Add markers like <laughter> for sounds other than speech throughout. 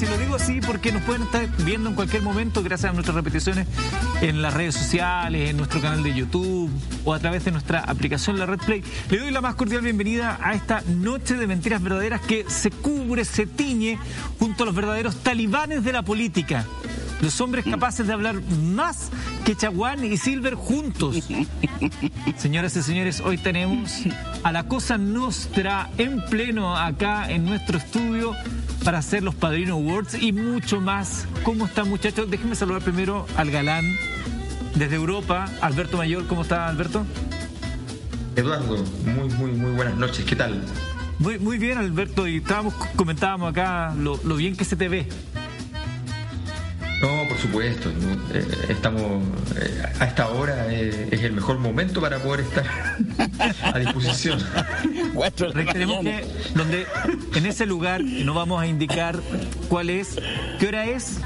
Y lo digo así porque nos pueden estar viendo en cualquier momento gracias a nuestras repeticiones en las redes sociales, en nuestro canal de YouTube o a través de nuestra aplicación La Red Play. Le doy la más cordial bienvenida a esta noche de mentiras verdaderas que se cubre, se tiñe junto a los verdaderos talibanes de la política. Los hombres capaces de hablar más que Chaguán y Silver juntos. <laughs> Señoras y señores, hoy tenemos a la Cosa Nostra en pleno acá en nuestro estudio para hacer los Padrino Awards y mucho más. ¿Cómo están muchachos? Déjenme saludar primero al galán desde Europa, Alberto Mayor. ¿Cómo está Alberto? Eduardo, muy, muy, muy buenas noches. ¿Qué tal? Muy, muy bien, Alberto. Y estábamos, comentábamos acá lo, lo bien que se te ve. No, por supuesto. Eh, estamos eh, a esta hora eh, es el mejor momento para poder estar <laughs> a disposición. Tenemos que, donde en ese lugar no vamos a indicar cuál es, qué hora es.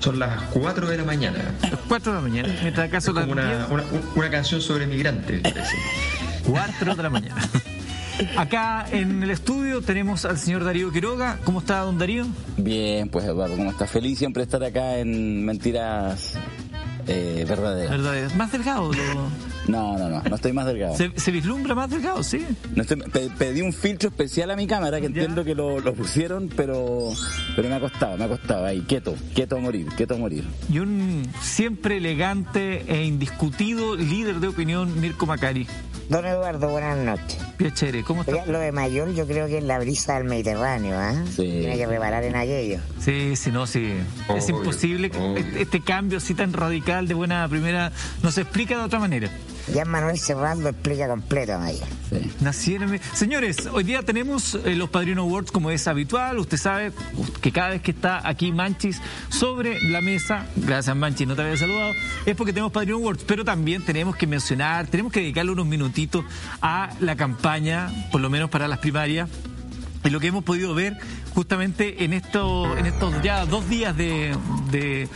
Son las 4 de la mañana. Las 4 de la mañana. Mientras acaso es como una, una, una, canción sobre migrantes. 4 de la mañana. Acá en el estudio tenemos al señor Darío Quiroga. ¿Cómo está, don Darío? Bien, pues Eduardo, ¿cómo está? Feliz siempre estar acá en Mentiras eh, Verdaderas. Verdaderas. ¿Más delgado? No, no, no, no estoy más delgado. ¿Se, vislumbra más delgado, sí? No estoy, pedí un filtro especial a mi cámara, que entiendo que lo, lo, pusieron, pero, pero me ha costado, me ha costado ahí, quieto, quieto a morir, quieto a morir. Y un siempre elegante e indiscutido líder de opinión, Mirko Macari. Don Eduardo, buenas noches. Piacere, ¿cómo está? lo de mayor yo creo que es la brisa del Mediterráneo, ¿ah? Sí. Tiene que reparar en aquello. Sí, sí, no, sí. es imposible este, este cambio así tan radical de buena primera no se explica de otra manera. Ya Manuel Serrano lo explica completo. Nacieron... Señores, hoy día tenemos eh, los Padrino Awards como es habitual. Usted sabe que cada vez que está aquí Manchis sobre la mesa, gracias Manchis, no te había saludado, es porque tenemos Padrino Awards, pero también tenemos que mencionar, tenemos que dedicarle unos minutitos a la campaña, por lo menos para las primarias, y lo que hemos podido ver justamente en, esto, en estos ya dos días de, de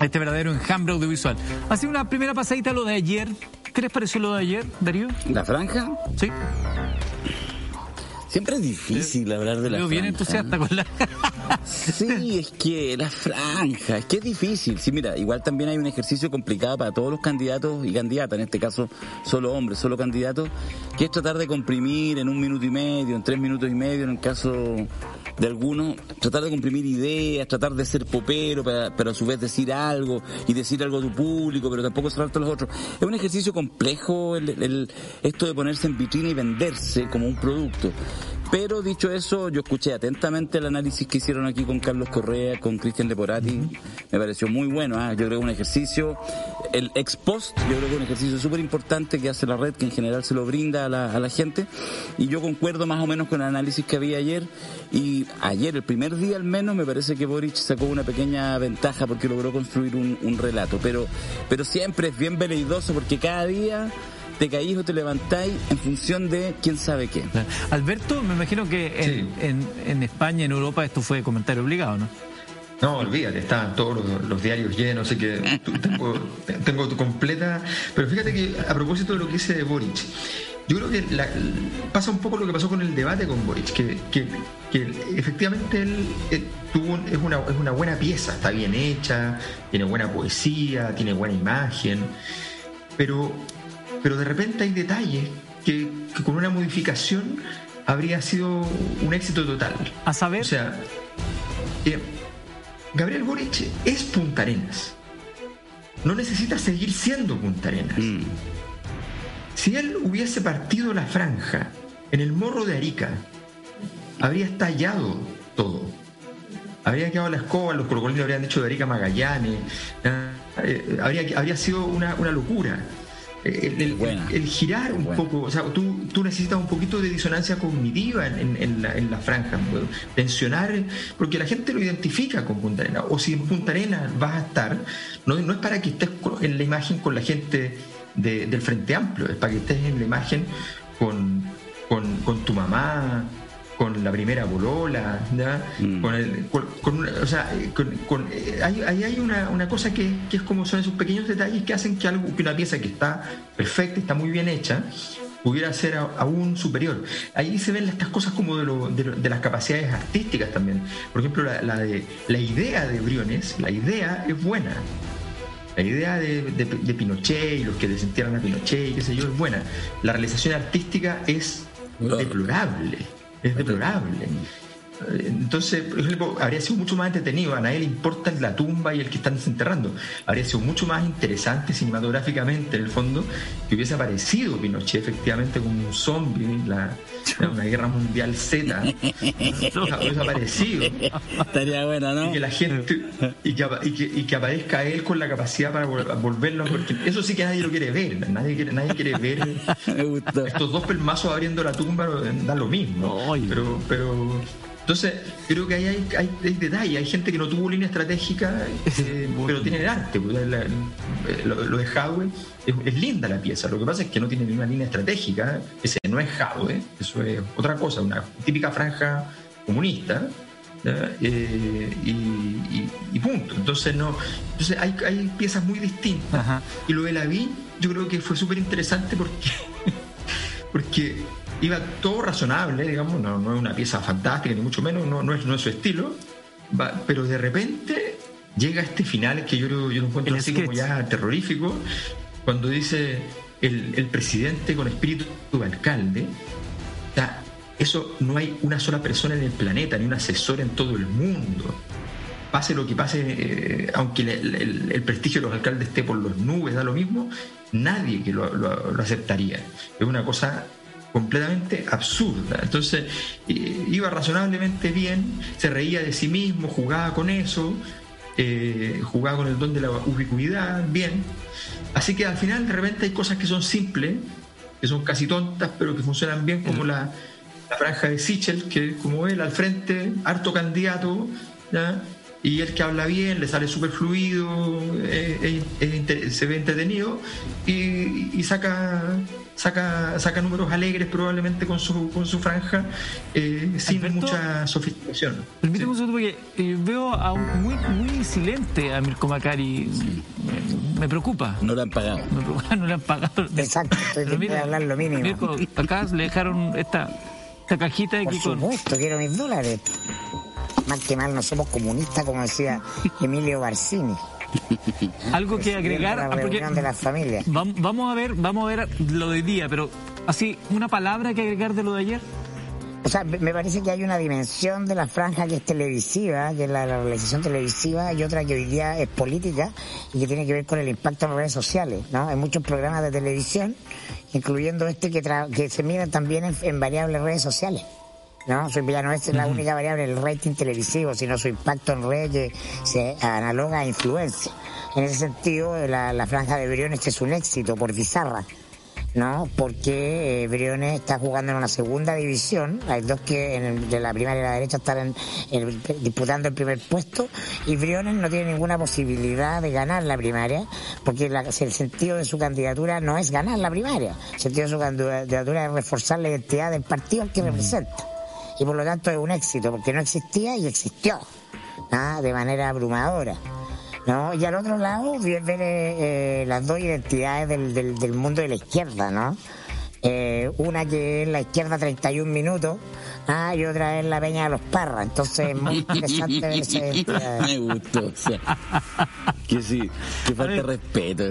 este verdadero enjambre audiovisual. Así una primera pasadita a lo de ayer. ¿Qué les pareció lo de ayer, Darío? ¿La franja? Sí. Siempre es difícil hablar de la franja. bien entusiasta con la... <laughs> sí, es que la franja, es que es difícil. Sí, mira, igual también hay un ejercicio complicado para todos los candidatos y candidatas, en este caso solo hombres, solo candidatos, que es tratar de comprimir en un minuto y medio, en tres minutos y medio, en el caso de algunos, tratar de comprimir ideas, tratar de ser popero, pero a su vez decir algo y decir algo a tu público, pero tampoco cerrarte a los otros. Es un ejercicio complejo el, esto de ponerse en vitrina y venderse como un producto. Pero dicho eso, yo escuché atentamente el análisis que hicieron aquí con Carlos Correa, con Cristian Leporati. Me pareció muy bueno. ¿ah? Yo creo que un ejercicio, el ex post, yo creo que un ejercicio súper importante que hace la red, que en general se lo brinda a la, a la gente. Y yo concuerdo más o menos con el análisis que había ayer. Y ayer, el primer día al menos, me parece que Boric sacó una pequeña ventaja porque logró construir un, un relato. Pero, pero siempre es bien veleidoso porque cada día te caís o te levantáis en función de quién sabe qué. Alberto, me imagino que en, en, España, en Europa, esto fue comentario obligado, ¿no? No, olvídate, estaban todos los, diarios llenos, así que <laughs> tengo, tengo completa. Pero fíjate que a propósito de lo que dice de Boric, yo creo que pasa un poco lo que pasó con el debate con Boric, que, que, efectivamente él, eh, tuvo es, una, es una buena pieza, está bien hecha, tiene buena poesía, tiene buena imagen, pero pero de repente hay detalles que, con una modificación habría sido un éxito total. A saber. O sea, eh, Gabriel Boric es Punta Arenas. No necesita seguir siendo Punta Arenas. Mm. Si él hubiese partido la franja en el morro de Arica, habría estallado todo. Habría quedado la escoba, los colocolinos habrían dicho de Arica Magallanes, eh, habría, habría sido una, una locura. El, girar un poco, o sea, tú, tú, necesitas un poquito de disonancia cognitiva en, en, la, en la, franja, tensionar, porque la gente lo identifica con Punta Arena, o si en Punta Arena vas a estar, no, no es para que estés en la imagen con la gente del Frente Amplio, es para que estés en la imagen con, con, con tu mamá, con la primera bolola, mm. con el, con, o sea, con, eh, ahí, hay una, una cosa que, que, es como son esos pequeños detalles que hacen que algo, que una pieza que está perfecta, está muy bien hecha, pudiera ser aún superior. Ahí se ven estas cosas como de, las capacidades artísticas también. Por ejemplo, la, de, la idea de Briones, la idea es buena. La idea de, Pinochet y los que desentierran a Pinochet y qué sé yo es buena. La realización artística es deplorable. Es deplorable. Entonces, por ejemplo, habría sido mucho más entretenido. A nadie le importa la tumba y el que están desenterrando. Habría sido mucho más interesante cinematográficamente, en el fondo, que hubiese aparecido Pinochet efectivamente como un zombie, la, una guerra mundial Z. <laughs> hubiese aparecido. Estaría bueno, ¿no? Y que la gente. Y que, aparezca él con la capacidad para volverlo. Porque eso sí que nadie lo quiere ver. Nadie quiere, nadie quiere ver. <laughs> Estos dos pelmazos abriendo la tumba dan lo mismo. Pero. pero entonces, creo que ahí hay, hay, hay detalles. Hay gente que no tuvo línea estratégica, eh, <laughs> pero tiene el arte. Pues, lo, de Hadwe es, linda la pieza. Lo que pasa es que no tiene ninguna línea estratégica. Ese no es Hadwe, eso es otra cosa, una típica franja comunista. Eh, y, punto. Entonces, no, entonces hay, hay piezas muy distintas. Y lo de la vi, yo creo que fue súper interesante porque, <laughs> porque iba todo razonable, digamos, no, es una pieza fantástica, ni mucho menos, no, no, es, no es su estilo, pero de repente llega este final que yo, yo lo encuentro así como ya terrorífico, cuando dice el, presidente con espíritu de alcalde, eso no hay una sola persona en el planeta, ni un asesor en todo el mundo. Pase lo que pase, eh, aunque el, prestigio de los alcaldes esté por las nubes, da lo mismo, nadie que lo, lo aceptaría. Es una cosa completamente absurda. Entonces iba razonablemente bien, se reía de sí mismo, jugaba con eso, eh, jugaba con el don de la ubicuidad, bien. Así que al final de repente hay cosas que son simples, que son casi tontas, pero que funcionan bien, como la, franja de Sichel, que como él al frente, harto candidato, y el que habla bien, le sale súper fluido, eh, eh, se ve entretenido y saca saca, saca números alegres probablemente con su, con su franja, eh, sin mucha sofisticación. Permíteme un segundo porque eh, veo a un, muy, muy silente a Mirko Macari. Me, preocupa. No le han pagado. Me preocupa, <laughs> no le han pagado. Exacto, estoy de hablar lo mínimo. Mirko, acá le dejaron esta, esta cajita de Por supuesto, quiero mis dólares. Más que mal, no somos comunistas, como decía Emilio Barcini. <laughs> Algo que agregar. Porque de la familia. Vamos a ver, vamos a ver lo de día, pero así, una palabra que agregar de lo de ayer. O sea, me parece que hay una dimensión de la franja que es televisiva, que es la, realización televisiva, y otra que hoy día es política y que tiene que ver con el impacto en redes sociales, ¿no? Hay muchos programas de televisión, incluyendo este que, que se miran también en, variables redes sociales. ¿No? Ya no es la única variable el rating televisivo, sino su impacto en redes se analoga a influencia. En ese sentido, la, franja de Briones es un éxito por bizarra. ¿no? Porque eh, Briones está jugando en una segunda división, hay dos que en de la primera y la derecha están disputando el primer puesto y Briones no tiene ninguna posibilidad de ganar la primaria porque el sentido de su candidatura no es ganar la primaria, el sentido de su candidatura es reforzar la identidad del partido al que representa y por lo tanto es un éxito porque no existía y existió de manera abrumadora. ¿no? Y al otro lado, ver eh, las dos identidades del, del, del, mundo de la izquierda, ¿no? Eh, una que es la izquierda 31 minutos ah, y otra es la Peña de los Parras. Entonces es muy interesante ver esa <laughs> Me gustó. O sea, que sí, que falta respeto.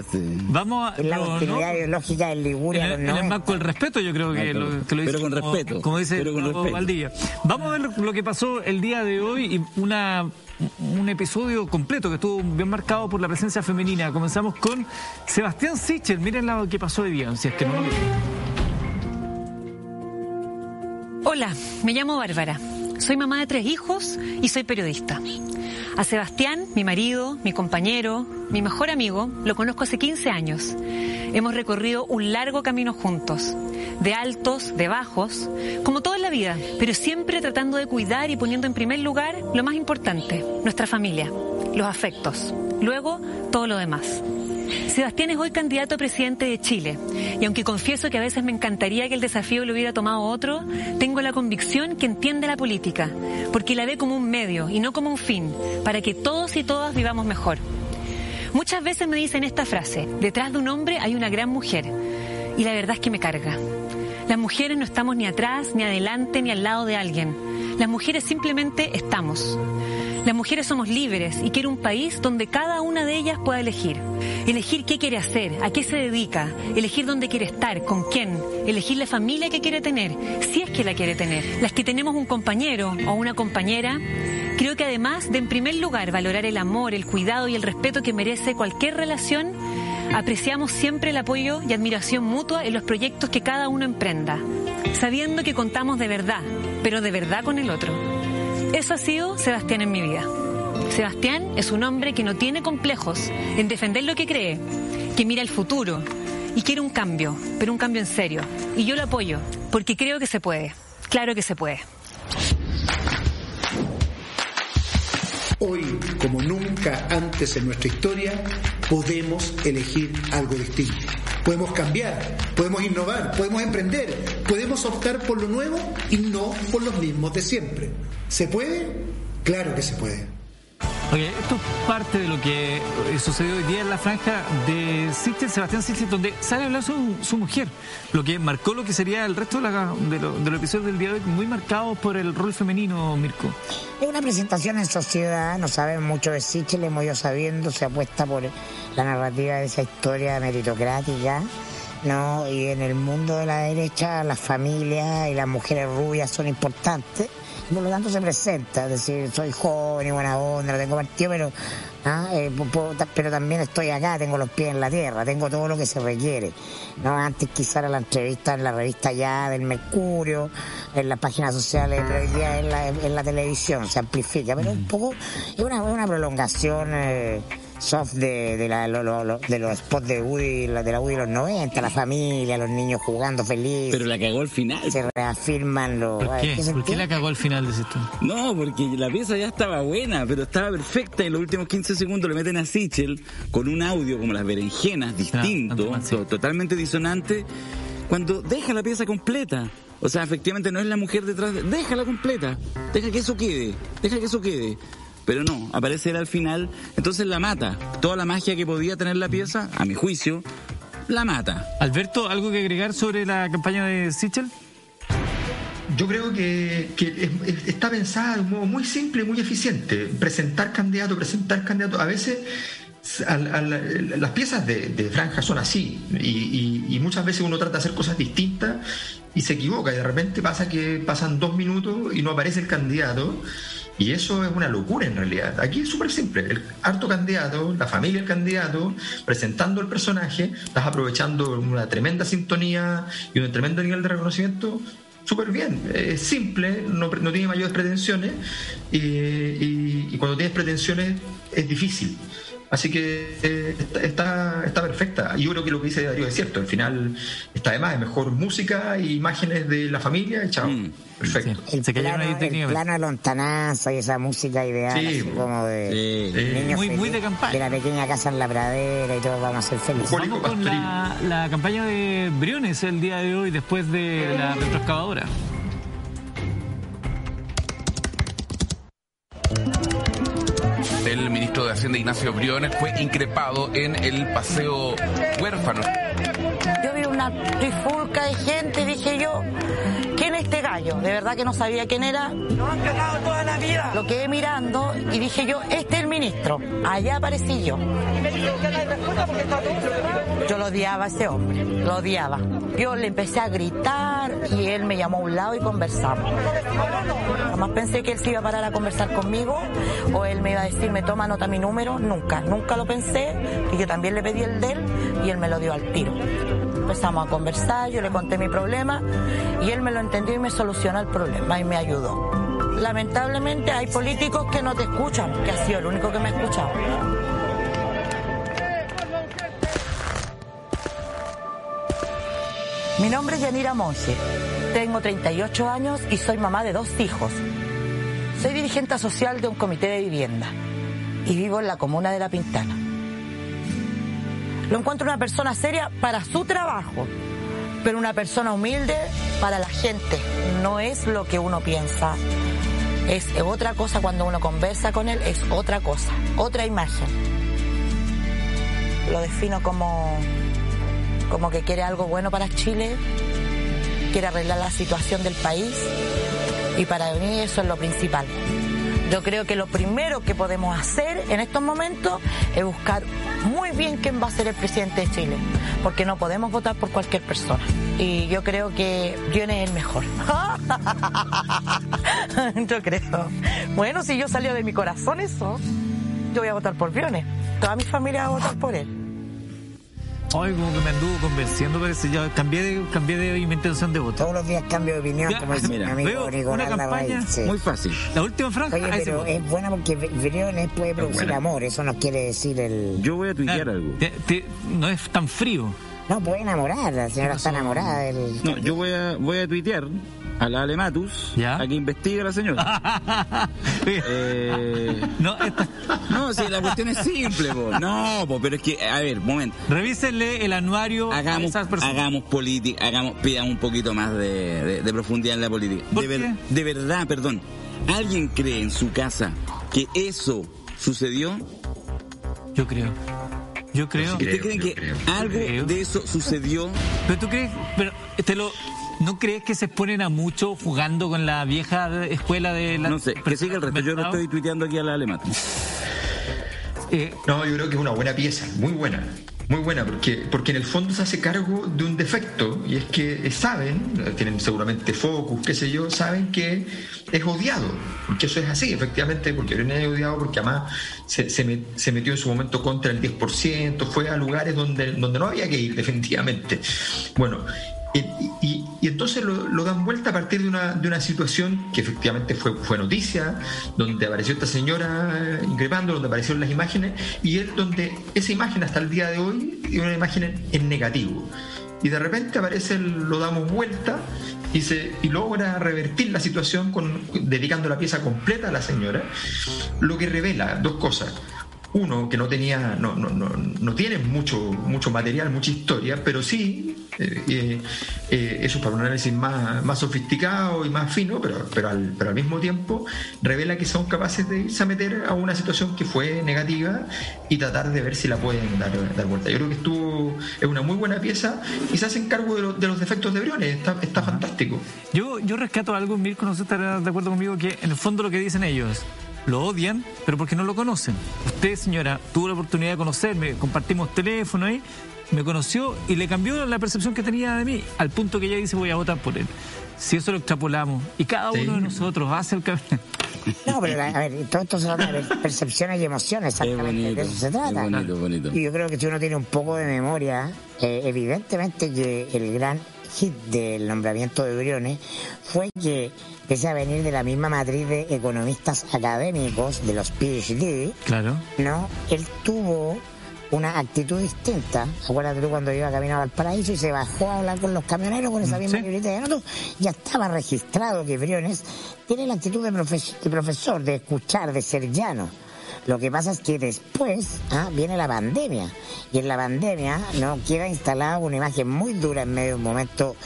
Vamos a, es la continuidad ideológica del Liguria. En, el marco del respeto, yo creo que, lo, que lo Pero con respeto. Como dice Valdivia. Vamos a ver lo que pasó el día de hoy y una un episodio completo que estuvo bien marcado por la presencia femenina. Comenzamos con Sebastián Sichel. Miren lo que pasó de día, si es que no lo Hola, me llamo Bárbara. Soy mamá de tres hijos y soy periodista. A Sebastián, mi marido, mi compañero, mi mejor amigo, lo conozco hace 15 años. Hemos recorrido un largo camino juntos, de altos, de bajos, como toda la vida, pero siempre tratando de cuidar y poniendo en primer lugar lo más importante, nuestra familia, los afectos, luego todo lo demás. Sebastián es hoy candidato a presidente de Chile y aunque confieso que a veces me encantaría que el desafío lo hubiera tomado otro, tengo la convicción que entiende la política, porque la ve como un medio y no como un fin, para que todos y todas vivamos mejor. Muchas veces me dicen esta frase, detrás de un hombre hay una gran mujer, y la verdad es que me carga. Las mujeres no estamos ni atrás, ni adelante, ni al lado de alguien. Las mujeres simplemente estamos. Las mujeres somos libres y quiero un país donde cada una de ellas pueda elegir. Elegir qué quiere hacer, a qué se dedica, elegir dónde quiere estar, con quién, elegir la familia que quiere tener, si es que la quiere tener. Las que tenemos un compañero o una compañera, creo que además de en primer lugar valorar el amor, el cuidado y el respeto que merece cualquier relación, apreciamos siempre el apoyo y admiración mutua en los proyectos que cada uno emprenda, sabiendo que contamos de verdad, pero de verdad con el otro. Eso ha sido Sebastián en mi vida. Sebastián es un hombre que no tiene complejos en defender lo que cree, que mira el futuro y quiere un cambio, pero un cambio en serio. Y yo lo apoyo, porque creo que se puede. Claro que se puede. Hoy, como nunca antes en nuestra historia, podemos elegir algo distinto. Podemos cambiar, podemos innovar, podemos emprender, podemos optar por lo nuevo y no por los mismos de siempre. ¿Se puede? Claro que se puede. Oye, esto es parte de lo que eh, sucedió hoy día en la franja de Sichel, Sebastián Sichel, donde sale a hablar su, su mujer, lo que marcó lo que sería el resto de, la, de, lo, de los episodios del día de hoy, muy marcados por el rol femenino, Mirko. Es una presentación en sociedad, no saben mucho de Sichel, hemos ido sabiendo, se apuesta por la narrativa de esa historia meritocrática. ¿No? Y en el mundo de la derecha las familias y las mujeres rubias son importantes por lo tanto se presenta, es decir, soy joven y buena onda, no tengo partido, pero, ¿ah? eh, pero también estoy acá, tengo los pies en la tierra, tengo todo lo que se requiere. ¿no? Antes quizá era la entrevista en la revista ya del Mercurio, en las páginas sociales, pero hoy día en la, en la televisión se amplifica, pero un poco es una, una prolongación. Eh, soft de, de, la, lo, lo, de los spots de Woody, de la Woody de los 90, la familia, los niños jugando feliz. Pero la cagó al final. Se reafirman los... ¿Por qué? ¿Por qué la cagó al final de esto? No, porque la pieza ya estaba buena, pero estaba perfecta y en los últimos 15 segundos le meten a Sichel con un audio como las berenjenas, distinto, sí. totalmente disonante, cuando deja la pieza completa. O sea, efectivamente no es la mujer detrás de... Déjala completa, deja que eso quede, deja que eso quede. Pero no, aparece él al final, entonces la mata. Toda la magia que podía tener la pieza, a mi juicio, la mata. Alberto, ¿algo que agregar sobre la campaña de Sichel? Yo creo que, que es- es- está pensada de un modo muy simple y muy eficiente. Presentar candidato, presentar candidato. A veces al- al- las piezas de, de franja son así y, y- y muchas veces uno trata de hacer cosas distintas y se equivoca y de repente pasa que pasan dos minutos y no aparece el candidato y eso es una locura en realidad. Aquí es súper simple. El harto candidato, la familia del candidato, presentando el personaje, estás aprovechando una tremenda sintonía y un tremendo nivel de reconocimiento. Súper bien, es simple, no, no tiene mayores pretensiones y, y- y cuando tienes pretensiones es difícil. Así que eh, está, está, perfecta. Y yo creo que lo que dice Darío es cierto. Al final está además, es mejor música e imágenes de la familia y chao. Mm. Perfecto. El Se cayeron plano, ahí el plano de lontananza y esa música ideal, Sí, así como de Sí. Sí. niños Muy- muy de campaña. de la pequeña casa en la pradera y todos vamos a ser felices. Vamos con la, la campaña de Briones el día de hoy, después de la retroexcavadora. El ministro de Hacienda Ignacio Briones fue increpado en el paseo huérfano. Una trifulca de gente dije yo, ¿quién es este gallo? De verdad que no sabía quién era. Lo han cagado toda la vida. Lo quedé mirando y dije yo, este es el ministro. Allá aparecí yo. Yo lo odiaba a ese hombre, lo odiaba. Yo le empecé a gritar y él me llamó a un lado y conversamos. Jamás pensé que él se iba a parar a conversar conmigo o él me iba a decir, me toma nota mi número. Nunca, nunca lo pensé. Y yo también le pedí el de él y él me lo dio al tiro. Empezamos a conversar, yo le conté mi problema y él me lo entendió y me solucionó el problema y me ayudó. Lamentablemente hay políticos que no te escuchan, que ha sido el único que me ha escuchado. Mi nombre es Yanira Monse. Tengo 38 años y soy mamá de dos hijos. Soy dirigente social de un comité de vivienda y vivo en la comuna de La Pintana. Lo encuentro una persona seria para su trabajo, pero una persona humilde para la gente. No es lo que uno piensa. Es otra cosa cuando uno conversa con él, es otra cosa, otra imagen. Lo defino como, como que quiere algo bueno para Chile quiere arreglar la situación del país y para mí eso es lo principal. Yo creo que lo primero que podemos hacer en estos momentos es buscar muy bien quién va a ser el presidente de Chile, porque no podemos votar por cualquier persona. Y yo creo que Briones es el mejor. <laughs> yo creo. Bueno, si yo salió de mi corazón eso, yo voy a votar por Briones. Toda mi familia va a votar por él. Ay, como que me anduvo convenciendo, parece. Ya cambié de, cambié de mi intención de voto. Todos los días cambio de opinión, Ya, como dice mi mira, amigo veo una campaña. Muy fácil. La última franja. Oye, pero es buena porque Briones puede producir amor, eso nos quiere decir el... Yo voy a tuitear algo. te- te- no es tan frío. No, puede enamorar, la señora está enamorada del... No, yo voy a, voy a tuitear a la Alematus ¿Ya? a que investigue a la señora. <laughs> Eh, no, esta- no, si la cuestión es simple, po. No, po, pero es que, a ver, momento. revísenle el anuario a Hagamos, esas personas. hagamos política, hagamos, pidamos un poquito más de, de- de profundidad en la política. ¿Por De, ver- qué? de verdad, perdón. ¿Alguien cree en su casa que eso sucedió? Yo creo. Yo creo. ¿Ustedes creen que creo. algo Creo. de eso sucedió? Pero tú crees, pero te lo, ¿no crees que se exponen a mucho jugando con la vieja escuela de la No sé, que siga el resto. Yo lo estoy tuiteando aquí a la Alematus. Eh, No, yo creo que es una buena pieza, muy buena. Muy buena, porque, porque en el fondo se hace cargo de un defecto, y es que saben, tienen seguramente focus, qué sé yo, saben que es odiado, porque eso es así, efectivamente, porque Irene es odiado porque además se, se, se metió en su momento contra el 10%, fue a lugares donde, donde no había que ir, <laughs> definitivamente. Bueno, y, entonces lo, dan vuelta a partir de una, de una situación que efectivamente fue, fue noticia, donde apareció esta señora eh, increpando, donde aparecieron las imágenes, y es donde esa imagen hasta el día de hoy es una imagen en, en negativo. Y de repente aparece, el- lo damos vuelta y, se, y logra revertir la situación con, dedicando la pieza completa a la señora, lo que revela dos cosas uno que no tenía, no, no, no, no tiene mucho, mucho material, mucha historia, pero sí, eh, eh, eh, para un análisis más, más sofisticado y más fino, pero, pero, al, pero al mismo tiempo revela que son capaces de irse a meter a una situación que fue negativa y tratar de ver si la pueden dar, dar vuelta. Yo creo que estuvo, es una muy buena pieza y se hacen cargo de los defectos de Briones, está, está fantástico. yo, yo rescato algo, Mirko, no sé si estarás de acuerdo conmigo, que en el fondo lo que dicen ellos, lo odian, pero porque no lo conocen. Usted, señora, tuvo la oportunidad de conocerme, compartimos teléfono ahí, me conoció y le cambió la percepción que tenía de mí, al punto que ella dice voy a votar por él. Si eso lo extrapolamos y cada Sí. uno de nosotros hace el camino. <laughs> No, pero a ver, todo esto se trata de percepciones y emociones, Es exactamente bonito, de eso se es trata. bonito, bonito. Y yo creo que si uno tiene un poco de memoria, eh, evidentemente que el gran hit del nombramiento de Briones fue que, pese a venir de la misma matriz de economistas académicos, de los PhD, Claro. ¿no? Él tuvo una actitud distinta. Acuérdate tú cuando iba camino al paraíso y se bajó a hablar con los camioneros con esa misma Sí. libreta de notas. Ya estaba registrado que Briones tiene la actitud de, profes- de profesor, de escuchar, de ser llano. Lo que pasa es que después ah, viene la pandemia y en la pandemia no queda instalada una imagen muy dura en medio de un momento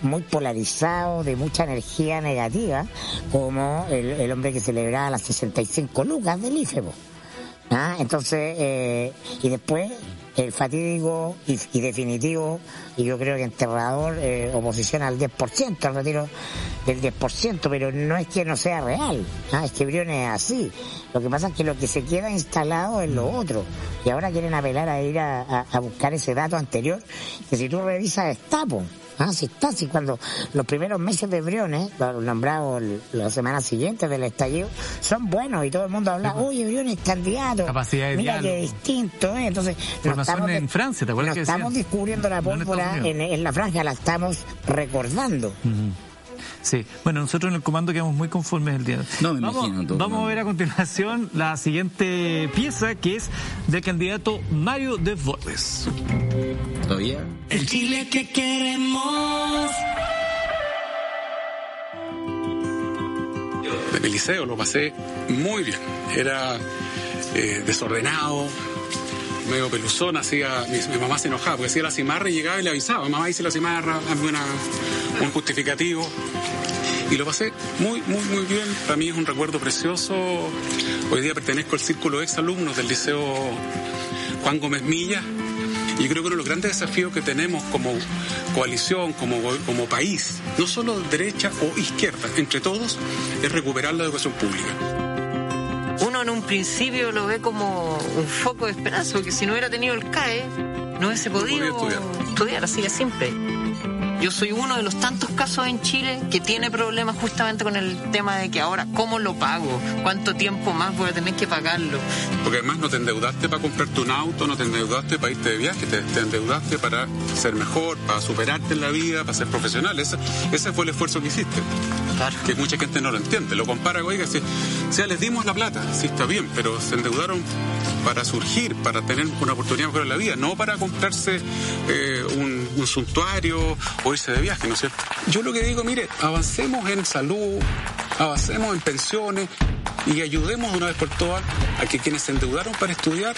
muy polarizado, de mucha energía negativa, como el, hombre que celebraba las 65 lucas del IFEBO. Ah, entonces, eh, y después el fatídico y, y definitivo, y yo creo que enterrador, eh, oposición al 10%, al retiro del 10%, pero no es que no sea real, ah, es que Briones es así. Lo que pasa es que lo que se queda instalado es lo otro, y ahora quieren apelar a ir a, buscar ese dato anterior, que si tú revisas está. Ah, sí está, sí, cuando los primeros meses de Briones, los nombrados el- las semanas siguientes del estallido, son buenos y todo el mundo habla, oye, Briones candidato, Capacidad de mira qué diálogo. distinto, ¿eh? entonces estamos, en Francia, ¿te acuerdas que estamos descubriendo la pólvora en, en la franja, la estamos recordando. Sí, bueno, nosotros en el comando quedamos muy conformes el día de hoy. No, me vamos, imagino todo. Vamos a ver a continuación la siguiente pieza que es del candidato Mario de Borges. ¿Todavía? El Chile que queremos. En el liceo lo pasé muy bien. Era eh, desordenado, medio peluzón, hacía, mi, mamá se enojaba porque hacía la cimarra y llegaba y le avisaba, mamá hice la cimarra, hazme un justificativo. Y lo pasé muy, muy, muy bien. Para mí es un recuerdo precioso. Hoy día pertenezco al círculo de exalumnos del Liceo Juan Gómez Milla Y yo creo que uno de los grandes desafíos que tenemos como coalición, como, como país, no solo derecha o izquierda, entre todos, es recuperar la educación pública uno en un principio lo ve como un foco de esperanza, porque si no hubiera tenido el CAE, no hubiese podido estudiar. estudiar, así de simple. Yo soy uno de los tantos casos en Chile que tiene problemas justamente con el tema de que ahora, ¿cómo lo pago? ¿Cuánto tiempo más voy a tener que pagarlo? Porque además no te endeudaste para comprarte un auto, no te endeudaste para irte de viaje, te, endeudaste para ser mejor, para superarte en la vida, para ser profesional. Ese, ese fue el esfuerzo que hiciste. Claro. Que mucha gente no lo entiende. Lo compara, oiga, si, sea, les dimos la plata, sí está bien, pero se endeudaron para surgir, para tener una oportunidad mejor en la vida, no para comprarse eh, suntuario o irse de viaje, ¿no es cierto? Yo lo que digo, mire, avancemos en salud, avancemos en pensiones y ayudemos de una vez por todas a que quienes se endeudaron para estudiar,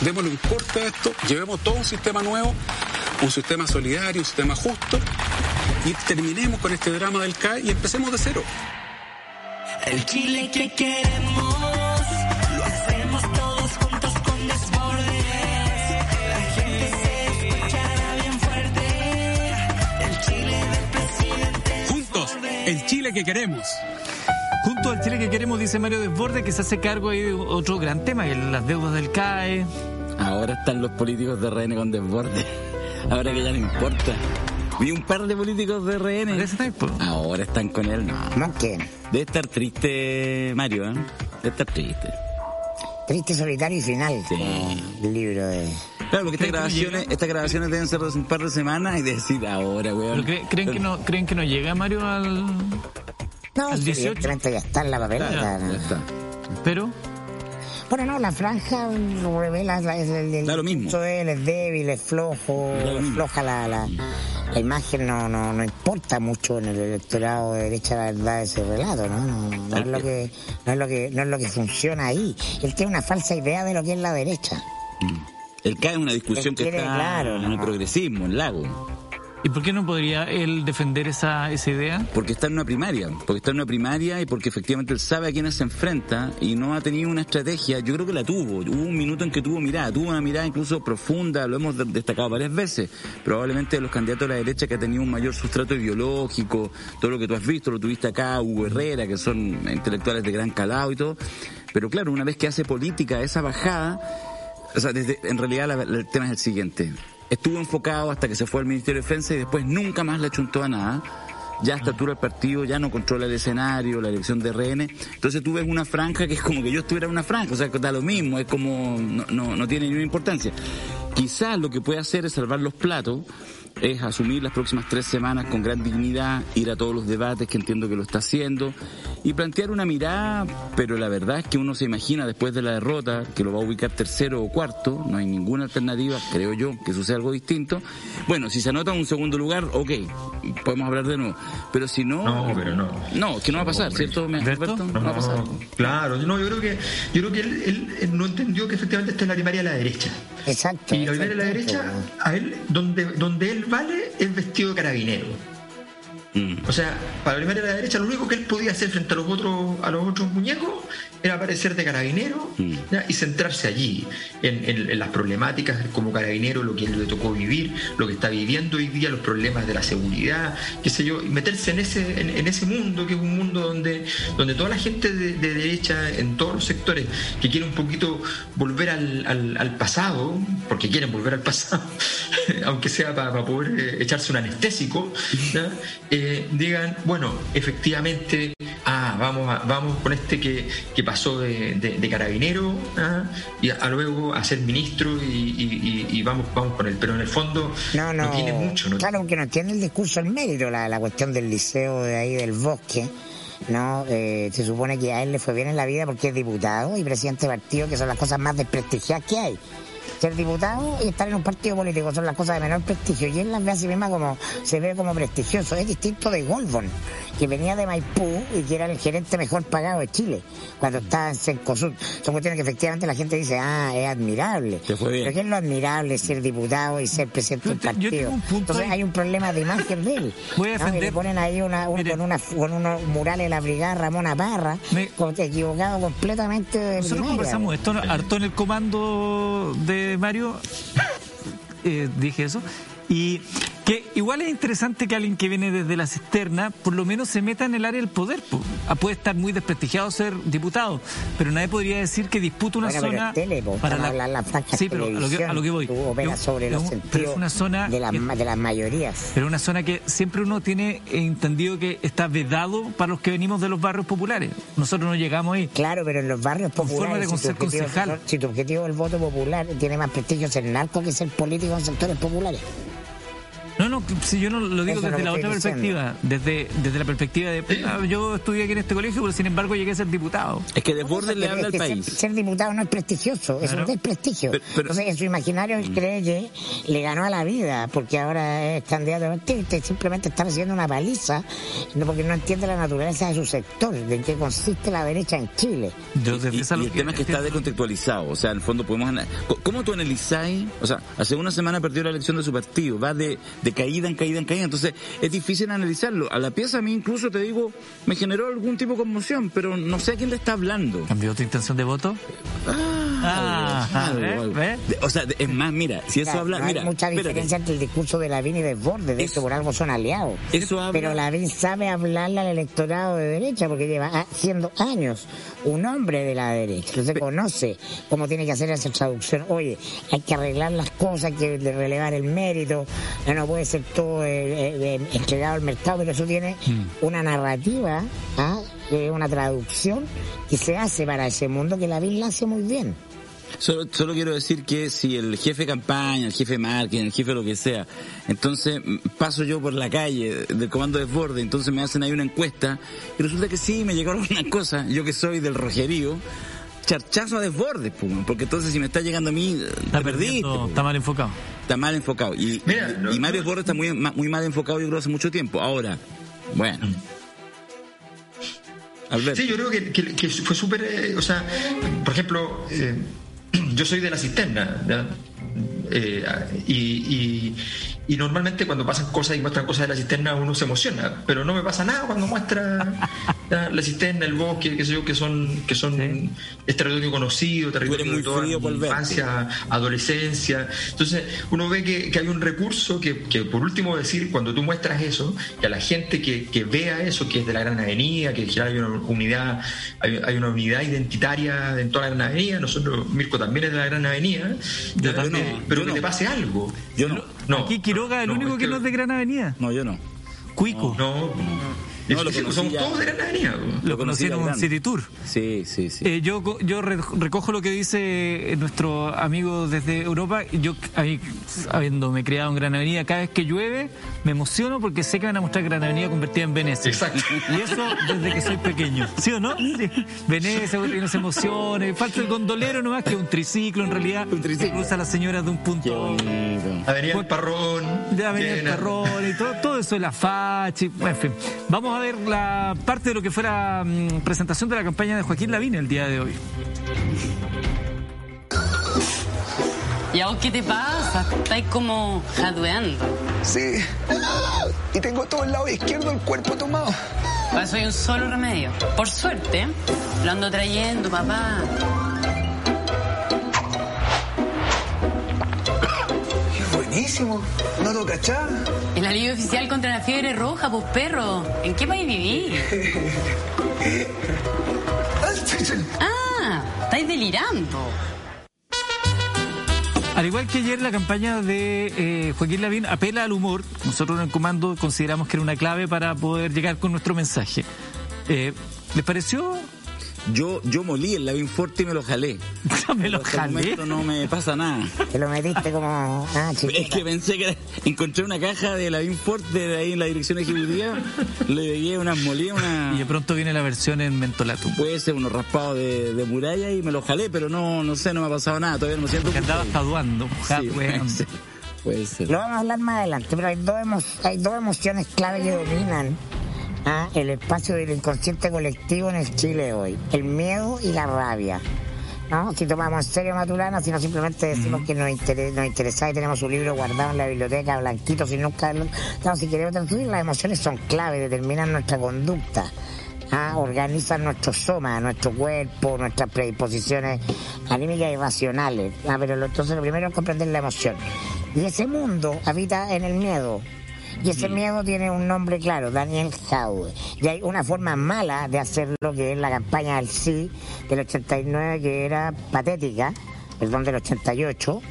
démosle un corte a esto, llevemos todo un sistema nuevo, un sistema solidario, un sistema justo y terminemos con este drama del CAE y empecemos de cero. El Chile que queremos. Chile que queremos. Junto al Chile que queremos, dice Mario Desborde, que se hace cargo ahí de otro gran tema, las deudas del CAE. Ahora están los políticos de RN con Desborde. <laughs> Ahora que ya no importa. Vi un par de políticos de RN. Ahora están con él, no. ¿No qué? Debe estar triste, Mario, ¿eh? Debe estar triste. Triste, solitario y final. Sí. El libro de... Claro, porque estas grabaciones, estas grabaciones deben ser de un par de semanas y decir ahora, weón. ¿creen, que no, ¿Creen que no llega Mario al. No, al 18? ya está en la papeleta. Ya, está. Pero. Bueno, no, la franja revela es el, da lo mismo. Él es débil, es flojo, es floja la, la, la, imagen, no, no, no importa mucho en el electorado de derecha la verdad de ese relato, ¿no? No, es lo que, no es lo que, no es lo que funciona ahí. Él tiene una falsa idea de lo que es la derecha. Mm. Él cae en una discusión que está en el progresismo, en Lago. ¿Y por qué no podría él defender esa, esa idea? Porque está en una primaria, porque está en una primaria y porque efectivamente él sabe a quiénes se enfrenta y no ha tenido una estrategia, yo creo que la tuvo, hubo un minuto en que tuvo mirada, tuvo una mirada incluso profunda, lo hemos destacado varias veces, probablemente de los candidatos de la derecha que ha tenido un mayor sustrato ideológico, todo lo que tú has visto, lo tuviste acá, Hugo Herrera, que son intelectuales de gran calado y todo, pero claro, una vez que hace política esa bajada, o sea, desde, en realidad el tema es el siguiente. Estuvo enfocado hasta que se fue al Ministerio de Defensa y después nunca más le achuntó a nada. Ya a esta altura el partido ya no controla el escenario, la elección de RN. Entonces tú ves una franja que es como que yo estuviera en una franja, o sea, que da lo mismo, es como, no, no, no tiene ninguna importancia. Quizás lo que puede hacer es salvar los platos es asumir las próximas tres semanas con gran dignidad, ir a todos los debates que entiendo que lo está haciendo y plantear una mirada, pero la verdad es que uno se imagina después de la derrota que lo va a ubicar tercero o cuarto, no hay ninguna alternativa, creo yo, que suceda algo distinto. Bueno, si se anota un segundo lugar, ok, podemos hablar de nuevo, pero si no... No, pero no. No, que no va a pasar, ¿cierto, Alberto? No, va a pasar. Claro, no, yo creo que, yo creo que él, no entendió que efectivamente está en la primaria de la derecha. Exacto. Y la primaria de la derecha, a él, donde, donde él vale es vestido carabinero. O sea, para la primaria de la derecha, lo único que él podía hacer frente a los otros, a los otros muñecos era aparecer de carabinero y centrarse allí, en, las problemáticas como carabinero, lo que le tocó vivir, lo que está viviendo hoy día, los problemas de la seguridad, qué sé yo, y meterse en ese, en, ese mundo, que es un mundo donde, donde toda la gente de, derecha, en todos los sectores, que quiere un poquito volver al, pasado, porque quieren volver al pasado, <laughs> aunque sea para, poder eh, echarse un anestésico, eh, digan, bueno, efectivamente, ah, vamos, vamos con este que, que pasó de, carabinero ¿ah? y a, luego a ser ministro y, vamos, vamos con él. Pero en el fondo no, tiene mucho. ¿no? Claro, que no tiene el discurso el mérito, la, la cuestión del liceo de ahí del bosque. No, eh, se supone que a él le fue bien en la vida porque es diputado y presidente de partido, que son las cosas más desprestigiadas que hay ser diputado y estar en un partido político son las cosas de menor prestigio. Y él las ve a sí misma como, se ve como prestigioso. Es distinto de Goldborn, que venía de Maipú y que era el gerente mejor pagado de Chile, cuando estaba en Cencosud. Son cuestiones que efectivamente la gente dice, ah, es admirable. Pero ¿qué es lo admirable ser diputado y ser presidente del partido? Entonces hay un problema de imagen de él. <laughs> Voy a le ponen ahí una, con, una, con unos murales de la brigada Ramona Parra, equivocado completamente de Nosotros conversamos esto harto en el comando de Mario, eh, dije eso. Y que igual es interesante que alguien que viene desde la cisterna por lo menos se meta en el área del poder. po. Ah, Puede estar muy desprestigiado ser diputado, pero nadie podría decir que disputa una Bueno, pero zona es tele, para hablando de la franja Sí, pero a lo que, a lo que voy. Es- sobre es los pero es una zona de, las que- ma- de las mayorías. pero una zona que siempre uno tiene entendido que está vedado para los que venimos de los barrios populares. Nosotros no llegamos ahí. Claro, pero en los barrios Con forma populares, de si tu, objetivo, concejal. si tu objetivo es el voto popular, tiene más prestigio ser narco que ser político en sectores populares. No, no, si yo no lo digo Eso es lo desde la otra perspectiva, desde, desde la perspectiva de, ah, yo estudié aquí en este colegio, pero sin embargo llegué a ser diputado. Es que Desbordes le habla al país. Ser, ser diputado no es prestigioso, es Claro. un desprestigio. Pero- pero- Entonces, en su imaginario, él cree que le ganó a la vida porque ahora es candidato a y simplemente está recibiendo una paliza no, porque no entiende la naturaleza de su sector, de en qué consiste la derecha en Chile. Yo desde Y, esa y el tema es que está descontextualizado. O sea, en el fondo podemos... ¿Cómo tú analizáis? O sea, hace una semana perdió la elección de su partido. Va de, de caída en caída en caída. Entonces, es difícil analizarlo. A la pieza a mí incluso, te digo, me generó algún tipo de conmoción, pero no sé a quién le está hablando. ¿Cambió tu intención de voto? Ah, Algo, ¿ves? algo. De- O sea, de- es más, mira, si eso Claro, habla... no mira, hay mucha espérate. diferencia entre el discurso de Lavín y Desbordes, de Eso- hecho por algo son aliados. Eso habla... Pero Lavín sabe hablarle al electorado de derecha porque lleva ah, siendo años un hombre de la derecha. Entonces conoce cómo tiene que hacer esa traducción. Oye, hay que arreglar las cosas, hay que relevar el mérito, no, no puede ser todo eh, eh, eh, entregado al mercado, pero eso tiene Mm. una narrativa, ¿ah? Eh, una traducción que se hace para ese mundo que Lavín la hace muy bien. Solo, solo quiero decir que si el jefe de campaña, el jefe de marketing, el jefe de lo que sea, entonces mm, paso yo por la calle del comando de desborde, entonces me hacen ahí una encuesta y resulta que sí, me llegaron <laughs> unas cosas, yo que soy del rojerío, charchazo a desborde, pum, porque entonces si me está llegando a mí, eh, Está te perdiste, pum. está mal enfocado. está mal enfocado. Y, Mira, y- no- y Mario no- Desbordes está muy, muy mal enfocado, yo creo, hace mucho tiempo. Ahora, bueno. Alberto. Sí, yo creo que, que- que fue súper, eh, o sea, por ejemplo, eh, <clears throat> yo soy de la cisterna. Eh, y- y normalmente cuando pasan cosas y muestran cosas de la cisterna uno se emociona, pero no me pasa nada cuando muestra <laughs> la cisterna, el bosque, qué sé yo, que son, que son es territorio conocido, territorio muy de toda infancia, adolescencia. Entonces uno ve que, que hay un recurso que, que, por último decir, cuando tú muestras eso, que a la gente que, que vea eso, que es de la Gran Avenida, que en general hay una unidad, hay, hay una unidad identitaria en toda la Gran Avenida, nosotros, Mirko también es de la Gran Avenida, Yo pero, no, pero que no. te pase algo. Yo no. No, Aquí Quiroga, el no, único es que no es de Gran Avenida. No, yo no. Cuico. No, No, lo Es- conocí somos ya. todos de Gran Avenida. Lo Lo conocí en un grande. City Tour. Sí, sí, sí. Eh, yo co- yo re- recojo lo que dice eh, nuestro amigo desde Europa. Yo, ahí, habiéndome criado en Gran Avenida, cada vez que llueve me emociono porque sé que van a mostrar Gran Avenida convertida en Venecia. Exacto. Y eso desde que soy pequeño. ¿Sí o no? Sí. Venecia, esas emociones. Falta el gondolero nomás, que es un triciclo en realidad. Un triciclo. Que cruza a las señoras de un punto. Avenida El Parrón. de Avenida El. Carrón y todo, todo eso de la fachi, en fin. Vamos a ver la parte de lo que fue la mm, presentación de la campaña de Joaquín Lavín el día de hoy. ¿Y a vos qué te pasa? Estáis como jadueando. Sí. Y tengo todo el lado izquierdo del cuerpo tomado. Para eso hay un solo remedio. Por suerte, lo ando trayendo, papá. Buenísimo. ¿No lo cachá? El alivio oficial contra la fiebre roja, pues perro. ¿En qué país vivís? <laughs> Ah, estáis delirando. Al igual que ayer, la campaña de eh, Joaquín Lavín apela al humor. Nosotros en el comando consideramos que era una clave para poder llegar con nuestro mensaje. Eh, ¿Les pareció? Yo, yo molí el Lavín Forte y me lo jalé. <laughs> me lo jalé. momento no me pasa nada. Te lo metiste como... Ah, Es chiquita. que pensé que encontré una caja de Lavín Forte de ahí en la dirección ejecutiva, le pegué unas molidas, una... Y de pronto viene la versión en mentolato. Puede ser unos raspados de, de muralla y me lo jalé, pero no, no sé, no me ha pasado nada, todavía no me siento... Que andaba jaduando. Sí, puede ser. Puede ser. Lo vamos a hablar más adelante, pero hay dos, emo- hay dos emociones clave que dominan ah, el espacio del inconsciente colectivo en el Chile hoy. El miedo y la rabia. ¿no? Si tomamos en serio Maturana, si no simplemente decimos que nos, inter- nos interesa y tenemos un libro guardado en la biblioteca, blanquito, sin nunca... Claro, si queremos transmitir, las emociones son clave, determinan nuestra conducta. ¿ah? organizan nuestro soma, nuestro cuerpo, nuestras predisposiciones anímicas y racionales. Ah, pero lo- entonces lo primero es comprender la emoción. Y ese mundo habita en el miedo. Y ese miedo tiene un nombre claro, Daniel Howe. Y hay una forma mala de hacerlo, que es la campaña del sí del 89, que era patética, perdón, del 88,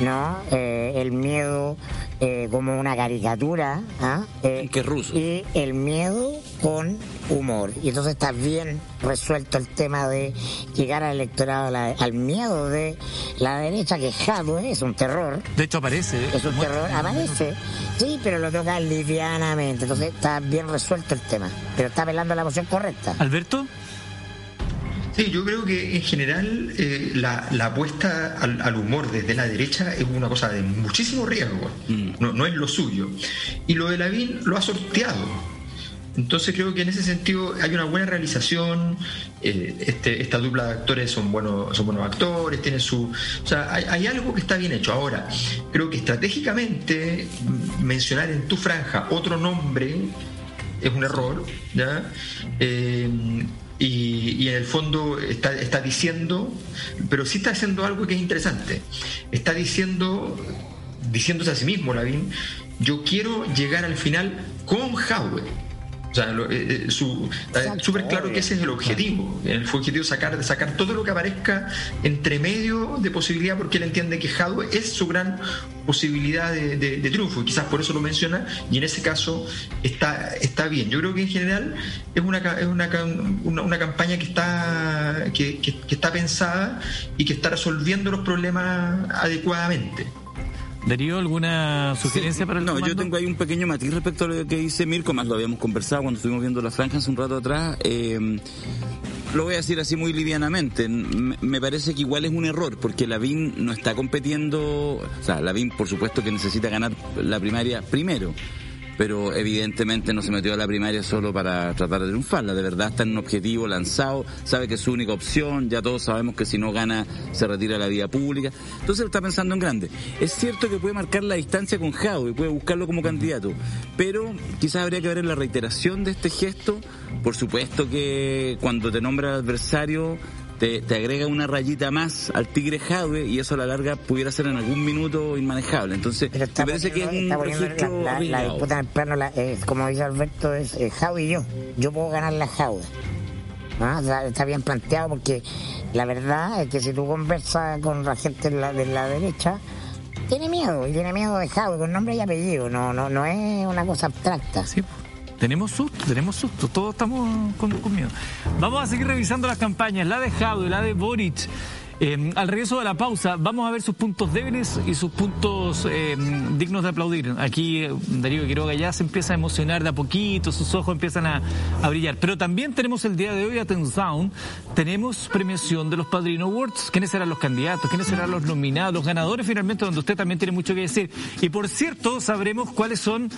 ¿no? Eh, el miedo eh, como una caricatura, ¿ah? Eh, que es ruso. Y el miedo con humor. Y entonces está bien resuelto el tema de llegar al electorado, la- al miedo de la derecha, que es un terror. De hecho aparece. Es un terror, aparece. Sí, pero lo toca livianamente. Entonces está bien resuelto el tema. Pero está apelando a la emoción correcta. Alberto. Sí, yo creo que en general eh, la, la apuesta al, al humor desde la derecha es una cosa de muchísimo riesgo. No, no es lo suyo. Y lo de Lavín lo ha sorteado. Entonces creo que en ese sentido hay una buena realización, eh, este, esta dupla de actores son buenos, son buenos actores, tienen su... O sea, hay, hay algo que está bien hecho. Ahora, creo que estratégicamente mm, mencionar en tu franja otro nombre es un error, ¿ya? Eh, y, en el fondo está, está diciendo, pero sí está haciendo algo que es interesante. Está diciendo, diciéndose a sí mismo, Lavín, yo quiero llegar al final con Howe. O sea, lo- eh, eh, su- está súper claro que ese es el objetivo. El objetivo es sacar, sacar todo lo que aparezca entre medio de posibilidad, porque él entiende que Howe es su gran posibilidad de, de- de triunfo, y quizás por eso lo menciona, y en ese caso está, está bien. Yo creo que en general es una, es una, una, una campaña que está, que, que- que está pensada y que está resolviendo los problemas adecuadamente. Darío, ¿alguna sugerencia para el No, yo tengo ahí un pequeño matiz respecto a lo que dice Mirko, más lo habíamos conversado cuando estuvimos viendo la franja hace un rato atrás. Eh, lo voy a decir así muy livianamente. Me parece que igual es un error, porque Lavín no está compitiendo. O sea, Lavín, por supuesto, que necesita ganar la primaria primero. Pero evidentemente no se metió a la primaria solo para tratar de triunfarla. De verdad está en un objetivo lanzado, sabe que es su única opción. Ya todos sabemos que si no gana se retira de la vida pública. Entonces está pensando en grande. Es cierto que puede marcar la distancia con Jao y puede buscarlo como candidato. Pero quizás habría que ver en la reiteración de este gesto. Por supuesto que cuando te nombra adversario te, te agrega una rayita más al tigre Jadwe y eso a la larga pudiera ser en algún minuto inmanejable. Entonces, me parece que es un Está poniendo registro la, la- la arriesgado. disputa en el plano, la- eh, como dice Alberto, es eh, y yo. Yo puedo ganar la Jau. ¿Ah? O sea, está bien planteado porque la verdad es que si tú conversas con la gente de la, de la derecha, tiene miedo, y tiene miedo de Jau, con nombre y apellido, no, no, no es una cosa abstracta. Sí. Tenemos susto, tenemos susto, todos estamos con, miedo. Vamos a seguir revisando las campañas, la de Jadwe, la de Boric. Eh, al regreso de la pausa, vamos a ver sus puntos débiles y sus puntos eh, dignos de aplaudir. Aquí eh, Darío Quiroga ya se empieza a emocionar de a poquito, sus ojos empiezan a, a brillar. Pero también tenemos el día de hoy, atención, tenemos premiación de los Padrino Awards. ¿Quiénes serán los candidatos? ¿Quiénes serán los nominados? Los ganadores finalmente, donde usted también tiene mucho que decir. Y por cierto, sabremos cuáles son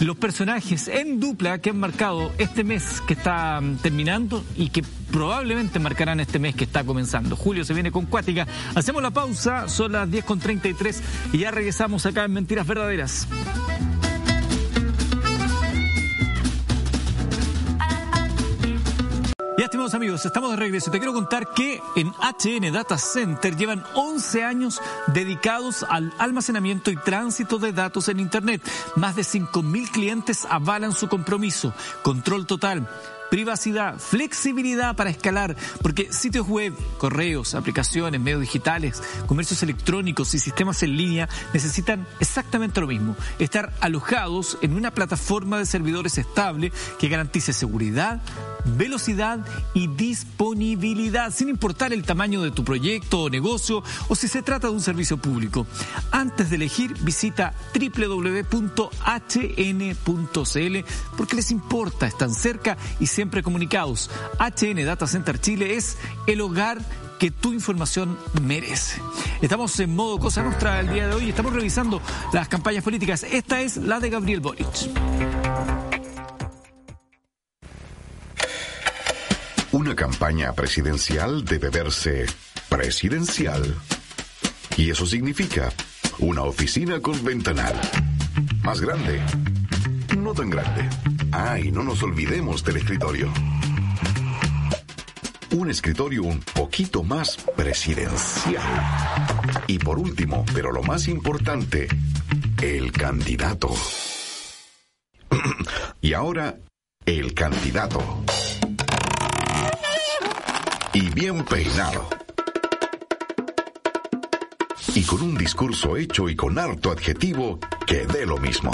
los personajes en dupla que han marcado este mes que está mm, terminando y que probablemente marcarán este mes que está comenzando. Julio se viene con Cuática. Hacemos la pausa, son las 10.33 y ya regresamos acá en Mentiras Verdaderas. Ya, estimados amigos, estamos de regreso. Te quiero contar que en HN Data Center llevan 11 años dedicados al almacenamiento y tránsito de datos en Internet. Más de 5.000 clientes avalan su compromiso. Control total. Privacidad, flexibilidad para escalar, porque sitios web, correos, aplicaciones, medios digitales, comercios electrónicos y sistemas en línea necesitan exactamente lo mismo, estar alojados en una plataforma de servidores estable que garantice seguridad, velocidad y disponibilidad, sin importar el tamaño de tu proyecto o negocio o si se trata de un servicio público. Antes de elegir, visita www.hn.cl porque les importa, están cerca y siempre comunicados. HN Data Center Chile es el hogar que tu información merece. Estamos en modo Cosa Nostra el día de hoy estamos revisando las campañas políticas. Esta es la de Gabriel Boric. Una campaña presidencial debe verse presidencial. Y eso significa una oficina con ventanal. Más grande. No tan grande. Ah, y no nos olvidemos del escritorio. Un escritorio un poquito más presidencial. Y por último, pero lo más importante, el candidato. <clears throat> y ahora, el candidato. Y bien peinado. Y con un discurso hecho y con harto adjetivo que dé lo mismo.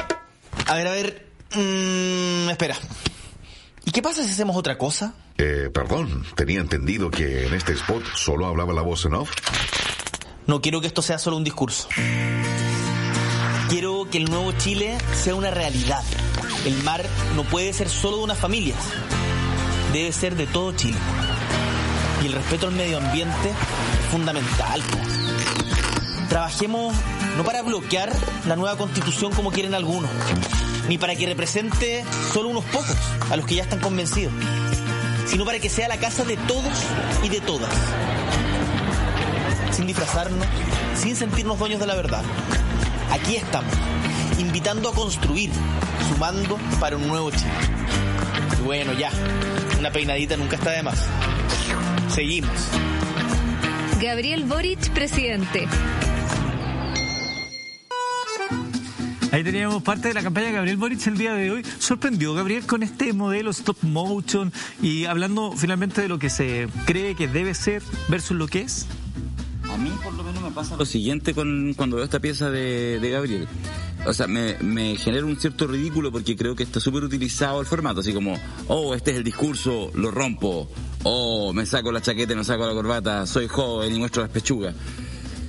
A ver, a ver. Mm, espera. ¿Y qué pasa si hacemos otra cosa? Eh, perdón, tenía entendido que en este spot solo hablaba la voz en off. No quiero que esto sea solo un discurso. Quiero que el nuevo Chile sea una realidad. El mar no puede ser solo de unas familias. Debe ser de todo Chile. Y el respeto al medio ambiente es fundamental. Trabajemos no para bloquear la nueva constitución como quieren algunos, ni para que represente solo unos pocos, a los que ya están convencidos, sino para que sea la casa de todos y de todas sin disfrazarnos, sin sentirnos dueños de la verdad. Aquí estamos, invitando a construir, sumando para un nuevo Chile. Y bueno, ya, una peinadita nunca está de más. Seguimos. Gabriel Boric, presidente. Ahí teníamos parte de la campaña de Gabriel Boric el día de hoy. Sorprendió Gabriel con este modelo stop motion y hablando finalmente de lo que se cree que debe ser versus lo que es. A mí por lo menos me pasa lo siguiente con cuando veo esta pieza de, Gabriel. O sea, me, genera un cierto ridículo porque creo que está súper utilizado el formato, así como, oh, este es el discurso, lo rompo, oh, me saco la chaqueta me saco la corbata, soy joven y muestro las pechugas.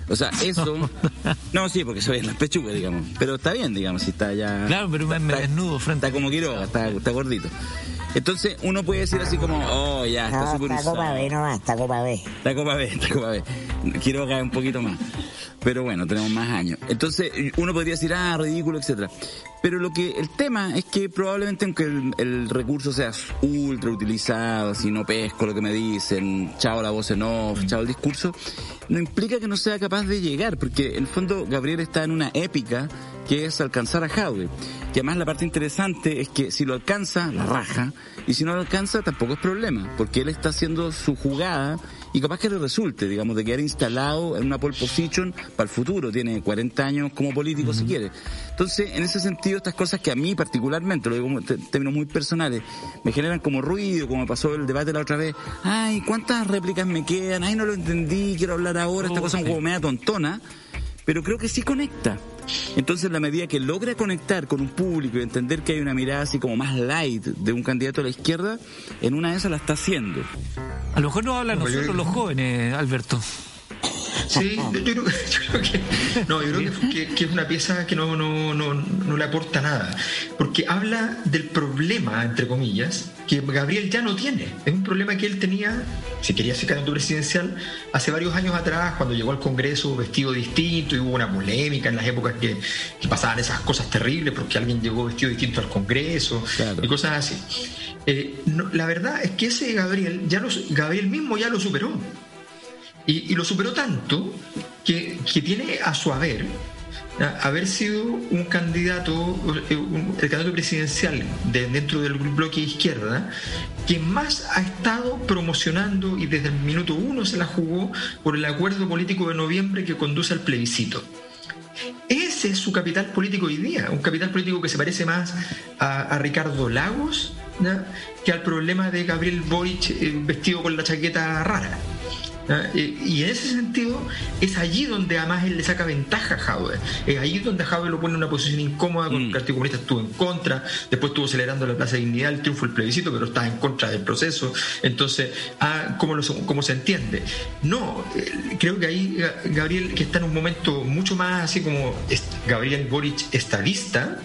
O sea, eso... <laughs> No, sí, porque soy en las pechugas, digamos. Pero está bien, digamos, si está ya... Claro, pero me, me está- desnudo frente Está como Quiroga, está, está gordito. Entonces uno puede decir así como, oh, ya, está No, súper está Copa. B nomás, está Copa B. La Copa B, la Copa B. Quiero caer un poquito más. Pero bueno, tenemos más años. Entonces, uno podría decir, ah, ridículo, etcétera. Pero lo que, el tema es que probablemente aunque el, el recurso sea ultra utilizado, si no pesco lo que me dicen, chao la voz en off, chao el discurso, no implica que no sea capaz de llegar, porque en el fondo Gabriel está en una épica que es alcanzar a Jaude. Que además la parte interesante es que si lo alcanza, la raja, y si no lo alcanza, tampoco es problema, porque él está haciendo su jugada y capaz que le resulte, digamos, de quedar instalado en una pole position para el futuro. Tiene 40 años como político si quiere. Entonces, en ese sentido, estas cosas que a mí particularmente, lo digo en términos muy personales, me generan como ruido, como pasó el debate la otra vez. Ay, ¿cuántas réplicas me quedan? Ay, no lo entendí, quiero hablar ahora. Esta cosa es como media tontona, pero creo que sí conecta. Entonces, en la medida que logra conectar con un público y entender que hay una mirada así como más light de un candidato a la izquierda, en una de esas la está haciendo. A lo mejor nos hablan nosotros los jóvenes, Alberto. Sí, yo creo, <laughs> yo creo que no, yo creo que, que- que es una pieza que no, no, no, no le aporta nada, porque habla del problema, entre comillas, que Gabriel ya no tiene. Es un problema que él tenía, si quería ser candidato presidencial, hace varios años atrás, cuando llegó al Congreso vestido distinto y hubo una polémica en las épocas que, que pasaban esas cosas terribles porque alguien llegó vestido distinto al Congreso y cosas así. Eh, no, la verdad es que ese Gabriel, ya lo, Gabriel mismo ya lo superó. Y, lo superó tanto que, que tiene a su haber haber sido un candidato, eh, el candidato presidencial de- dentro del bloque izquierda, que más ha estado promocionando y desde el minuto uno se la jugó por el acuerdo político de noviembre que conduce al plebiscito. Ese es su capital político hoy día, un capital político que se parece más a, Ricardo Lagos ¿ya? que al problema de Gabriel Boric eh, vestido con la chaqueta rara. ¿Ya? Eh, Y en ese sentido es allí donde además él le saca ventaja a Jaude. Es allí donde Jaude lo pone en una posición incómoda, con el Partido Comunista estuvo en contra, después estuvo celebrando la Plaza de Dignidad, el triunfo del plebiscito, pero está en contra del proceso. Entonces, ah, ¿cómo, lo- cómo se entiende? No, eh, creo que ahí Ga- Gabriel, que está en un momento mucho más así como Gabriel Boric estadista,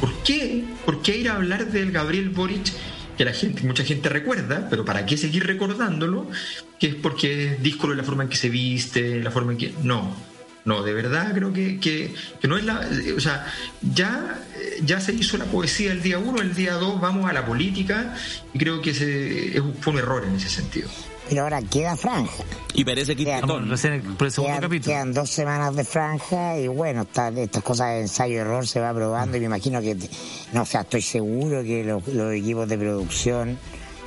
¿por qué? ¿Por qué ir a hablar del Gabriel Boric? Que la gente, mucha gente recuerda, pero ¿para qué seguir recordándolo? Que es porque es díscolo la forma en que se viste, la forma en que... No, no, de verdad creo que, que, no es la... O sea, ya, ya se hizo la poesía el día uno, el día dos vamos a la política y creo que ese es fue un error en ese sentido. Pero ahora queda franja. Y parece que quedan, por el segundo quedan, quedan dos semanas de franja y bueno, está- estas cosas de ensayo-error se va probando y me imagino que, no o sea, estoy seguro que los, los equipos de producción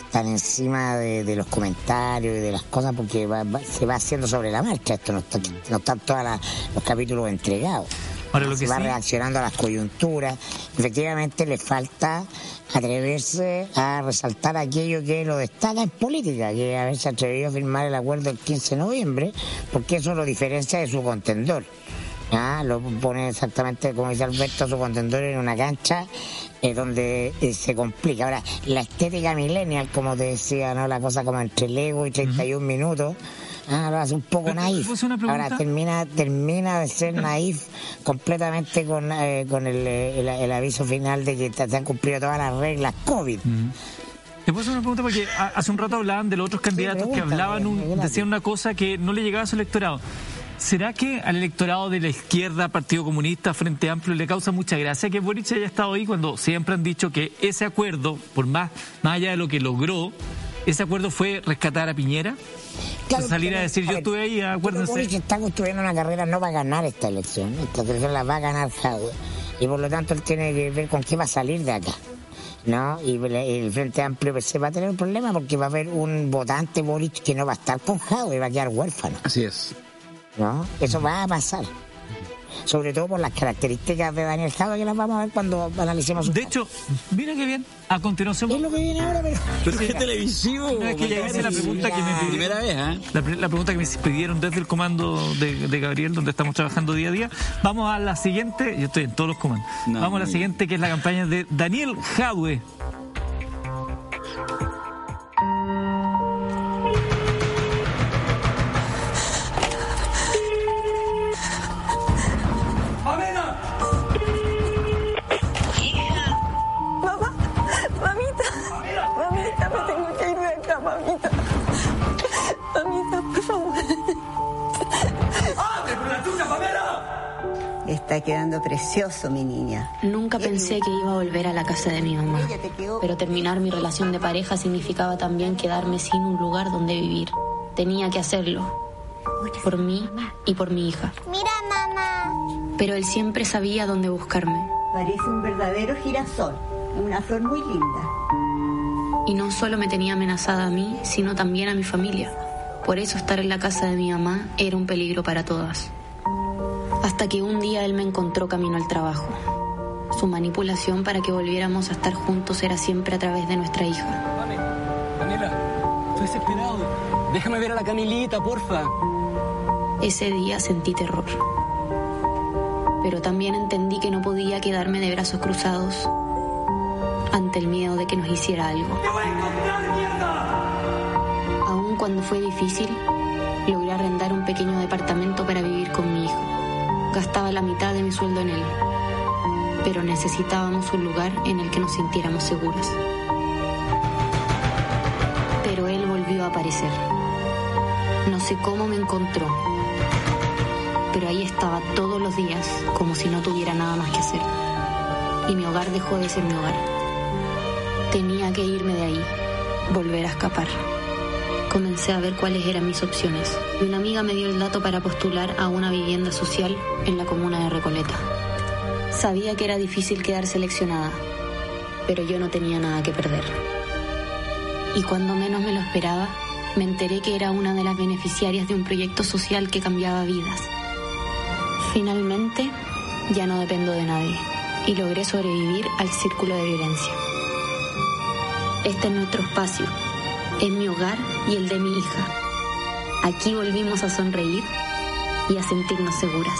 están encima de, de los comentarios y de las cosas porque va- va- se va haciendo sobre la marcha. Esto no, está, no están todos los capítulos entregados. Ahora, lo que va sí- reaccionando a las coyunturas. Efectivamente, le falta atreverse a resaltar aquello que lo destaca en política, que haberse atrevido a firmar el acuerdo el 15 de noviembre, porque eso lo diferencia de su contendor. Ah, lo pone exactamente como dice Alberto, su contendor en una cancha eh, donde eh, se complica. Ahora, la estética millennial, como te decía, ¿no? la cosa como entre Lego y 31 minutos, ah, lo hace un poco naif. Ahora termina, termina de ser naif completamente con, eh, con el, eh, el- el aviso final de que te, te han cumplido todas las reglas COVID. Te puedo hacer una pregunta porque hace un rato hablaban de los otros candidatos que hablaban, un- decían una cosa que no le llegaba a su electorado. ¿Será que al electorado de la izquierda, Partido Comunista, Frente Amplio, le causa mucha gracia que Boric haya estado ahí cuando siempre han dicho que ese acuerdo, por más, más allá de lo que logró, ese acuerdo fue rescatar a Piñera? Claro, salir a decir, yo ver, estuve ahí, acuérdense. Boric está construyendo una carrera no va a ganar esta elección, esta elección la va a ganar Jadwe. Y por lo tanto él tiene que ver con qué va a salir de acá. ¿No? Y el el Frente Amplio se va a tener un problema porque va a haber un votante Boric que no va a estar con Jadwe, va a quedar huérfano. Así es. ¿No? Eso va a pasar. Sobre todo por las características de Daniel Jadwe que las vamos a ver cuando analicemos su De hecho, mira qué bien. A continuación. Es lo que viene ahora, pero. Pero qué televisivo. No, es que ya hice la pregunta que me Primera vez, ¿ah? La, pre- la pregunta que me pidieron desde el comando de, de Gabriel, donde estamos trabajando día a día. Vamos a la siguiente, yo estoy en todos los comandos. No, Vamos a la siguiente, que es la campaña de Daniel Jadwe. Está quedando precioso, mi niña. Nunca pensé que iba a volver a la casa de mi mamá, pero terminar mi relación de pareja significaba también quedarme sin un lugar donde vivir. Tenía que hacerlo, por mí y por mi hija. Mira, mamá. Pero él siempre sabía dónde buscarme. Parece un verdadero girasol, una flor muy linda. Y no solo me tenía amenazada a mí, sino también a mi familia. Por eso estar en la casa de mi mamá era un peligro para todas. Hasta que un día él me encontró camino al trabajo. Su manipulación para que volviéramos a estar juntos era siempre a través de nuestra hija. Daniela, estoy desesperado. Déjame ver a la Camilita, porfa. Ese día sentí terror. Pero también entendí que no podía quedarme de brazos cruzados ante el miedo de que nos hiciera algo. Aun cuando fue difícil, logré arrendar un pequeño departamento para vivir con mi hijo. Gastaba la mitad de mi sueldo en él, pero necesitábamos un lugar en el que nos sintiéramos seguras. Pero él volvió a aparecer. No sé cómo me encontró, pero ahí estaba todos los días como si no tuviera nada más que hacer. Y mi hogar dejó de ser mi hogar. Tenía que irme de ahí, volver a escapar. Comencé a ver cuáles eran mis opciones una amiga me dio el dato para postular a una vivienda social en la comuna de Recoleta. Sabía que era difícil quedar seleccionada, pero yo no tenía nada que perder. Y cuando menos me lo esperaba, me enteré que era una de las beneficiarias de un proyecto social que cambiaba vidas. Finalmente, ya no dependo de nadie y logré sobrevivir al círculo de violencia. Este es nuestro espacio, es mi hogar y el de mi hija. Aquí volvimos a sonreír y a sentirnos seguras.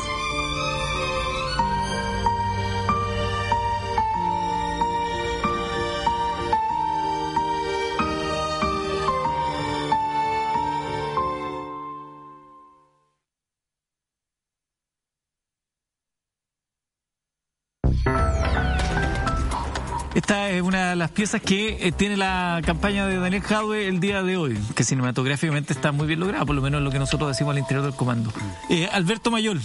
Una de las piezas que eh, tiene la campaña de Daniel Jadwe el día de hoy, que cinematográficamente está muy bien lograda, por lo menos lo que nosotros decimos al interior del comando. Eh, Alberto Mayol.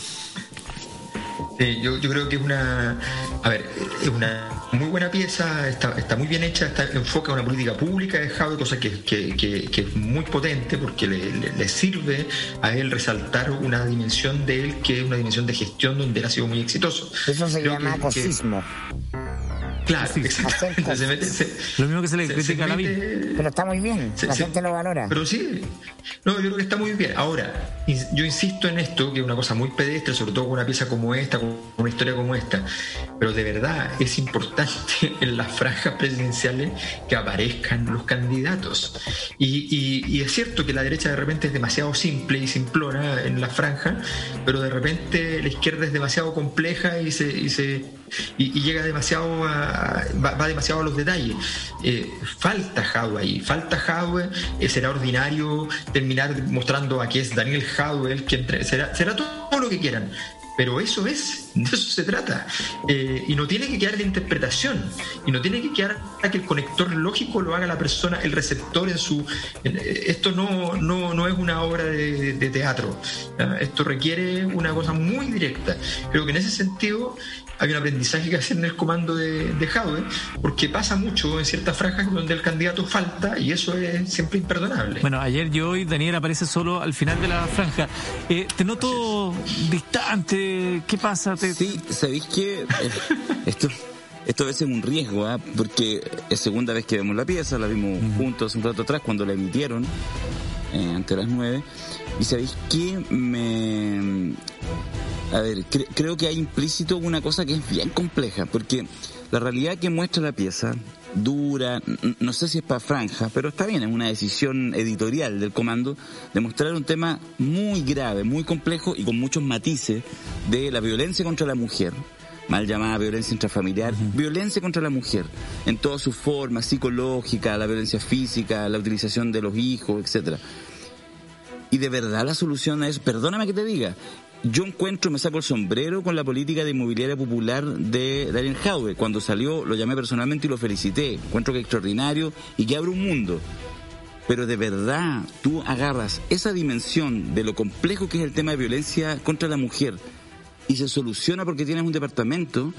Eh, yo, yo creo que es una, a ver, es una muy buena pieza, está, está muy bien hecha, está, enfoca una política pública de Jadwe, cosa que, que, que- que es muy potente porque le, le- le sirve a él resaltar una dimensión de él que es una dimensión de gestión donde él ha sido muy exitoso. Eso se Creo llama que- que- cosismo. Claro, Sí. exactamente. Se mete- se- Lo mismo que se le se- critica a la mete- Pero está muy bien, la gente lo valora. Pero sí, no, yo creo que está muy bien. Ahora, yo insisto en esto, que es una cosa muy pedestre, sobre todo con una pieza como esta, con una historia como esta, pero de verdad es importante <laughs> en las franjas presidenciales que aparezcan los candidatos. Y, y- y es cierto que la derecha de repente es demasiado simple y simplona en la franja, pero de repente la izquierda es demasiado compleja y se... Y se y, y llega demasiado a, va, va demasiado a los detalles. Eh, falta Jadwe ahí, falta Jadwe, eh, será ordinario terminar mostrando a que es Daniel Jadwe el que entre- será, será todo lo que quieran. Pero eso es, de eso se trata. Eh, y no tiene que quedar la interpretación. Y no tiene que quedar a que el conector lógico lo haga la persona, el receptor en su. en- eh, esto no, no, no es una obra de, de teatro. Esto requiere una cosa muy directa. Creo que en ese sentido hay un aprendizaje que hacer en el comando de, de Jadwe, porque pasa mucho en ciertas franjas donde el candidato falta y eso es siempre imperdonable. Bueno, ayer y hoy Daniel aparece solo al final de la franja. Eh, te noto distante. ¿Qué pasa? Te- Sí, ¿sabéis que esto, esto a veces es un riesgo, ¿ah? porque es segunda vez que vemos la pieza, la vimos juntos un rato atrás cuando la emitieron, eh, ante las nueve, y ¿sabéis que me... A ver, cre- creo que hay implícito una cosa que es bien compleja, porque la realidad que muestra la pieza, dura, no sé si es para franja, pero está bien, es una decisión editorial del comando de mostrar un tema muy grave, muy complejo y con muchos matices de la violencia contra la mujer mal llamada violencia intrafamiliar, violencia contra la mujer, en todas sus formas, psicológica, la violencia física, la utilización de los hijos, etcétera. Y de verdad la solución a eso, perdóname que te diga, yo encuentro, me saco el sombrero con la política de inmobiliaria popular de Daniel Jaue. Cuando salió lo llamé personalmente y lo felicité. Encuentro que es extraordinario y que abre un mundo. Pero de verdad, tú agarras esa dimensión de lo complejo que es el tema de violencia contra la mujer y se soluciona porque tienes un departamento,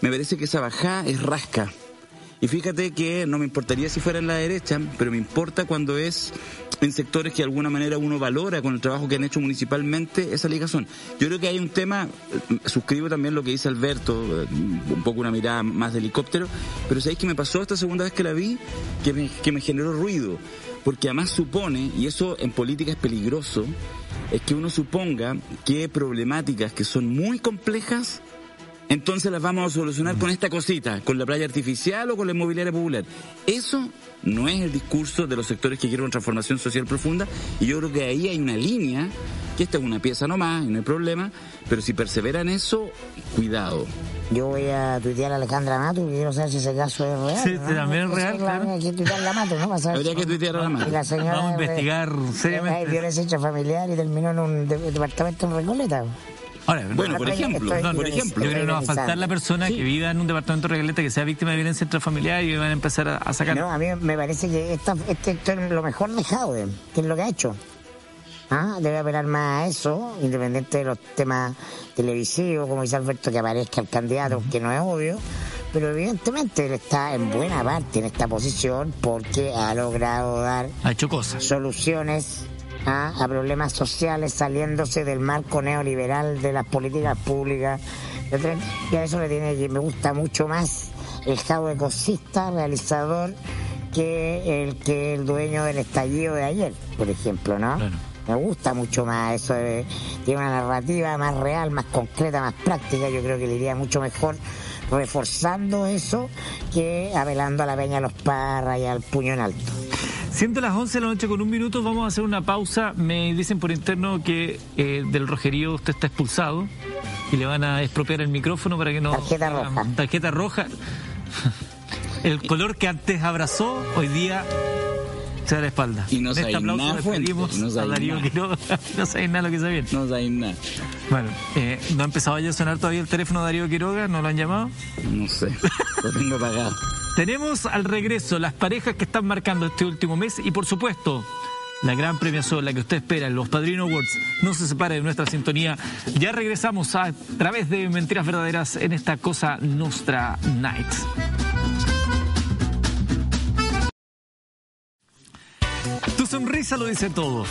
me parece que esa bajada es rasca. Y fíjate que no me importaría si fuera en la derecha, pero me importa cuando es en sectores que de alguna manera uno valora con el trabajo que han hecho municipalmente esa ligazón. Yo creo que hay un tema, eh, suscribo también lo que dice Alberto, eh, un poco una mirada más de helicóptero, pero ¿sabéis que me pasó esta segunda vez que la vi? Que me, que me generó ruido, porque además supone, y eso en política es peligroso, es que uno suponga que problemáticas que son muy complejas entonces las vamos a solucionar con esta cosita, con la playa artificial o con la inmobiliaria popular. Eso no es el discurso de los sectores que quieren una transformación social profunda y yo creo que ahí hay una línea, que esta es una pieza nomás y no hay problema, pero si persevera en eso, cuidado. Yo voy a tuitear a Alejandra Mato y quiero saber si ese caso es real. Sí, ¿no? también es real, la- claro. Hay que tuitear la Mato, ¿no? Para saber Habría que tuitear a la Mato. Y la señora Vamos a investigar seriamente. Hay violencia intrafamiliar y terminó en un de- departamento en Recoleta. Ahora, Bueno, por ejemplo, por ejemplo. Yo creo que no va a faltar la persona que viva en un departamento de Regaleta que sea víctima de violencia intrafamiliar y van a empezar a, a sacar. No, a mí me parece que esta, este esto es lo mejor de Jaude, que es lo que ha hecho. Ah, debe apelar más a eso, independiente de los temas televisivos, como dice Alberto, que aparezca el candidato, que no es obvio, pero evidentemente él está en buena parte en esta posición porque ha logrado dar Ha hecho cosas. soluciones ah, a problemas sociales saliéndose del marco neoliberal de las políticas públicas. Y a eso le tiene que me gusta mucho más el Jaude ecosista, realizador, que el que el dueño del estallido de ayer, por ejemplo, ¿no? Me gusta mucho más eso, de- tiene una narrativa más real, más concreta, más práctica, yo creo que le iría mucho mejor reforzando eso que apelando a la peña de los parras y al puño en alto. Siendo las 11 de la noche con un minuto, vamos a hacer una pausa. Me dicen por interno que eh, del rojerío usted está expulsado y le van a expropiar el micrófono para que no... Tarjeta roja. Tarjeta roja. El color que antes abrazó, hoy día se da la espalda. Y no este sabéis aplauso despedimos no a Darío. Quiroga. <laughs> No sabéis nada lo que se viene. No sabéis nada. Bueno, eh, ¿no ha empezado ya a sonar todavía el teléfono de Darío Quiroga? ¿No lo han llamado? No sé, lo tengo apagado. <laughs> Tenemos al regreso las parejas que están marcando este último mes y por supuesto la gran premiación, la que usted espera, los Padrino Awards. No se separe de nuestra sintonía. Ya regresamos a través de Mentiras Verdaderas en esta cosa Nostra Night. Sonrisa lo dice todo.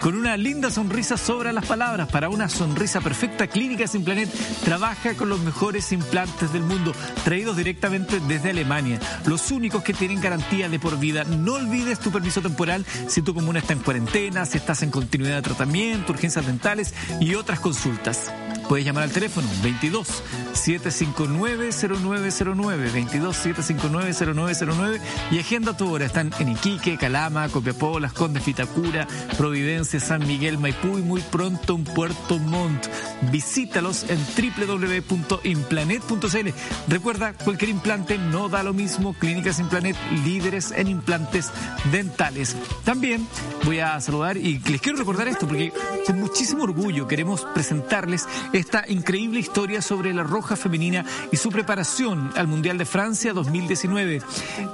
Con una linda sonrisa sobran las palabras. Para una sonrisa perfecta, Clínicas Implanet trabaja con los mejores implantes del mundo, traídos directamente desde Alemania. Los únicos que tienen garantía de por vida. No olvides tu permiso temporal si tu comuna está en cuarentena, si estás en continuidad de tratamiento, urgencias dentales y otras consultas. Puedes llamar al teléfono 22 759 0909 22 759 0909 y agenda tu hora. Están en Iquique, Calama, Copiapó, Las Condes, Vitacura, Providencia, San Miguel, Maipú y muy pronto en Puerto Montt. Visítalos en www.implanet.cl. Recuerda, cualquier implante no da lo mismo. Clínicas Implanet, líderes en implantes dentales. También voy a saludar y les quiero recordar esto porque con muchísimo orgullo queremos presentarles esta increíble historia sobre la Roja Femenina y su preparación al Mundial de Francia 2019.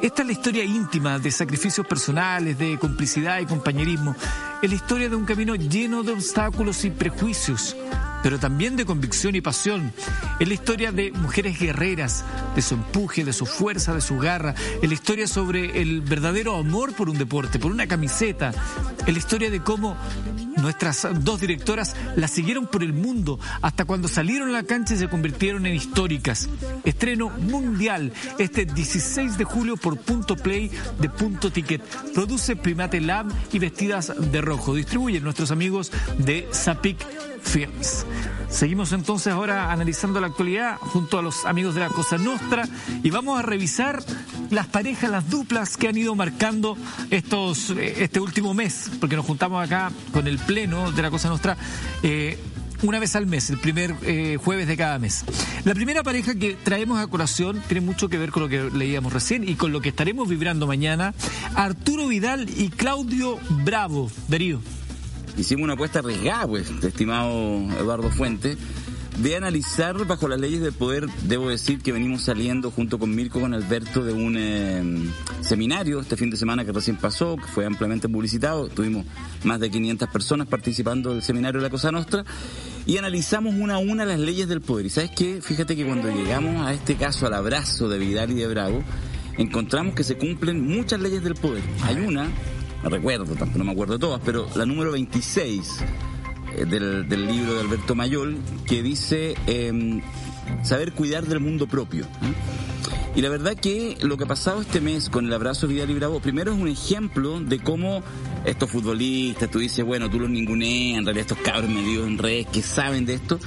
Esta es la historia íntima de sacrificios personales, de complicidad y compañerismo. Es la historia de un camino lleno de obstáculos y prejuicios pero también de convicción y pasión. Es la historia de mujeres guerreras, de su empuje, de su fuerza, de su garra. Es la historia sobre el verdadero amor por un deporte, por una camiseta. Es la historia de cómo nuestras dos directoras la siguieron por el mundo hasta cuando salieron a la cancha y se convirtieron en históricas. Estreno mundial este 16 de julio por Punto Play de Punto Ticket. Produce Primate Lab y Vestidas de Rojo. Distribuyen nuestros amigos de Zapic Films. Seguimos entonces ahora analizando la actualidad junto a los amigos de la Cosa Nostra y vamos a revisar las parejas, las duplas que han ido marcando estos este último mes, porque nos juntamos acá con el pleno de la Cosa Nostra. Eh, una vez al mes, el primer eh, jueves de cada mes. La primera pareja que traemos a colación tiene mucho que ver con lo que leíamos recién y con lo que estaremos vibrando mañana. Arturo Vidal y Claudio Bravo. Darío hicimos una apuesta arriesgada, pues, estimado Eduardo Fuente, de analizar bajo las leyes del poder, debo decir que venimos saliendo junto con Mirko, con Alberto, de un eh, seminario este fin de semana que recién pasó, que fue ampliamente publicitado, tuvimos más de 500 personas participando del seminario la Cosa Nostra, y analizamos una a una las leyes del poder. Y sabes qué, fíjate que cuando llegamos a este caso, al abrazo de Vidal y de Bravo, encontramos que se cumplen muchas leyes del poder. Hay una no recuerdo, no me acuerdo todas, pero la número 26 eh, del, del, libro de Alberto Mayol, que dice em, saber cuidar del mundo propio. Y la verdad que lo que ha pasado este mes con el abrazo Vidal y Bravo, primero es un ejemplo de cómo estos futbolistas, tú dices, bueno, tú los ninguneas, en realidad estos cabros medios en redes que saben de esto.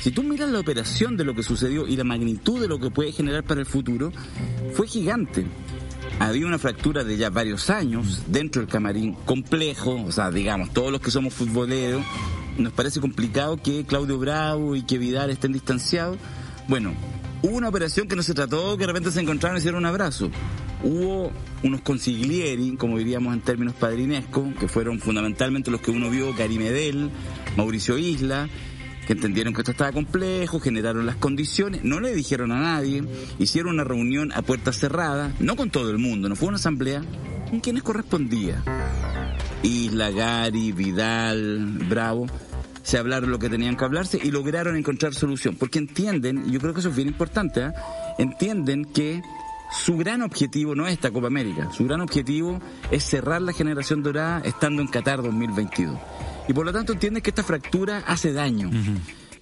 Si tú miras la operación de lo que sucedió y la magnitud de lo que puede generar para el futuro, fue gigante había una fractura de ya varios años dentro del camarín, complejo, o sea, digamos, todos los que somos futboleros, nos parece complicado que Claudio Bravo y que Vidal estén distanciados. Bueno, hubo una operación que no se trató que de repente se encontraron y hicieron un abrazo. Hubo unos consiglieri, como diríamos en términos padrinescos, que fueron fundamentalmente los que uno vio, Gary Medel, Mauricio Isla, que entendieron que esto estaba complejo, generaron las condiciones, no le dijeron a nadie, hicieron una reunión a puertas cerradas, no con todo el mundo, no fue una asamblea, con quienes correspondía. Isla, Gary, Vidal, Bravo, se hablaron lo que tenían que hablarse y lograron encontrar solución, porque entienden, y yo creo que eso es bien importante, ¿eh? entienden que su gran objetivo no es esta Copa América, su gran objetivo es cerrar la generación dorada estando en Qatar 2022. Y por lo tanto entiendes que esta fractura hace daño.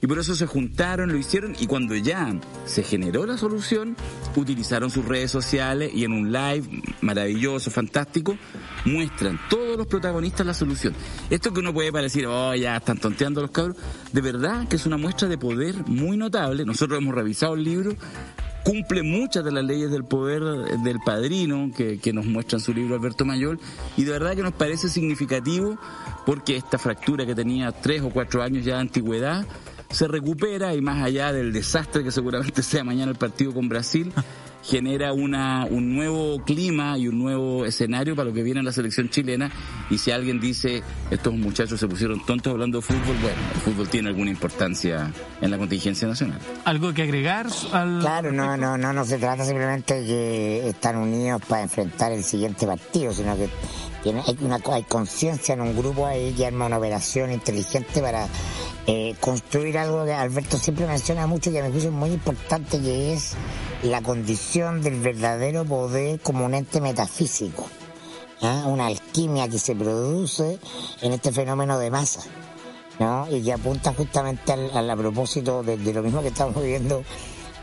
Y por eso se juntaron, lo hicieron y cuando ya se generó la solución, utilizaron sus redes sociales y en un live maravilloso, fantástico, muestran todos los protagonistas la solución. Esto que uno puede parecer, oh, ya están tonteando los cabros, de verdad que es una muestra de poder muy notable. Nosotros hemos revisado el libro, cumple muchas de las leyes del poder del padrino que, nos muestra en su libro Alberto Mayor y de verdad que nos parece significativo porque esta fractura que tenía tres o cuatro años ya de antigüedad se recupera y más allá del desastre que seguramente <laughs> sea mañana el partido con Brasil, genera una, un nuevo clima y un nuevo escenario para lo que viene en la selección chilena. Y si alguien dice, estos muchachos se pusieron tontos hablando de fútbol, bueno, el fútbol tiene alguna importancia en la contingencia nacional. ¿Algo que agregar? Al... Claro, no, no, no, no se trata simplemente de que están unidos para enfrentar el siguiente partido, sino que tiene, hay, una, hay conciencia en un grupo ahí que arma una operación inteligente para eh, construir algo que Alberto siempre menciona mucho que me parece muy importante, que es la condición del verdadero poder como un ente metafísico. ¿ah? una alquimia que se produce en este fenómeno de masa. ¿no? Y que apunta justamente al, a propósito de, lo mismo que estamos viviendo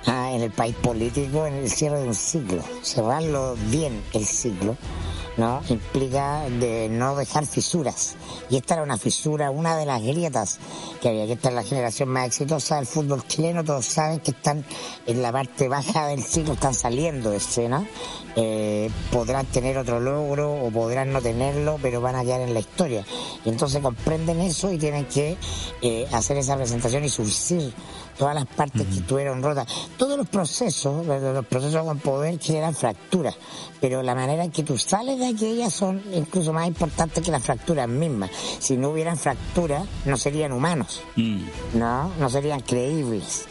ah, en el país político, en el cierre de un ciclo, cerrarlo bien el ciclo ¿no? implica de no dejar fisuras. Y esta era una fisura, una de las grietas que había, que esta es la generación más exitosa del fútbol chileno, todos saben que están en la parte baja del ciclo, están saliendo de escena, eh, podrán tener otro logro o podrán no tenerlo, pero van a quedar en la historia. Y entonces comprenden eso y tienen que eh, hacer esa presentación y surcir todas las partes que estuvieron rotas. Todos los procesos, los procesos con poder generan fracturas, pero la manera en que tú sales de aquellas son incluso más importantes que las fracturas mismas. Si no hubieran fracturas, no serían humanos, mm. ¿no? No serían creíbles.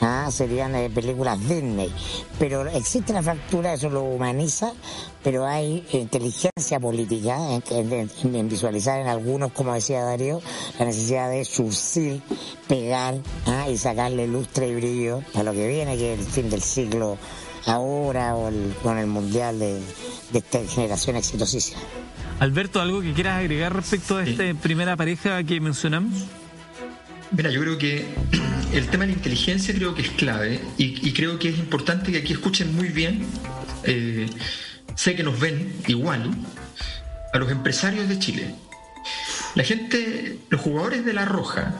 ¿Ah? serían eh, películas Disney. Pero existe la fractura, eso lo humaniza, pero hay inteligencia política en, visualizar en algunos, como decía Darío, la necesidad de surcir, pegar ¿ah? y sacarle lustre y brillo a lo que viene, que es el fin del siglo ahora o con el mundial de, de esta generación exitosísima. Alberto, ¿algo que quieras agregar respecto a esta primera pareja que mencionamos? Mira, yo creo que el tema de la inteligencia creo que es clave y, creo que es importante que aquí escuchen muy bien, eh, sé que nos ven igual, a los empresarios de Chile. La gente, los jugadores de La Roja,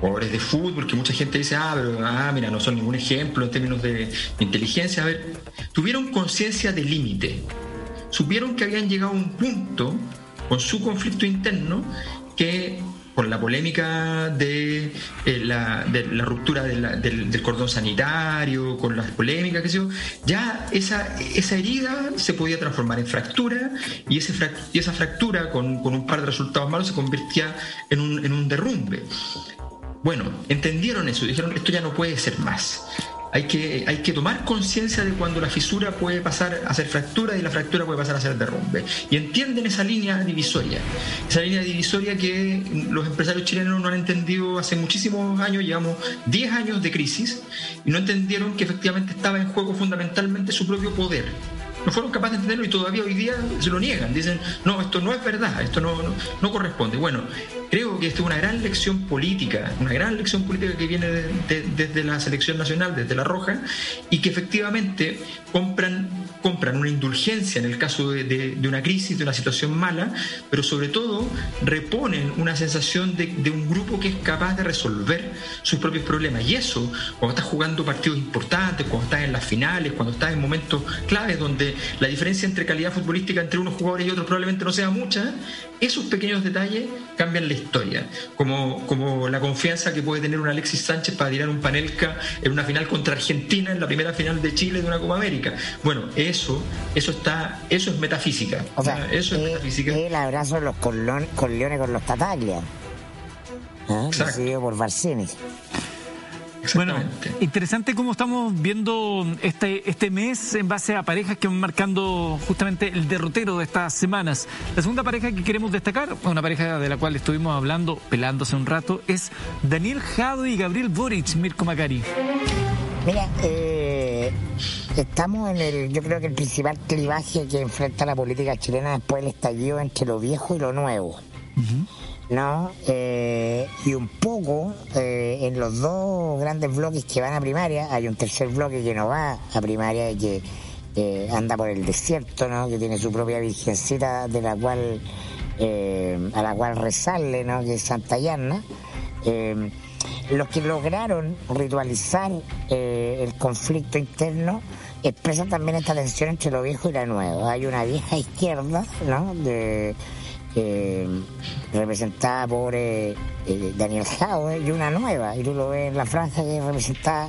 jugadores de fútbol, que mucha gente dice, ah, pero, ah, mira, no son ningún ejemplo en términos de inteligencia, a ver, tuvieron conciencia de límite, supieron que habían llegado a un punto con su conflicto interno que por la polémica de, eh, la, ruptura del, cordón sanitario, con las polémicas, que sé yo, ya esa, esa herida se podía transformar en fractura y, ese y esa fractura con, un par de resultados malos se convertía en un, en un derrumbe. Bueno, entendieron eso, dijeron, esto ya no puede ser más hay que, hay que tomar conciencia de cuando la fisura puede pasar a ser fractura y la fractura puede pasar a ser derrumbe. Y entienden esa línea divisoria. Esa línea divisoria que los empresarios chilenos no han entendido hace muchísimos años, llevamos 10 años de crisis, y no entendieron que efectivamente estaba en juego fundamentalmente su propio poder no fueron capaces de entenderlo y todavía hoy día se lo niegan. Dicen, no, esto no es verdad, esto no, no, corresponde. Bueno, creo que esta es una gran lección política, una gran lección política que viene desde la selección nacional, desde la Roja, y que efectivamente compran compran una indulgencia en el caso de, una crisis, de una situación mala, pero sobre todo reponen una sensación de, un grupo que es capaz de resolver sus propios problemas. Y eso, cuando estás jugando partidos importantes, cuando estás en las finales, cuando estás en momentos claves donde la diferencia entre calidad futbolística entre unos jugadores y otros probablemente no sea mucha, esos pequeños detalles cambian la historia. Como, como la confianza que puede tener un Alexis Sánchez para tirar un panelca en una final contra Argentina, en la primera final de Chile de una Copa América. Bueno, eso, eso está, eso es metafísica. O sea, eso es eh, metafísica. El abrazo de los con, leones con los Tataglia. ¿eh? Exacto. por Barcini. Bueno, interesante cómo estamos viendo este, este mes en base a parejas que van marcando justamente el derrotero de estas semanas. La segunda pareja que queremos destacar, una pareja de la cual estuvimos hablando, pelándose un rato, es Daniel Jado y Gabriel Boric, Mirko Macari. Mira, eh, estamos en el, yo creo que el principal clivaje que enfrenta la política chilena después del estallido entre lo viejo y lo nuevo. ¿No? Eh, y un poco eh, en los dos grandes bloques que van a primaria, hay un tercer bloque que no va a primaria y que eh, anda por el desierto, ¿no? Que tiene su propia virgencita de la cual a la cual resale, ¿no? Que es Santa Yarna. los que lograron ritualizar el conflicto interno expresan también esta tensión entre lo viejo y lo nuevo. Hay una vieja izquierda, ¿no? Eh, representada por eh, eh, Daniel Jau y una nueva, y tú lo ves en la franja que es representada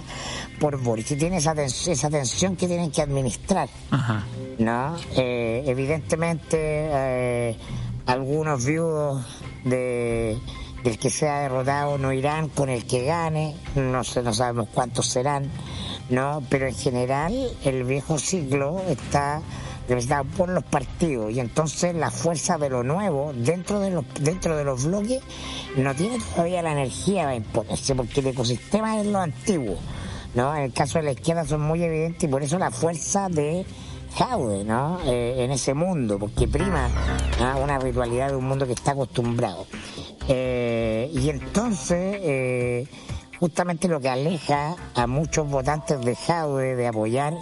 por Boris, y tiene esa, esa tensión que tienen que administrar. ¿no? evidentemente, algunos viudos de del que sea derrotado no irán con el que gane, no sé, no sabemos cuántos serán, ¿no? Pero en general el viejo siglo está representado por los partidos y entonces la fuerza de lo nuevo dentro de los dentro de los bloques no tiene todavía la energía para imponerse porque el ecosistema es lo antiguo no en el caso de la izquierda son muy evidentes y por eso la fuerza de Jaude, ¿no? Eh, en ese mundo, porque prima una ritualidad de un mundo que está acostumbrado. Eh, y entonces, eh, justamente lo que aleja a muchos votantes de Jaude de apoyar,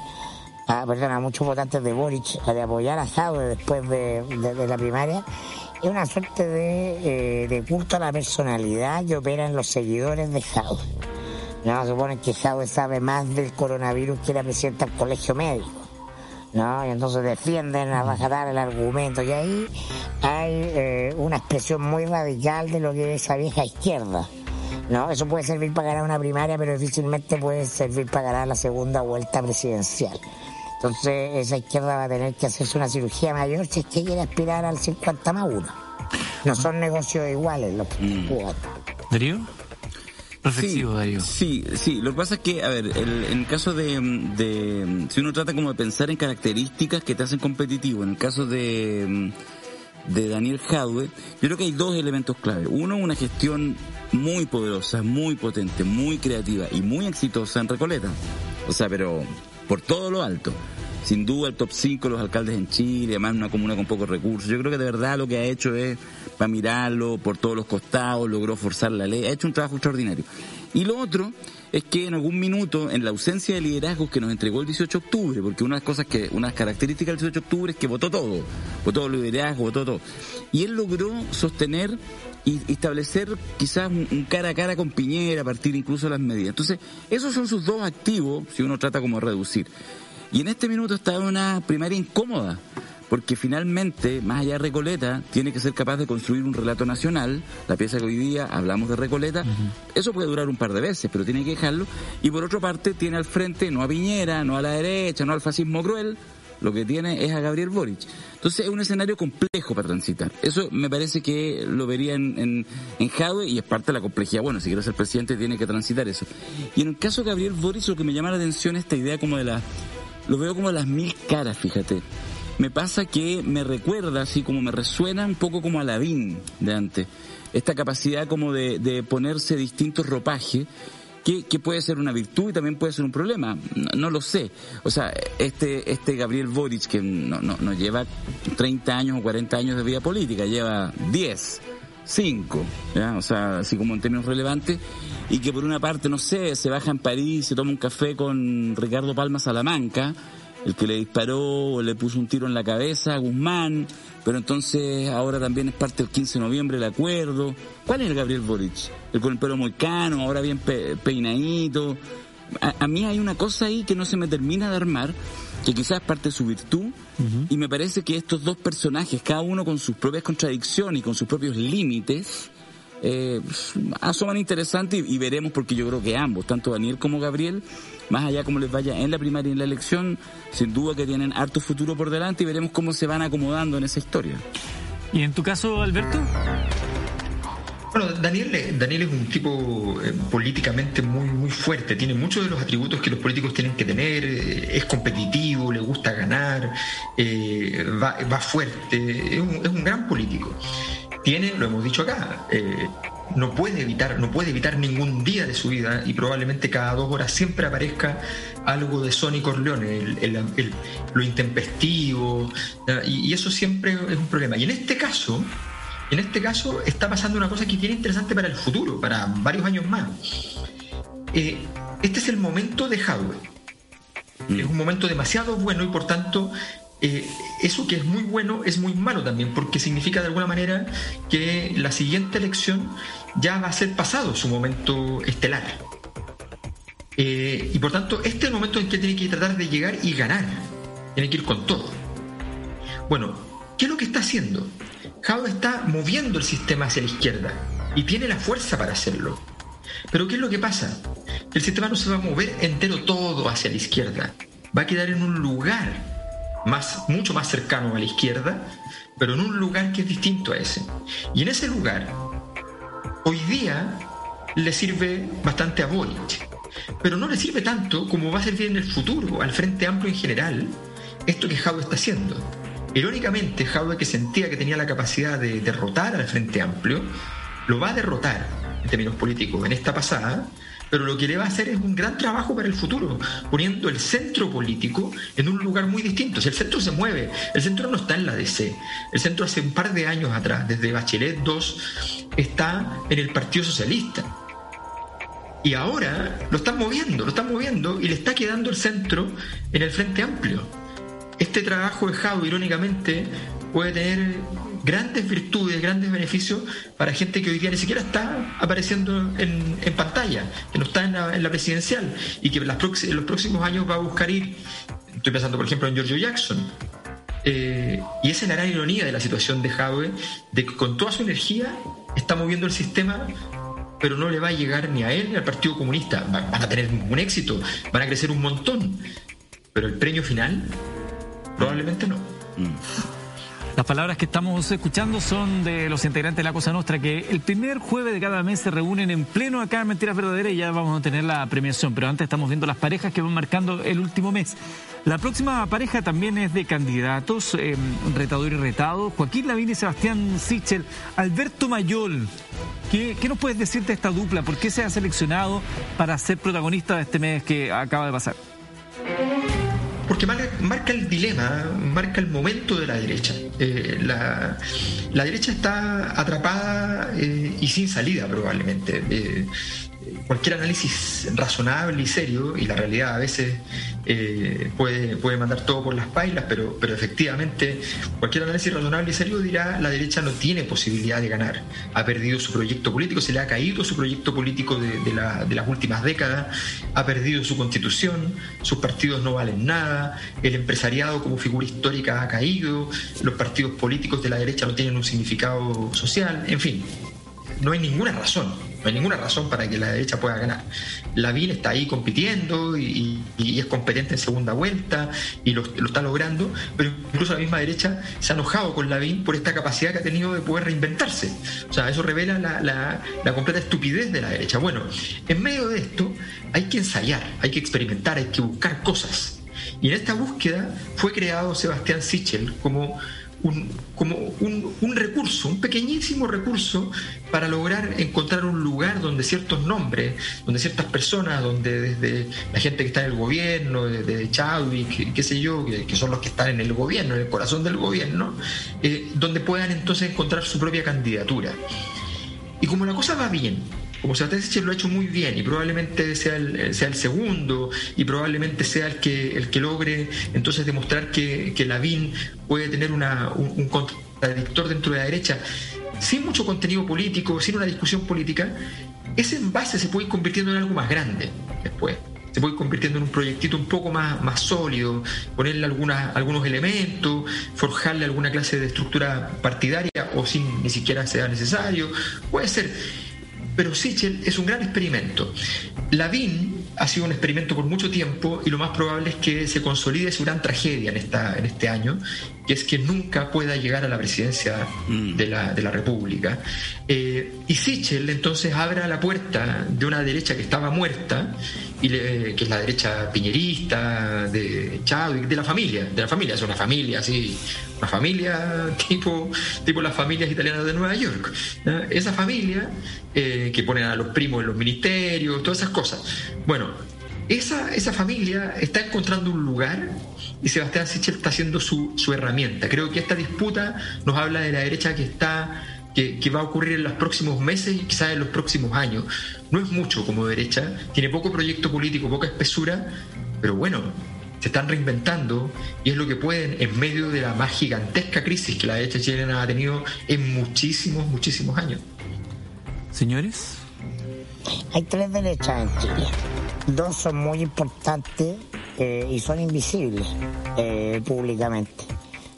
a, perdón, a muchos votantes de Boric de apoyar a Jaude después de, la primaria, es una suerte de, de culto a la personalidad que operan los seguidores de Jaude. No, supone que Jaude sabe más del coronavirus que la presidenta del colegio médico. ¿no? Y entonces defienden a bajar el argumento. Y ahí hay eh, una expresión muy radical de lo que es esa vieja izquierda. ¿no? Eso puede servir para ganar una primaria, pero difícilmente puede servir para ganar la segunda vuelta presidencial. Entonces esa izquierda va a tener que hacerse una cirugía mayor si es que quiere aspirar al 50 más 1. No son negocios iguales los que mm. ¿Darío? reflexivo, sí, Sí, sí, lo que pasa es que, a ver, el, en el caso de, de, si uno trata como de pensar en características que te hacen competitivo, en el caso de, de Daniel Jadwe, yo creo que hay dos elementos clave. Uno, una gestión muy poderosa, muy potente, muy creativa y muy exitosa en Recoleta. O sea, pero por todo lo alto sin duda el top 5 los alcaldes en Chile, además una comuna con pocos recursos. Yo creo que de verdad lo que ha hecho es para mirarlo por todos los costados, logró forzar la ley, ha hecho un trabajo extraordinario. Y lo otro es que en algún minuto, en la ausencia de liderazgos que nos entregó el 18 de octubre, porque una de las cosas que, una de las características del 18 de octubre es que votó todo, votó liderazgo, votó todo. Y él logró sostener y establecer quizás un, cara a cara con Piñera a partir incluso de las medidas. Entonces, esos son sus dos activos, si uno trata como de reducir. Y en este minuto está una primaria incómoda, porque finalmente, más allá de Recoleta, tiene que ser capaz de construir un relato nacional, la pieza que hoy día hablamos de Recoleta, eso puede durar un par de veces, pero tiene que dejarlo, y por otra parte tiene al frente no a Piñera, no a la derecha, no al fascismo cruel, lo que tiene es a Gabriel Boric. Entonces es un escenario complejo para transitar. Eso me parece que lo vería en, en, en Jadwe y es parte de la complejidad. Bueno, si quiere ser presidente tiene que transitar eso. Y en el caso de Gabriel Boric lo que me llama la atención es esta idea como de la lo veo como las mil caras, fíjate. Me pasa que me recuerda, así como me resuena un poco como a Lavín de antes. Esta capacidad como de, ponerse distintos ropajes. Que, puede ser una virtud y también puede ser un problema. No, lo sé. O sea, este, este Gabriel Boric, que no, no, no, lleva 30 años o 40 años de vida política, lleva 10 cinco, ¿ya? o sea, así como en términos relevantes, y que por una parte, no sé, se baja en París, se toma un café con Ricardo Palma Salamanca, el que le disparó o le puso un tiro en la cabeza a Guzmán, pero entonces ahora también es parte del 15 de noviembre el acuerdo. ¿Cuál es el Gabriel Boric? El con el pelo moicano, ahora bien peinadito. a mí hay una cosa ahí que no se me termina de armar, que quizás es parte de su virtud, y me parece que estos dos personajes, cada uno con sus propias contradicciones y con sus propios límites, eh, asoman interesantes y, veremos porque yo creo que ambos, tanto Daniel como Gabriel, más allá como les vaya en la primaria y en la elección, sin duda que tienen harto futuro por delante y veremos cómo se van acomodando en esa historia. ¿Y en tu caso, Alberto? Bueno, Daniel, Daniel es un tipo eh, políticamente muy, muy fuerte, tiene muchos de los atributos que los políticos tienen que tener, eh, es competitivo, le gusta ganar, eh, va, va, fuerte, es un, es un, gran político. Tiene, lo hemos dicho acá, no puede evitar, no puede evitar ningún día de su vida y probablemente cada dos horas siempre aparezca algo de Sonny Corleone, el, lo intempestivo, y, y eso siempre es un problema. Y en este caso, en este caso está pasando una cosa que tiene interesante para el futuro, para varios años más. Eh, este es el momento de Howard. Mm. Es un momento demasiado bueno y por tanto eh, eso que es muy bueno es muy malo también, porque significa de alguna manera que la siguiente elección ya va a ser pasado su momento estelar. Eh, y por tanto, este es el momento en que tiene que tratar de llegar y ganar. Tiene que ir con todo. Bueno, ¿qué es lo que está haciendo? Jado está moviendo el sistema hacia la izquierda y tiene la fuerza para hacerlo. Pero ¿qué es lo que pasa? El sistema no se va a mover entero todo hacia la izquierda. Va a quedar en un lugar más, mucho más cercano a la izquierda, pero en un lugar que es distinto a ese. Y en ese lugar, hoy día le sirve bastante a Boric, pero no le sirve tanto como va a servir en el futuro, al Frente Amplio en general, esto que Jado está haciendo. Irónicamente, Jaude, que sentía que tenía la capacidad de derrotar al Frente Amplio, lo va a derrotar en términos políticos en esta pasada, pero lo que le va a hacer es un gran trabajo para el futuro, poniendo el centro político en un lugar muy distinto. Si el centro se mueve, el centro no está en la DC, el centro hace un par de años atrás, desde Bachelet 2, está en el Partido Socialista. Y ahora lo están moviendo, lo están moviendo y le está quedando el centro en el Frente Amplio. Este trabajo dejado, irónicamente, puede tener grandes virtudes, grandes beneficios para gente que hoy día ni siquiera está apareciendo en, pantalla, que no está en la, presidencial y que en, los próximos años va a buscar ir. Estoy pensando, por ejemplo, en Giorgio Jackson. Eh, y esa es la gran ironía de la situación de Jadwe, de que con toda su energía está moviendo el sistema, pero no le va a llegar ni a él ni al Partido Comunista. Van a tener un éxito, van a crecer un montón, pero el premio final probablemente no. Mm. Las palabras que estamos escuchando son de los integrantes de la Cosa Nostra, que el primer jueves de cada mes se reúnen en pleno acá en Mentiras Verdaderas y ya vamos a tener la premiación. Pero antes estamos viendo las parejas que van marcando el último mes. La próxima pareja también es de candidatos, eh, retador y retado. Joaquín Lavín y Sebastián Sichel. Alberto Mayol, ¿qué, ¿qué nos puedes decir de esta dupla? ¿Por qué se ha seleccionado para ser protagonista de este mes que acaba de pasar? Porque marca, el dilema, marca el momento de la derecha. Eh, la, derecha está atrapada eh, y sin salida probablemente. Cualquier análisis razonable y serio, y la realidad a veces eh, puede, puede mandar todo por las pailas, pero, pero efectivamente cualquier análisis razonable y serio dirá la derecha no tiene posibilidad de ganar. Ha perdido su proyecto político, se le ha caído su proyecto político de las últimas décadas, ha perdido su constitución, sus partidos no valen nada, el empresariado como figura histórica ha caído, los partidos políticos de la derecha no tienen un significado social, en fin, no hay ninguna razón no hay ninguna razón para que la derecha pueda ganar. Lavín está ahí compitiendo y, es competente en segunda vuelta y lo, está logrando, pero incluso la misma derecha se ha enojado con Lavín por esta capacidad que ha tenido de poder reinventarse. O sea, eso revela la, la completa estupidez de la derecha. Bueno, en medio de esto hay que ensayar, hay que experimentar, hay que buscar cosas. Y en esta búsqueda fue creado Sebastián Sichel como un, como un, recurso, un pequeñísimo recurso para lograr encontrar un lugar donde ciertos nombres, donde ciertas personas, donde desde la gente que está en el gobierno, desde Chadwick, qué sé yo, que, son los que están en el gobierno, en el corazón del gobierno, eh, donde puedan entonces encontrar su propia candidatura. Y como la cosa va bien, como Sebastián Sichel lo ha hecho muy bien y probablemente sea el, sea el segundo y probablemente sea el que, el que logre entonces demostrar que, que Lavín puede tener una, un, contradictor dentro de la derecha sin mucho contenido político, sin una discusión política, ese envase se puede ir convirtiendo en algo más grande después. Se puede ir convirtiendo en un proyectito un poco más, más sólido, ponerle algunas, algunos elementos, forjarle alguna clase de estructura partidaria o sin ni siquiera sea necesario. Puede ser pero Sichel es un gran experimento. Lavín ha sido un experimento por mucho tiempo y lo más probable es que se consolide su gran tragedia en, esta, en este año, que es que nunca pueda llegar a la presidencia mm. de, la, de, la, República. Eh, y Sichel entonces abre la puerta de una derecha que estaba muerta, y que es la derecha piñerista, de Chávez, de la familia, de la familia, es una familia así, una familia <laughs> tipo, tipo las familias italianas de Nueva York. Esa familia eh, que ponen a los primos en los ministerios, todas esas cosas. Bueno, esa, esa familia está encontrando un lugar y Sebastián Sichel está haciendo su, su herramienta. Creo que esta disputa nos habla de la derecha que está que, va a ocurrir en los próximos meses y quizás en los próximos años. No es mucho como derecha, tiene poco proyecto político, poca espesura, pero bueno, se están reinventando y es lo que pueden en medio de la más gigantesca crisis que la derecha chilena ha tenido en muchísimos, muchísimos años. Señores. Hay tres derechas en Chile. Dos son muy importantes eh, y son invisibles eh, públicamente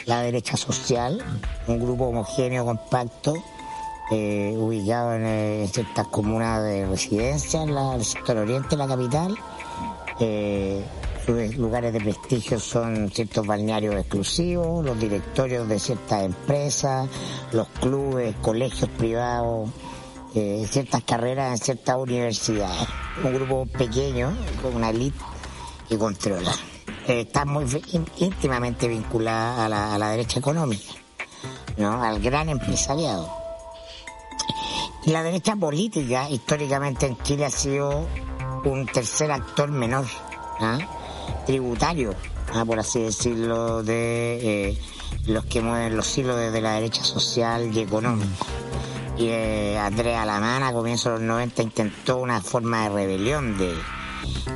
la derecha social, un grupo homogéneo, compacto, eh, ubicado en, ciertas comunas de residencia, en el sector oriente de la capital. Eh, sus lugares de prestigio son ciertos balnearios exclusivos, los directorios de ciertas empresas, los clubes, colegios privados, eh, ciertas carreras en ciertas universidades. Un grupo pequeño, con una elite que controla. Eh, está muy íntimamente vinculada a la, derecha económica, ¿no? al gran empresariado. Y la derecha política históricamente en Chile ha sido un tercer actor menor, ¿ah? tributario, ¿ah? por así decirlo, de eh, los que mueven los hilos desde la derecha social y económica. Y eh, Andrea Lamana a comienzos de los 90 intentó una forma de rebelión de,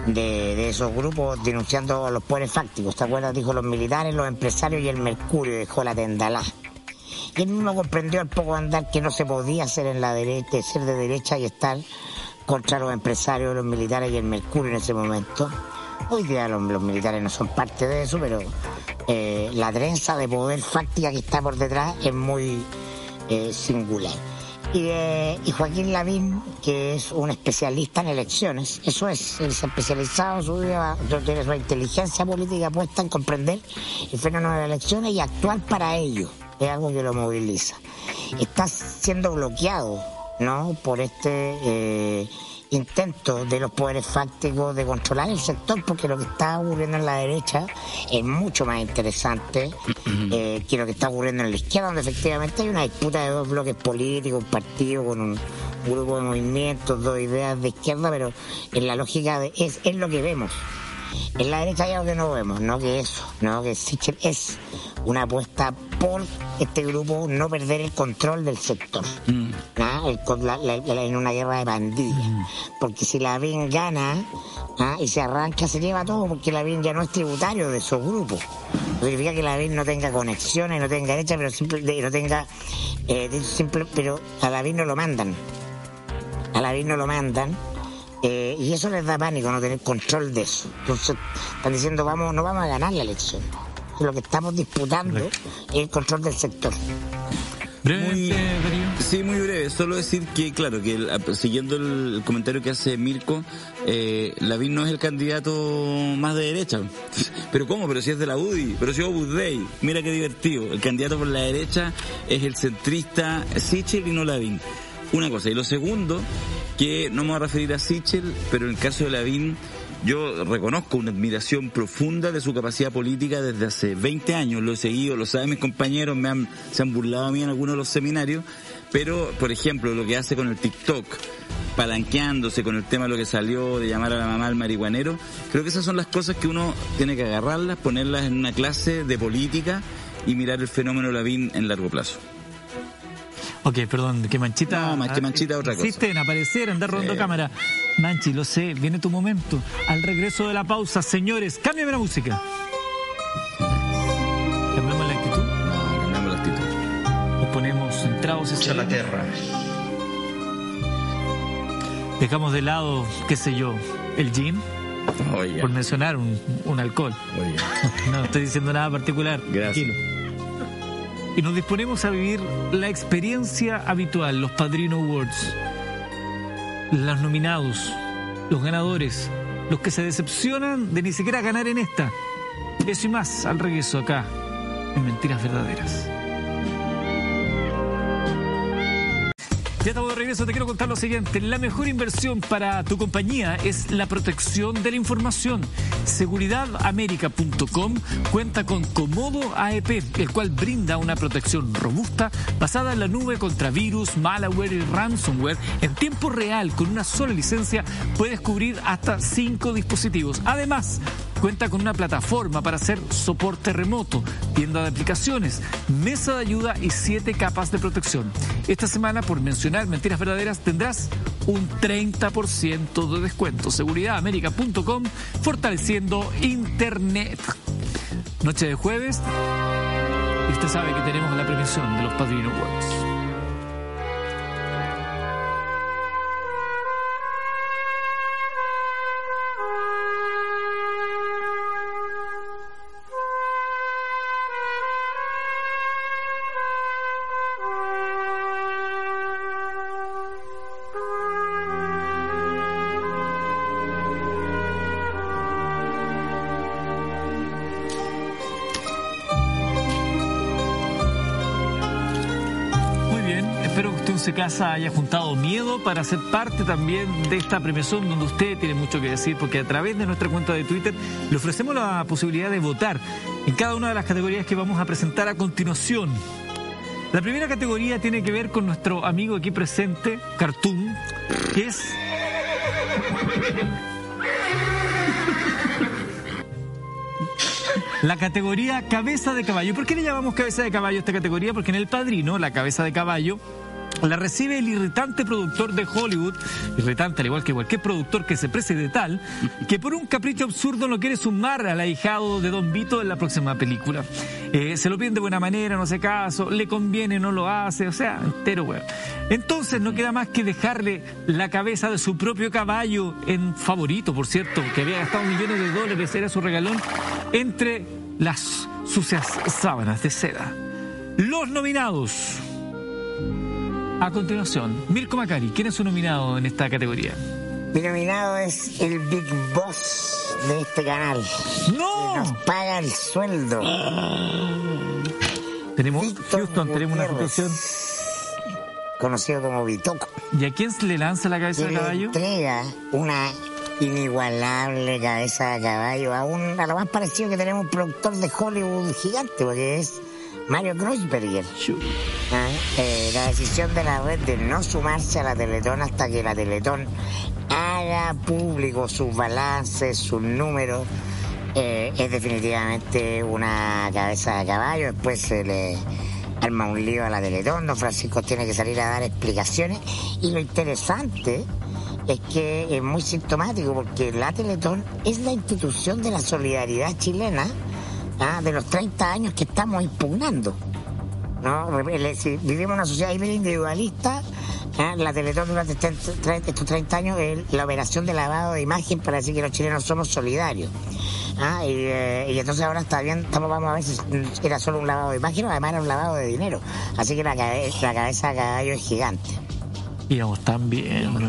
de, de esos grupos denunciando a los poderes fácticos. ¿Te acuerdas? Dijo los militares, los empresarios y el Mercurio, dejó la tendalá. Y él mismo comprendió al poco andar que no se podía ser en la derecha, ser de derecha y estar contra los empresarios, los militares y el Mercurio en ese momento. Hoy día los, los militares no son parte de eso, pero eh, la trenza de poder fáctica que está por detrás es muy eh, singular. Y, eh, y Joaquín Lavín, que es un especialista en elecciones, eso es, él se ha especializado su vida, tiene su inteligencia política puesta en comprender el fenómeno de elecciones y actuar para ello, es algo que lo moviliza. Está siendo bloqueado, ¿no? Por este eh, intento de los poderes fácticos de controlar el sector, porque lo que está ocurriendo en la derecha es mucho más interesante eh, que lo que está ocurriendo en la izquierda, donde efectivamente hay una disputa de dos bloques políticos, un partido con un grupo de movimientos, dos ideas de izquierda, pero en la lógica de, es, es lo que vemos. En la derecha hay algo que no vemos, ¿no? Que eso, ¿no? Que Sichel es una apuesta por este grupo no perder el control del sector, ¿ah? El con la- la- la- en una guerra de pandillas. Porque si la BIN gana ¿ah? y se arranca, se lleva todo, porque la BIN ya no es tributario de esos grupos. No significa que la BIN no tenga conexiones, no tenga derecha, pero simple, de- no tenga, eh, de- simple, pero a la BIN no lo mandan. A la BIN no lo mandan. Eh, y eso les da pánico, no tener control de eso. Entonces, están diciendo, vamos, no vamos a ganar la elección. Lo que estamos disputando es el control del sector. Muy, sí, muy breve. Solo decir que, claro, que el- siguiendo el, comentario que hace Mirko, eh, Lavín no es el candidato más de derecha. <laughs> Pero ¿cómo? Pero si es de la UDI, pero si es Opus Dei. Mira qué divertido. El candidato por la derecha es el centrista Sichel y no Lavín. Una cosa. Y lo segundo, que no me voy a referir a Sichel, pero en el caso de Lavín, yo reconozco una admiración profunda de su capacidad política desde hace 20 años. Lo he seguido, lo saben mis compañeros, me han, se han burlado a mí en algunos de los seminarios. Pero, por ejemplo, lo que hace con el TikTok, palanqueándose con el tema de lo que salió de llamar a la mamá al marihuanero, creo que esas son las cosas que uno tiene que agarrarlas, ponerlas en una clase de política y mirar el fenómeno Lavín en largo plazo. Ok, perdón, que Manchita. No, que Manchita otra cosa. Insiste en aparecer, andar rodando Sí. cámara. Manchi, lo sé, viene tu momento. Al regreso de la pausa, señores, cámbiame la música. ¿Cambiamos la actitud? No, cambiamos la actitud. Nos ponemos centrados hacia la tierra. Dejamos de lado, qué sé yo, el gin. Oiga. Por mencionar un, un alcohol. <laughs> No estoy diciendo nada particular. Tranquilo. Y nos disponemos a vivir la experiencia habitual, los Padrino Awards. Los nominados, los ganadores, los que se decepcionan de ni siquiera ganar en esta. Eso y más al regreso acá, en Mentiras Verdaderas. Ya estamos de regreso, te quiero contar lo siguiente. La mejor inversión para tu compañía es la protección de la información. Seguridadamerica.com cuenta con Comodo AEP, el cual brinda una protección robusta basada en la nube contra virus, malware y ransomware. En tiempo real, con una sola licencia, puedes cubrir hasta cinco dispositivos. Además, Cuenta con una plataforma para hacer soporte remoto, tienda de aplicaciones, mesa de ayuda y siete capas de protección. Esta semana, por mencionar mentiras verdaderas, tendrás un 30% de descuento. Seguridadamerica.com, fortaleciendo Internet. Noche de jueves, y usted sabe que tenemos la premiación de los Padrino Awards. 12 Casas haya juntado miedo para ser parte también de esta premiación donde usted tiene mucho que decir, porque a través de nuestra cuenta de Twitter le ofrecemos la posibilidad de votar en cada una de las categorías que vamos a presentar a continuación. La primera categoría tiene que ver con nuestro amigo aquí presente, Cartoon, que es... La categoría cabeza de caballo. ¿Por qué le llamamos cabeza de caballo esta categoría? Porque en El Padrino, la cabeza de caballo la recibe el irritante productor de Hollywood, irritante al igual que cualquier productor que se precie de tal, que por un capricho absurdo no quiere sumar al ahijado de Don Vito en la próxima película. Eh, se lo piden de buena manera, no hace caso, le conviene, no lo hace, o sea, entero weón. Entonces no queda más que dejarle la cabeza de su propio caballo en favorito, por cierto, que había gastado millones de dólares, era su regalón, entre las sucias sábanas de seda. Los nominados. A continuación, Mirko Macari, ¿quién es su nominado en esta categoría? Mi nominado es el Big Boss de este canal. ¡No! Que nos paga el sueldo. Tenemos, Houston, tenemos una situación. Conocido como Bitoco. ¿Y a quién se le lanza la cabeza de caballo? entrega una inigualable cabeza de caballo a, un, a lo más parecido que tenemos un productor de Hollywood gigante, porque es Mario Kreuzberger. Ah, eh, la decisión de la red de no sumarse a la Teletón hasta que la Teletón haga público sus balances, sus números, eh, es definitivamente una cabeza de caballo. Después se le arma un lío a la Teletón. Don Francisco tiene que salir a dar explicaciones. Y lo interesante es que es muy sintomático porque la Teletón es la institución de la solidaridad chilena ¿ah? de los 30 años que estamos impugnando. ¿no? Vivimos en una sociedad hiperindividualista, ¿ah? la Teletón durante este- estos 30 años es la operación de lavado de imagen para decir que los chilenos somos solidarios. ¿ah? Y, eh, y entonces ahora está bien, estamos, vamos a ver si era solo un lavado de imagen o además era un lavado de dinero. Así que la, cabe- la cabeza de caballo es gigante. Íbamos tan bien. bro.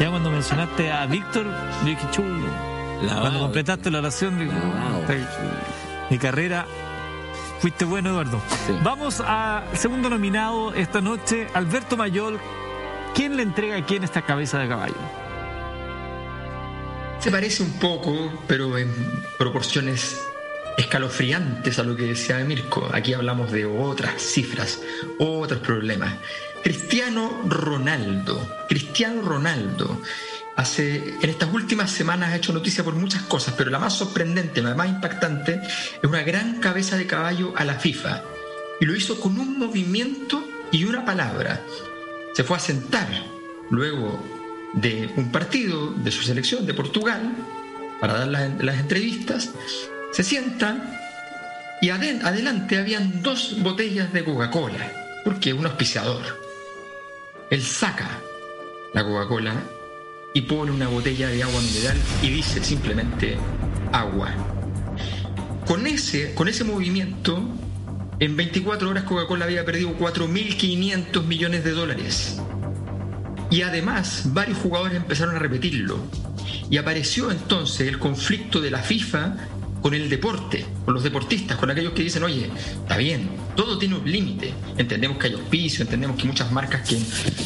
Ya cuando mencionaste a Víctor, yo dije chulo. Lavado. Cuando completaste la oración, digo, mi carrera. Fuiste bueno, Eduardo. Vamos al segundo nominado esta noche, Alberto Mayol. ¿Quién le entrega a quién esta cabeza de caballo? Se parece un poco, pero en proporciones escalofriantes a lo que decía Mirko. Aquí hablamos de otras cifras, otros problemas. Cristiano Ronaldo. Cristiano Ronaldo. Hace, en estas últimas semanas ha hecho noticia por muchas cosas, pero la más sorprendente, la más impactante, es una gran cabeza de caballo a la FIFA. Y lo hizo con un movimiento y una palabra. Se fue a sentar luego de un partido de su selección de Portugal para dar las, entrevistas. Se sienta y adelante habían dos botellas de Coca-Cola, porque un auspiciador. Él saca la Coca-Cola y pone una botella de agua mineral y dice simplemente agua. Con ese, con ese movimiento, en 24 horas Coca-Cola había perdido 4.500 millones de dólares. Y además, varios jugadores empezaron a repetirlo. Y apareció entonces el conflicto de la FIFA con el deporte, con los deportistas, con aquellos que dicen, oye, está bien, todo tiene un límite. Entendemos que hay auspicio, entendemos que muchas marcas que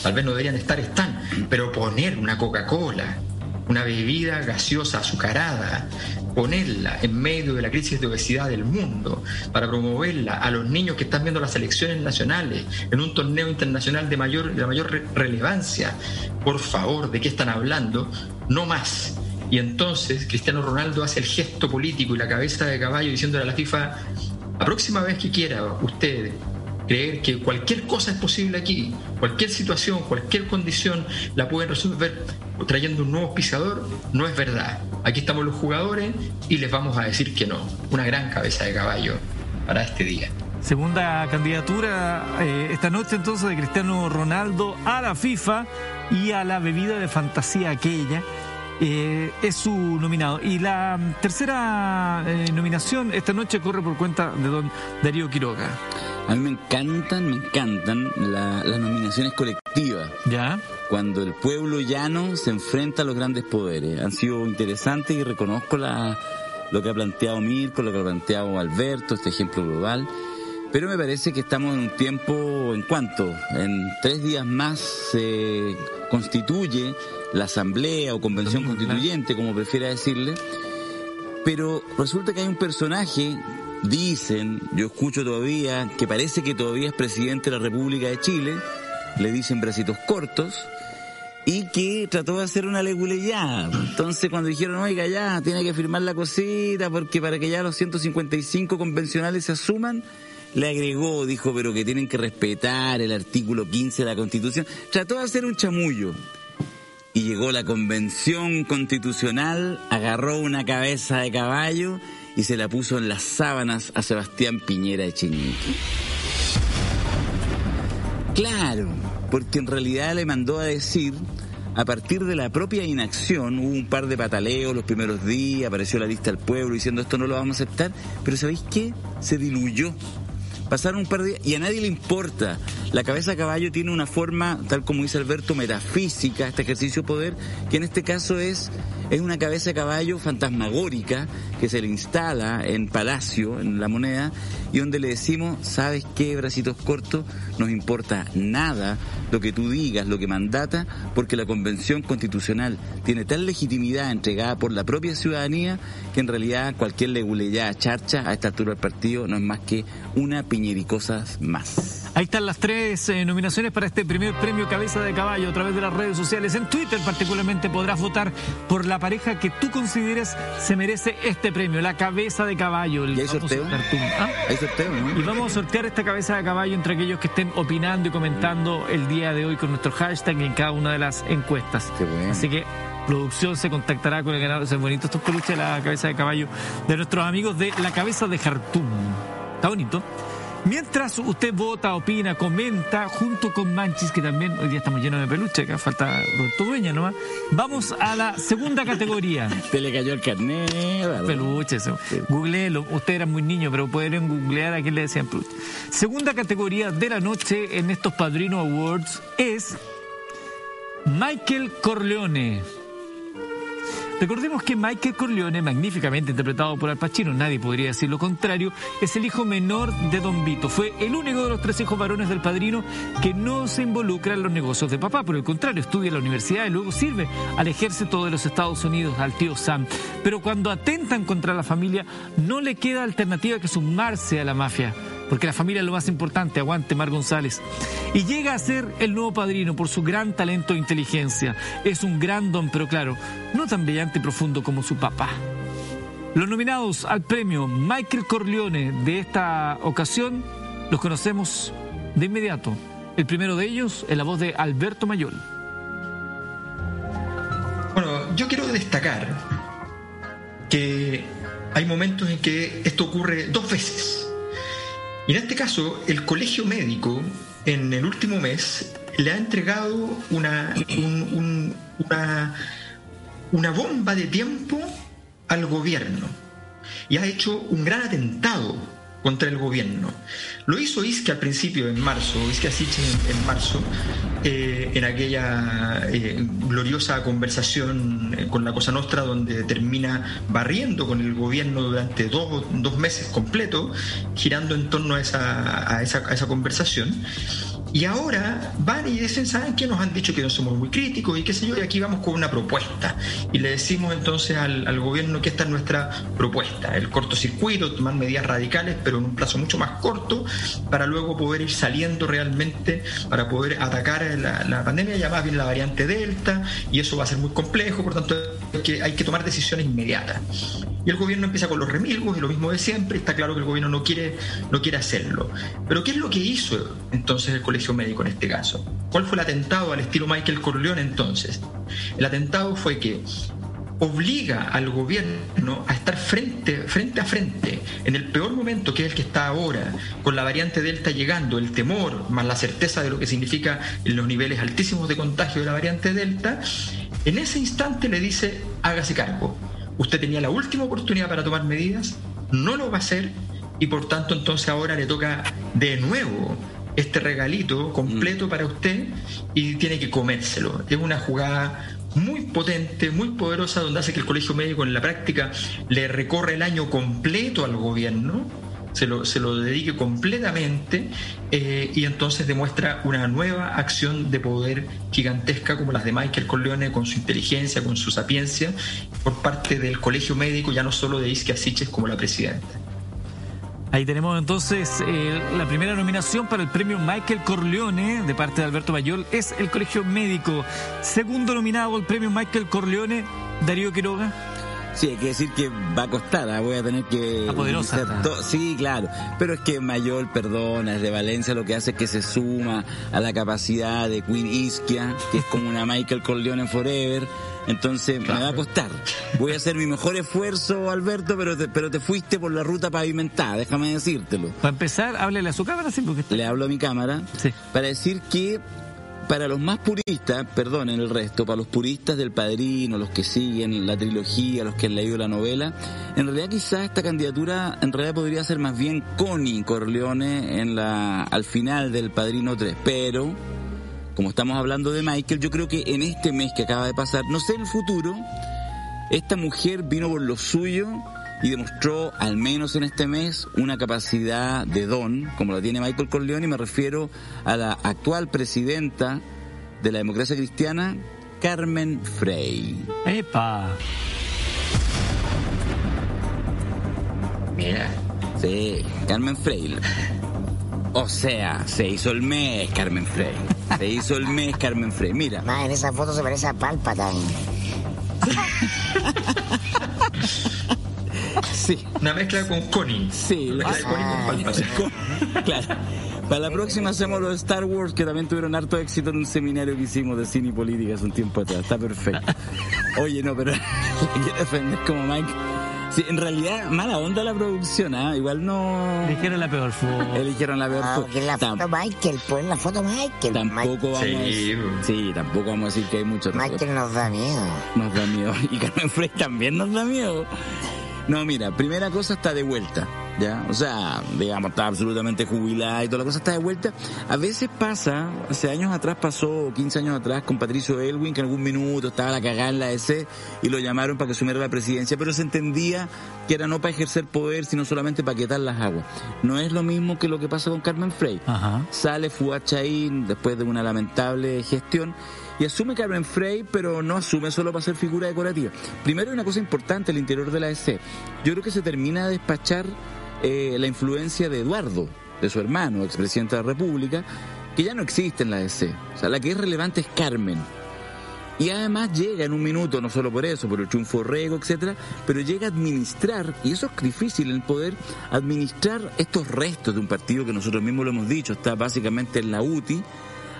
tal vez no deberían estar están, pero poner una Coca-Cola, una bebida gaseosa azucarada, ponerla en medio de la crisis de obesidad del mundo, para promoverla a los niños que están viendo las selecciones nacionales en un torneo internacional de mayor, de mayor re- relevancia. Por favor, ¿de qué están hablando? No más. Y entonces Cristiano Ronaldo hace el gesto político y la cabeza de caballo diciéndole a la FIFA, la próxima vez que quiera usted creer que cualquier cosa es posible aquí, cualquier situación, cualquier condición la pueden resolver trayendo un nuevo auspiciador, no es verdad. Aquí estamos los jugadores y les vamos a decir que no. Una gran cabeza de caballo para este día. Segunda candidatura eh, esta noche entonces de Cristiano Ronaldo a la FIFA y a la bebida de fantasía aquella. Eh, es su nominado. Y la tercera eh, nominación esta noche corre por cuenta de don Darío Quiroga. A mí me encantan, me encantan la- las nominaciones colectivas. ¿Ya? Cuando el pueblo llano se enfrenta a los grandes poderes. Han sido interesantes y reconozco la, lo que ha planteado Mirko, lo que ha planteado Alberto, este ejemplo global. Pero me parece que estamos en un tiempo en cuanto en tres días más se constituye la asamblea o convención constituyente, como prefiera decirle, pero resulta que hay un personaje, dicen, yo escucho todavía, que parece que todavía es presidente de la República de Chile, le dicen bracitos cortos, y que trató de hacer una leguleyada. Entonces cuando dijeron, oiga, ya, tiene que firmar la cosita porque para que ya los 155 convencionales se asuman, le agregó, dijo, pero que tienen que respetar el artículo 15 de la Constitución. Trató de hacer un chamullo. Y llegó la convención constitucional, agarró una cabeza de caballo y se la puso en las sábanas a Sebastián Piñera Echenique. Claro, porque en realidad le mandó a decir, a partir de la propia inacción, hubo un par de pataleos los primeros días, apareció la lista del pueblo diciendo esto no lo vamos a aceptar, pero ¿sabéis qué? Se diluyó Pasaron un par de días y a nadie le importa. La cabeza de caballo tiene una forma, tal como dice Alberto, metafísica, este ejercicio de poder, que en este caso es, es una cabeza de caballo fantasmagórica que se le instala en Palacio, en la moneda, y donde le decimos, ¿sabes qué, bracitos cortos? Nos importa nada lo que tú digas, lo que mandata, porque la Convención Constitucional tiene tal legitimidad entregada por la propia ciudadanía que en realidad cualquier leguleyada charcha a esta altura del partido no es más que una cosas más. Ahí están las tres eh, nominaciones para este primer premio Cabeza de Caballo a través de las redes sociales. En Twitter particularmente podrás votar por la pareja que tú consideres se merece este premio, la Cabeza de Caballo. ¿Y hay sorteo? ¿Ah? Hay sorteo, ¿no? Y vamos a sortear esta Cabeza de Caballo entre aquellos que estén opinando y comentando el día de hoy con nuestro hashtag en cada una de las encuestas. Así que producción se contactará con el ganador. Es bonito estos peluches de la cabeza de caballo de nuestros amigos de la cabeza de Jartum. Está bonito. Mientras usted vota, opina, comenta, junto con Manchis, que también hoy día estamos llenos de peluche, acá falta Roberto Dueña nomás, vamos a la segunda categoría. <laughs> Te le cayó el carnet. Peluches. Googleelo, usted era muy niño, pero pueden googlear a quién le decían peluche. Segunda categoría de la noche en estos Padrino Awards es Michael Corleone. Recordemos que Michael Corleone, magníficamente interpretado por Al Pacino, nadie podría decir lo contrario, es el hijo menor de Don Vito. Fue el único de los tres hijos varones del padrino que no se involucra en los negocios de papá. Por el contrario, estudia en la universidad y luego sirve al ejército de los Estados Unidos, al tío Sam. Pero cuando atentan contra la familia, no le queda alternativa que sumarse a la mafia porque la familia es lo más importante, aguante Mar González. Y llega a ser el nuevo padrino por su gran talento e inteligencia. Es un gran don, pero claro, no tan brillante y profundo como su papá. Los nominados al premio Michael Corleone de esta ocasión los conocemos de inmediato. El primero de ellos es la voz de Alberto Mayol. Bueno, yo quiero destacar que hay momentos en que esto ocurre dos veces. Y en este caso, el colegio médico en el último mes le ha entregado una, una, bomba de tiempo al gobierno y ha hecho un gran atentado contra el gobierno. Lo hizo Isque al principio, en marzo, Isque Asiche en, en marzo, eh, en aquella eh, gloriosa conversación eh, con la Cosa Nostra, donde termina barriendo con el gobierno durante dos, dos meses completos, girando en torno a esa, a esa, a esa conversación. Y ahora van y dicen, ¿saben qué? Nos han dicho que no somos muy críticos y qué sé yo, y aquí vamos con una propuesta. Y le decimos entonces al, al gobierno que esta es nuestra propuesta, el cortocircuito, tomar medidas radicales, pero en un plazo mucho más corto, para luego poder ir saliendo realmente, para poder atacar la, pandemia, ya más bien la variante Delta, y eso va a ser muy complejo, por tanto hay que, hay que tomar decisiones inmediatas. Y el gobierno empieza con los remilgos y lo mismo de siempre, está claro que el gobierno no quiere, no quiere hacerlo. Pero ¿qué es lo que hizo entonces el colegio médico en este caso. ¿Cuál fue el atentado al estilo Michael Corleone entonces? El atentado fue que obliga al gobierno a estar frente, frente a frente en el peor momento que es el que está ahora, con la variante Delta llegando, el temor más la certeza de lo que significa los niveles altísimos de contagio de la variante Delta, en ese instante le dice, hágase cargo. Usted tenía la última oportunidad para tomar medidas, no lo va a hacer y por tanto entonces ahora le toca de nuevo este regalito completo para usted y tiene que comérselo. Es una jugada muy potente, muy poderosa, donde hace que el colegio médico en la práctica le recorre el año completo al gobierno, se lo, se lo dedique completamente eh, y entonces demuestra una nueva acción de poder gigantesca como las de Michael Corleone con su inteligencia, con su sapiencia, por parte del colegio médico, ya no solo de Isque Asiches como la presidenta. Ahí tenemos entonces eh, la primera nominación para el premio Michael Corleone de parte de Alberto Mayol es el Colegio Médico. Segundo nominado al premio Michael Corleone, Darío Quiroga. Sí, hay que decir que va a costar, ¿ah? voy a tener que... La poderosa. to- Sí, claro, pero es que Mayol, perdona, es de Valencia lo que hace es que se suma a la capacidad de Queen Isquia, que es como una Michael Corleone Forever, entonces me va a costar. Voy a hacer mi mejor esfuerzo, Alberto, pero te, pero te fuiste por la ruta pavimentada, déjame decírtelo. Para empezar, háblele a su cámara, sí, porque Le hablo a mi cámara para decir que para los más puristas, perdonen el resto, para los puristas del Padrino, los que siguen la trilogía, los que han leído la novela, en realidad quizás esta candidatura en realidad podría ser más bien Connie Corleone en la al final del Padrino 3, pero como estamos hablando de Michael, yo creo que en este mes que acaba de pasar, no sé el futuro, esta mujer vino por lo suyo y demostró, al menos en este mes, una capacidad de don, como la tiene Michael Corleone, y me refiero a la actual presidenta de la democracia cristiana, Carmen Frey. ¡Epa! Mira. Sí, Carmen Frey. O sea, se hizo el mes, Carmen Frey. Se hizo el mes, Carmen Frey. Mira. Más en esa foto se parece a Palpatine. <laughs> Sí. Una mezcla con Connie. Sí, Una mezcla de Connie con Palpatine. Claro. Para la próxima hacemos los Star Wars, que también tuvieron harto éxito en un seminario que hicimos de cine y política hace un tiempo atrás. Está perfecto. Oye, no, pero <laughs> que defender como Mike. Sí, en realidad, mala onda la producción, ¿ah? Igual no... Eligieron la peor foto. Eligieron la peor Ah, foto. porque es la foto Michael, pues la foto Michael. Tampoco vamos a Sí, decir, sí, tampoco vamos a decir que hay mucho Michael nos da miedo. Nos da miedo. <laughs> Y Carmen Frey también nos da miedo. No, mira, primera cosa está de vuelta, ¿ya? O sea, digamos, está absolutamente jubilada y toda la cosa está de vuelta. A veces pasa, hace años atrás pasó, 15 años atrás, con Patricio Elwin, que en algún minuto estaba la cagada en la EC y lo llamaron para que asumiera la presidencia, pero se entendía que era no para ejercer poder, sino solamente para quitar las aguas. No es lo mismo que lo que pasa con Carmen Frey. Sale Fuad Chaín después de una lamentable gestión y asume Carmen Frey, pero no asume solo para ser figura decorativa. Primero hay una cosa importante al interior de la EC. Yo creo que se termina de despachar eh, la influencia de Eduardo, de su hermano, expresidente de la República, que ya no existe en la EC. O sea, la que es relevante es Carmen. Y además llega en un minuto, no solo por eso, por el triunfo rego, etcétera, pero llega a administrar, y eso es difícil el poder, administrar estos restos de un partido que nosotros mismos lo hemos dicho, está básicamente en la UTI,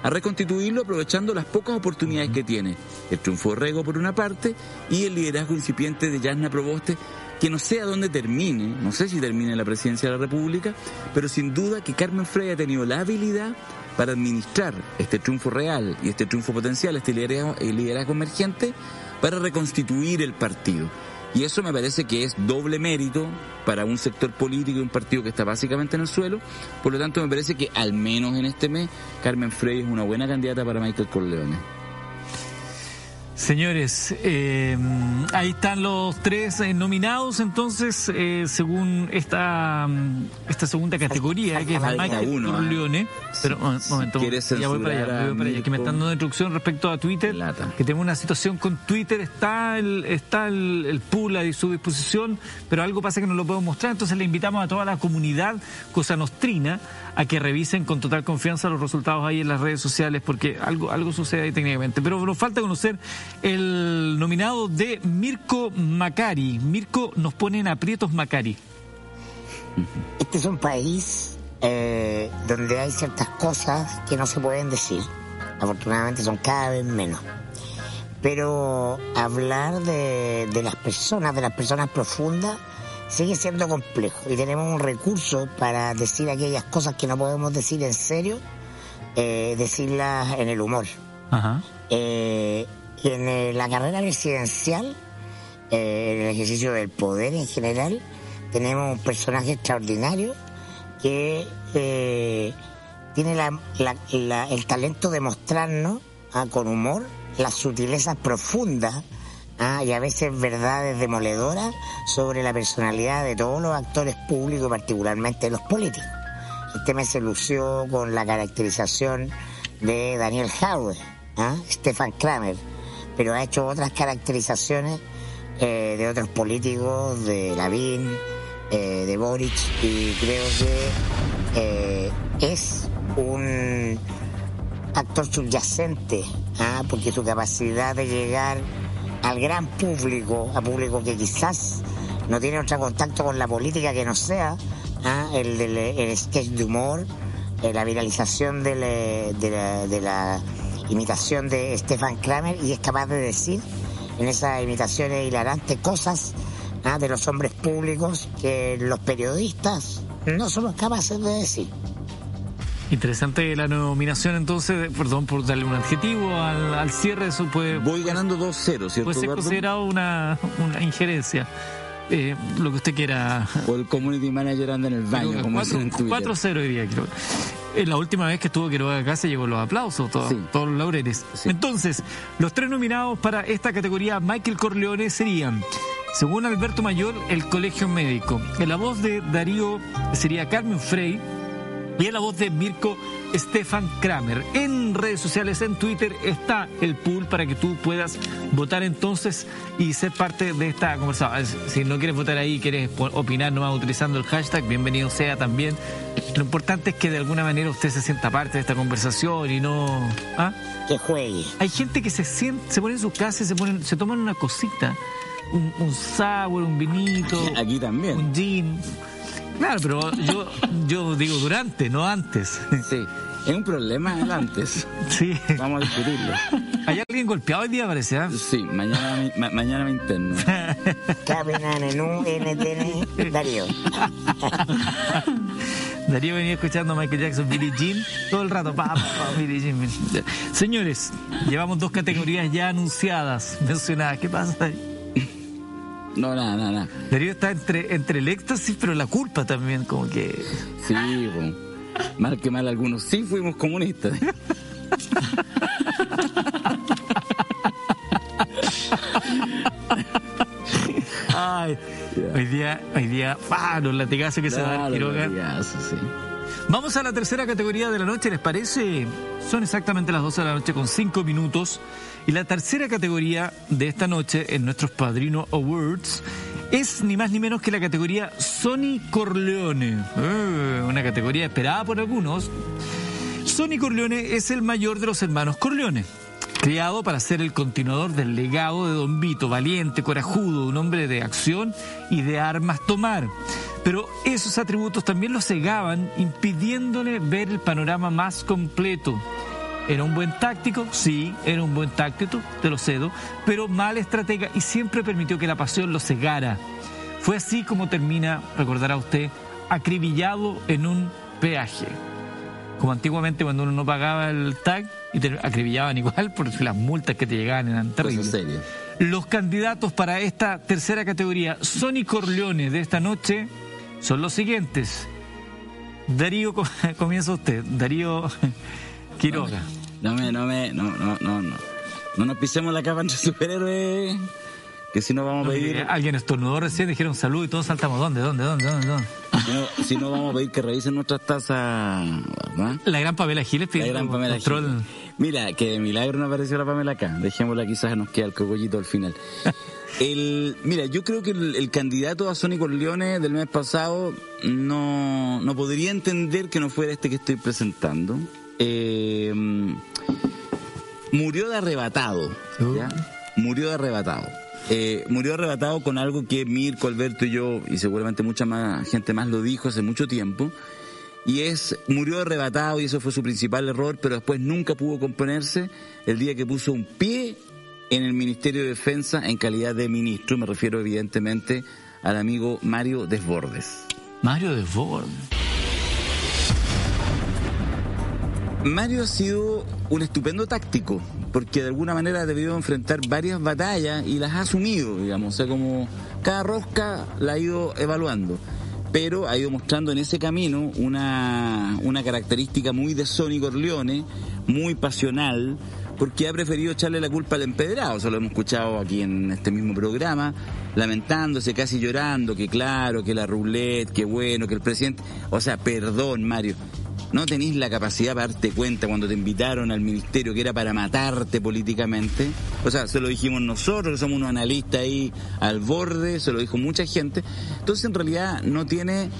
a reconstituirlo aprovechando las pocas oportunidades que tiene. El triunfo rego por una parte y el liderazgo incipiente de Yasna Proboste, que no sé a dónde termine, no sé si termine la presidencia de la República, pero sin duda que Carmen Frey ha tenido la habilidad para administrar este triunfo real y este triunfo potencial, este liderazgo, el liderazgo emergente, para reconstituir el partido. Y eso me parece que es doble mérito para un sector político y un partido que está básicamente en el suelo. Por lo tanto, me parece que al menos en este mes, Carmen Frey es una buena candidata para Michael Corleone. Señores, eh, ahí están los tres eh, nominados, entonces, eh, según esta esta segunda categoría, que es la Michael uno, ¿eh? Corleone. Pero, un momento, ya voy para allá, voy para allá, que me están dando instrucción respecto a Twitter, que tenemos una situación con Twitter, está el, está el, el pool a su disposición, pero algo pasa que no lo podemos mostrar, entonces le invitamos a toda la comunidad cosa nostrina a que revisen con total confianza los resultados ahí en las redes sociales, porque algo, algo sucede ahí técnicamente. Pero nos falta conocer el nominado de Mirko Macari. Mirko nos pone en aprietos Macari. Este es un país eh, donde hay ciertas cosas que no se pueden decir. Afortunadamente son cada vez menos. Pero hablar de, de las personas, de las personas profundas, sigue siendo complejo. Y tenemos un recurso para decir aquellas cosas que no podemos decir en serio, eh, decirlas en el humor. Ajá. Eh, y en eh, la carrera presidencial, eh, en el ejercicio del poder en general, tenemos un personaje extraordinario que eh, tiene la- la- la- el talento de mostrarnos ah, con humor las sutilezas profundas ah, y a veces verdades demoledoras sobre la personalidad de todos los actores públicos, particularmente los políticos. Este mes se lució con la caracterización de Daniel Howard, ¿ah? Stefan Kramer, pero ha hecho otras caracterizaciones eh, de otros políticos, de Lavín, eh, de Boric y creo que eh, es un actor subyacente, ¿ah? porque su capacidad de llegar al gran público, a público que quizás no tiene otro contacto con la política que no sea ¿ah? el del el sketch de humor, eh, la viralización de, la- de la, de la imitación de Stefan Kramer y es capaz de decir en esas imitaciones hilarantes cosas ¿ah? de los hombres públicos que los periodistas no somos capaces de decir. Interesante la nominación entonces, perdón por darle un adjetivo al, al cierre, eso puede... Voy ganando 2-0, ¿cierto, Puede ser considerado una, una injerencia. Eh, lo que usted quiera. O el community manager anda en el baño, como dicen en Twitter. 4-0 diría creo. Eh, La última vez que estuvo Quiroga acá se llevó los aplausos, todo- todos los laureles. Entonces, los tres nominados para esta categoría Michael Corleone serían, según Alberto Mayor, el Colegio Médico. En la voz de Darío sería Carmen Frey. Y en la voz de Mirko Stefan Kramer. En redes sociales, en Twitter, está el pool para que tú puedas votar entonces y ser parte de esta conversación. Si no quieres votar ahí, quieres opinar nomás utilizando el hashtag, bienvenido sea también. Lo importante es que de alguna manera usted se sienta parte de esta conversación y no... ¿ah? Que juegue. Hay gente que se siente, se pone en su casa y se, ponen, se toman una cosita. Un, un sour, un vinito. <laughs> Aquí también. Un gin. Claro, pero yo, yo digo durante, no antes. Sí, es un problema el antes. Sí. Vamos a discutirlo. ¿Hay alguien golpeado hoy día, parece? ah? Sí, mañana, me- ma- mañana me interno. Darío. Darío venía escuchando a Michael Jackson, Billie Jean, todo el rato. Pa, pa, pa, Billie Jean. Señores, llevamos dos categorías ya anunciadas, mencionadas. ¿Qué pasa ahí? No, nada, nada, nada. Darío está entre, entre el éxtasis, pero la culpa también, como que. Sí, po. mal que mal algunos. Sí fuimos comunistas. Ay, hoy día, hoy día, ¡ah! los latigazos que se dan Quiroga. latigazos, sí. Vamos a la tercera categoría de la noche, ¿les parece? Son exactamente las 12 de la noche con 5 minutos. Y la tercera categoría de esta noche en nuestros Padrino Awards es ni más ni menos que la categoría Sony Corleone. Eh, una categoría esperada por algunos. Sonny Corleone es el mayor de los hermanos Corleone. Criado para ser el continuador del legado de Don Vito, valiente, corajudo, un hombre de acción y de armas tomar. Pero esos atributos también lo cegaban, impidiéndole ver el panorama más completo. Era un buen táctico, sí, era un buen táctico, te lo cedo, pero mal estratega y siempre permitió que la pasión lo cegara. Fue así como termina, recordará usted, acribillado en un peaje como antiguamente cuando uno no pagaba el tag y te acribillaban igual porque las multas que te llegaban eran terribles. Los candidatos para esta tercera categoría, Sony Corleone de esta noche, son los siguientes. Darío, com- <laughs> comienza usted. Darío <laughs> Quiroga. No me, no me, no, no, no, no. No nos pisemos la capa entre superhéroes. Que si no vamos a pedir. Alguien estornudó recién, dijeron salud y todos saltamos. ¿Dónde, dónde, dónde, dónde? dónde? Si no, si no vamos a pedir que revisen nuestras tazas. ¿verdad? La gran Pamela Giles La gran Pamela control. Giles. Mira, que de milagro no apareció la Pamela acá. Dejémosla, quizás nos queda el cogollito al final. <laughs> El, mira, yo creo que el, el candidato a Sony Corleone del mes pasado no, no podría entender que no fuera este que estoy presentando. Eh, murió de arrebatado. ¿ya? Murió de arrebatado. Eh, murió arrebatado con algo que Mirko, Alberto y yo, y seguramente mucha más gente más lo dijo hace mucho tiempo, y es, murió arrebatado y eso fue su principal error, pero después nunca pudo componerse el día que puso un pie en el Ministerio de Defensa en calidad de ministro, me refiero evidentemente al amigo Mario Desbordes. Mario Desbordes. Mario ha sido un estupendo táctico, porque de alguna manera ha debido enfrentar varias batallas y las ha asumido, digamos, o sea, como cada rosca la ha ido evaluando, pero ha ido mostrando en ese camino una, una característica muy de Sonny Corleone, muy pasional, porque ha preferido echarle la culpa al empedrado, eso lo hemos escuchado aquí en este mismo programa, lamentándose, casi llorando, que claro, que la roulette, que bueno, que el presidente, o sea, perdón Mario, no tenéis la capacidad para darte cuenta cuando te invitaron al ministerio que era para matarte políticamente. O sea, se lo dijimos nosotros, que somos unos analistas ahí al borde, se lo dijo mucha gente. Entonces, en realidad, no tiene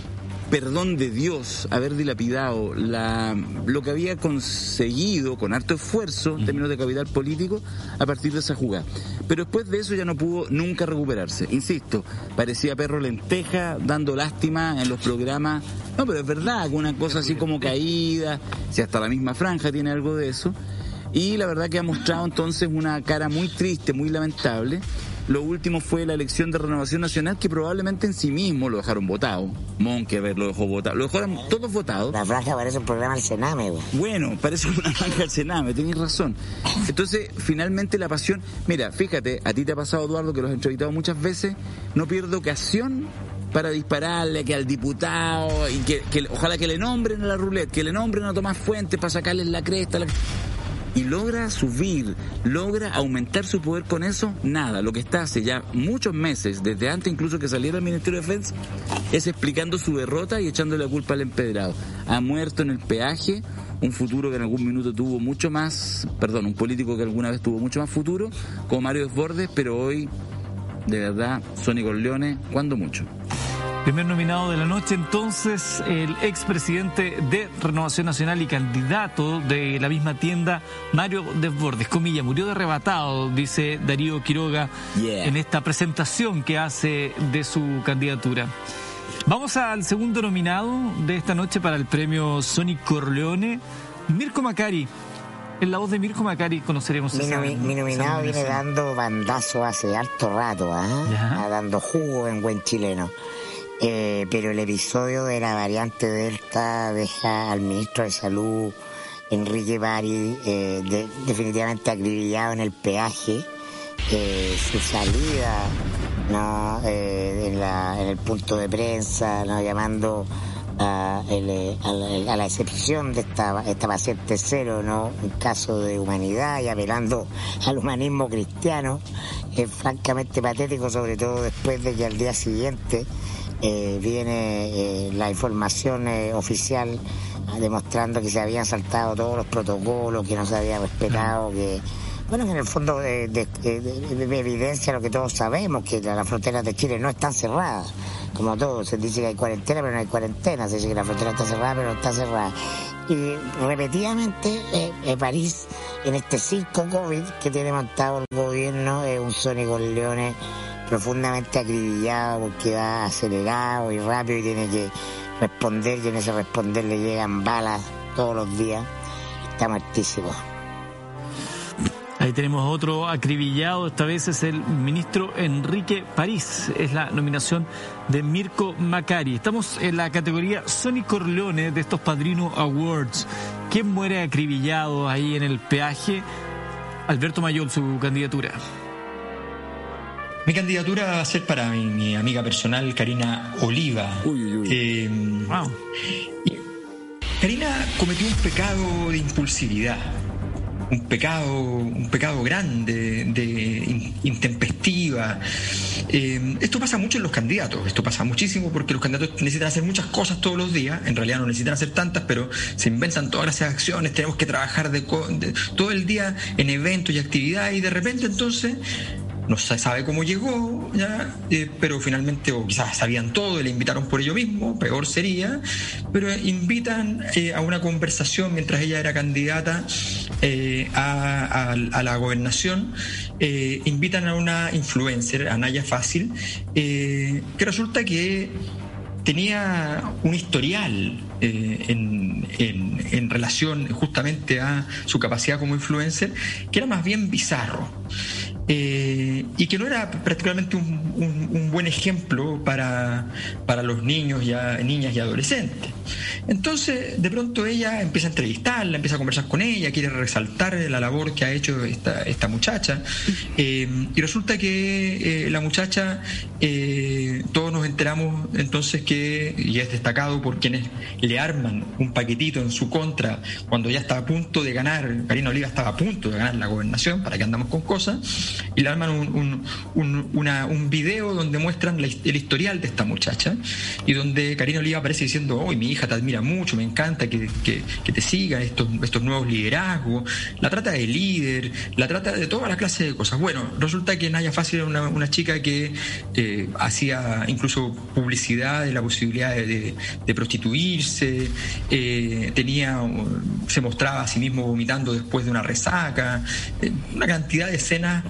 perdón de Dios haber dilapidado la, lo que había conseguido con harto esfuerzo en términos de capital político a partir de esa jugada. Pero después de eso ya no pudo nunca recuperarse. Insisto, parecía perro lenteja dando lástima en los programas. No, pero es verdad, una cosa así como caída, si hasta la misma franja tiene algo de eso. Y la verdad que ha mostrado entonces una cara muy triste, muy lamentable lo último fue la elección de Renovación Nacional, que probablemente en sí mismo lo dejaron votado. Monkever lo dejó votado. Lo dejaron todos votados. La franja parece un programa del Sename, güey. Bueno, parece una franja del Sename, tenéis razón. Entonces, finalmente la pasión. Mira, fíjate, a ti te ha pasado, Eduardo, que los he entrevistado muchas veces. No pierdo ocasión para dispararle que al diputado y que, ojalá que le nombren a la roulette, que le nombren a Tomás Fuentes para sacarle la cresta. La y logra subir, logra aumentar su poder con eso, nada. Lo que está hace ya muchos meses, desde antes incluso que saliera el Ministerio de Defensa, es explicando su derrota y echándole la culpa al empedrado. Ha muerto en el peaje un futuro que en algún minuto tuvo mucho más, perdón, un político que alguna vez tuvo mucho más futuro, como Mario Desbordes, pero hoy, de verdad, Sónico Leone, cuando mucho. Primer nominado de la noche, entonces, el expresidente de Renovación Nacional y candidato de la misma tienda, Mario Desbordes. Comilla, murió de arrebatado, dice Darío Quiroga, en esta presentación que hace de su candidatura. Vamos al segundo nominado de esta noche para el premio Sony Corleone, Mirko Macari. En la voz de Mirko Macari conoceremos mi, mi nominado viene dando bandazo hace harto rato, ¿ah? dando jugo en buen chileno. Eh, pero el episodio de la variante Delta deja al ministro de Salud, Enrique Bari, eh, definitivamente acribillado en el peaje. Eh, su salida ¿no? en, el punto de prensa, ¿no? llamando a, la excepción de esta, esta paciente cero, ¿no? un caso de humanidad y apelando al humanismo cristiano, es francamente patético, sobre todo después de que al día siguiente eh, viene eh, la información eh, oficial demostrando que se habían saltado todos los protocolos, que no se había respetado, que bueno, en el fondo de, evidencia lo que todos sabemos, que las fronteras de Chile no están cerradas, como todo, se dice que hay cuarentena, pero no hay cuarentena, se dice que la frontera está cerrada, pero no está cerrada. Y repetidamente París, en este circo COVID que tiene montado el gobierno, es un Sónico Leones profundamente acribillado porque va acelerado y rápido y tiene que responder y en ese responder le llegan balas todos los días. Está muertísimo. Ahí tenemos otro acribillado, esta vez es el ministro Enrique París, es la nominación de Mirko Macari. Estamos en la categoría Sony Corleone de estos Padrino Awards. ¿Quién muere acribillado ahí en el peaje? Alberto Mayol, su candidatura. Mi candidatura va a ser para mi, amiga personal, Karina Oliva. Eh, Karina cometió un pecado de impulsividad, un pecado, un pecado grande, de intempestiva. Eh, esto pasa mucho en los candidatos, esto pasa muchísimo porque los candidatos necesitan hacer muchas cosas todos los días, en realidad no necesitan hacer tantas, pero se inventan todas las acciones, tenemos que trabajar de, todo el día en eventos y actividades y de repente entonces no se sabe cómo llegó, ¿ya? Eh, pero finalmente, o quizás sabían todo y le invitaron por ello mismo, peor sería, pero invitan eh, a una conversación mientras ella era candidata eh, a, la gobernación, invitan a una influencer, a Naya Fácil, que resulta que tenía un historial en, en, relación justamente a su capacidad como influencer, que era más bien bizarro. Eh, y que no era prácticamente un, buen ejemplo para, para los niños, ya, niñas y adolescentes. Entonces, de pronto ella empieza a entrevistarla, empieza a conversar con ella, quiere resaltar la labor que ha hecho esta, esta muchacha. Eh, y resulta que eh, la muchacha, todos nos enteramos entonces que, y es destacado por quienes le arman un paquetito en su contra cuando ya estaba a punto de ganar, Karina Oliva estaba a punto de ganar la gobernación, para que andamos con cosas y le arman un, un, una, un video donde muestran el historial de esta muchacha y donde Karina Oliva aparece diciendo, hoy mi hija te admira mucho, me encanta que, que, te sigan estos, estos nuevos liderazgos, la trata de líder, la trata de toda la clase de cosas. Bueno, resulta que Naya Fácil era una, una chica que eh, hacía incluso publicidad de la posibilidad de, prostituirse, eh, tenía, se mostraba a sí mismo vomitando después de una resaca, eh, una cantidad de escenas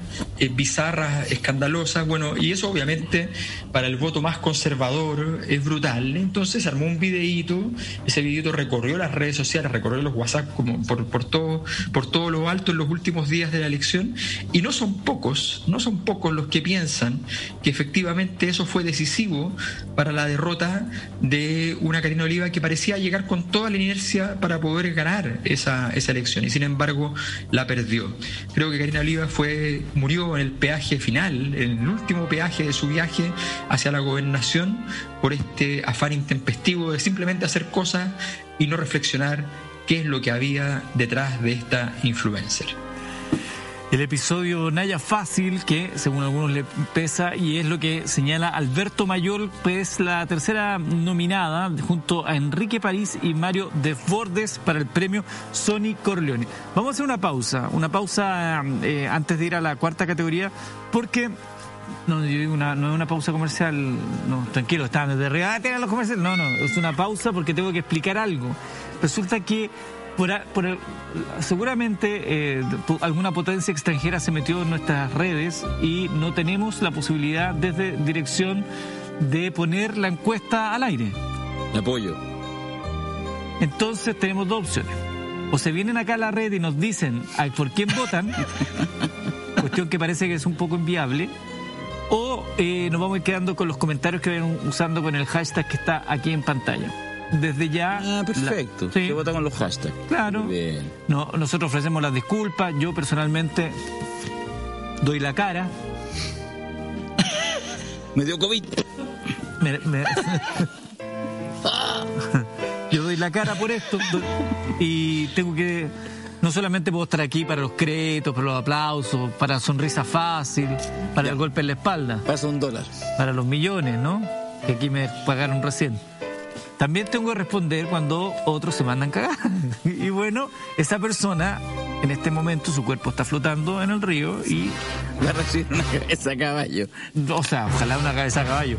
bizarras, escandalosas, bueno, y eso obviamente para el voto más conservador es brutal. Entonces armó un videíto, ese videíto recorrió las redes sociales, recorrió los WhatsApp como por, por todo, por todo lo alto en los últimos días de la elección, y no son pocos, no son pocos los que piensan que efectivamente eso fue decisivo para la derrota de una Karina Oliva que parecía llegar con toda la inercia para poder ganar esa, esa elección y sin embargo la perdió. Creo que Karina Oliva fue, murió en el peaje final, en el último peaje de su viaje hacia la gobernación por este afán intempestivo de simplemente hacer cosas y no reflexionar qué es lo que había detrás de esta influencer el episodio Naya Fácil, que según algunos le pesa, y es lo que señala Alberto Mayol, pues la tercera nominada, junto a Enrique París y Mario Desbordes para el premio Sony Corleone. Vamos a hacer una pausa, una pausa eh, antes de ir a la cuarta categoría, porque no, digo una, es una pausa comercial, no, tranquilo, están desde regate los comerciales. No, no, es una pausa porque tengo que explicar algo. Resulta que por, seguramente eh, alguna potencia extranjera se metió en nuestras redes y no tenemos la posibilidad desde dirección de poner la encuesta al aire. apoyo. Entonces tenemos dos opciones. O se vienen acá a la red y nos dicen por quién votan, <laughs> cuestión que parece que es un poco inviable, o eh, nos vamos a ir quedando con los comentarios que vayan usando con el hashtag que está aquí en pantalla desde ya. Ah, perfecto. Se vota con los hashtags. Claro. No, nosotros ofrecemos las disculpas. Yo personalmente doy la cara. <coughs> me dio COVID. <laughs> Yo doy la cara por esto y tengo que no solamente puedo estar aquí para los créditos, para los aplausos, para sonrisa fácil, para el golpe en la espalda. Pasa un dólar. Para los millones, ¿no? Que aquí me pagaron recién. También tengo que responder cuando otros se mandan cagar. <laughs> Y bueno, esa persona, en este momento, su cuerpo está flotando en el río y. Va a recibir una cabeza a caballo. O sea, ojalá una cabeza a caballo.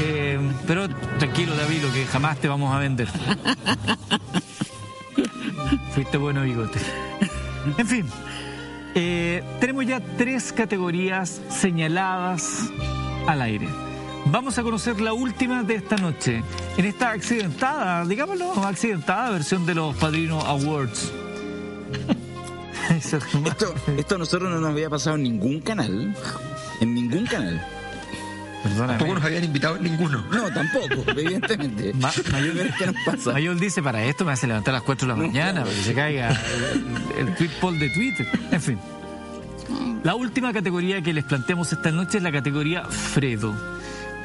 Eh, pero tranquilo, David, lo que jamás te vamos a vender. <laughs> Fuiste bueno, bigote. En fin, eh, tenemos ya tres categorías señaladas al aire. Vamos a conocer la última de esta noche, en esta accidentada, digámoslo, accidentada versión de los Padrino Awards. <laughs> esto, esto a nosotros no nos había pasado en ningún canal, en ningún canal. Tampoco nos habían invitado en ninguno. No, tampoco, <laughs> evidentemente. Mayor, <laughs> ¿qué nos pasa? Mayor dice, para esto me hace levantar a las 4 de la mañana, para que se caiga el, el tweet poll de Twitter. En fin. La última categoría que les planteamos esta noche es la categoría Fredo.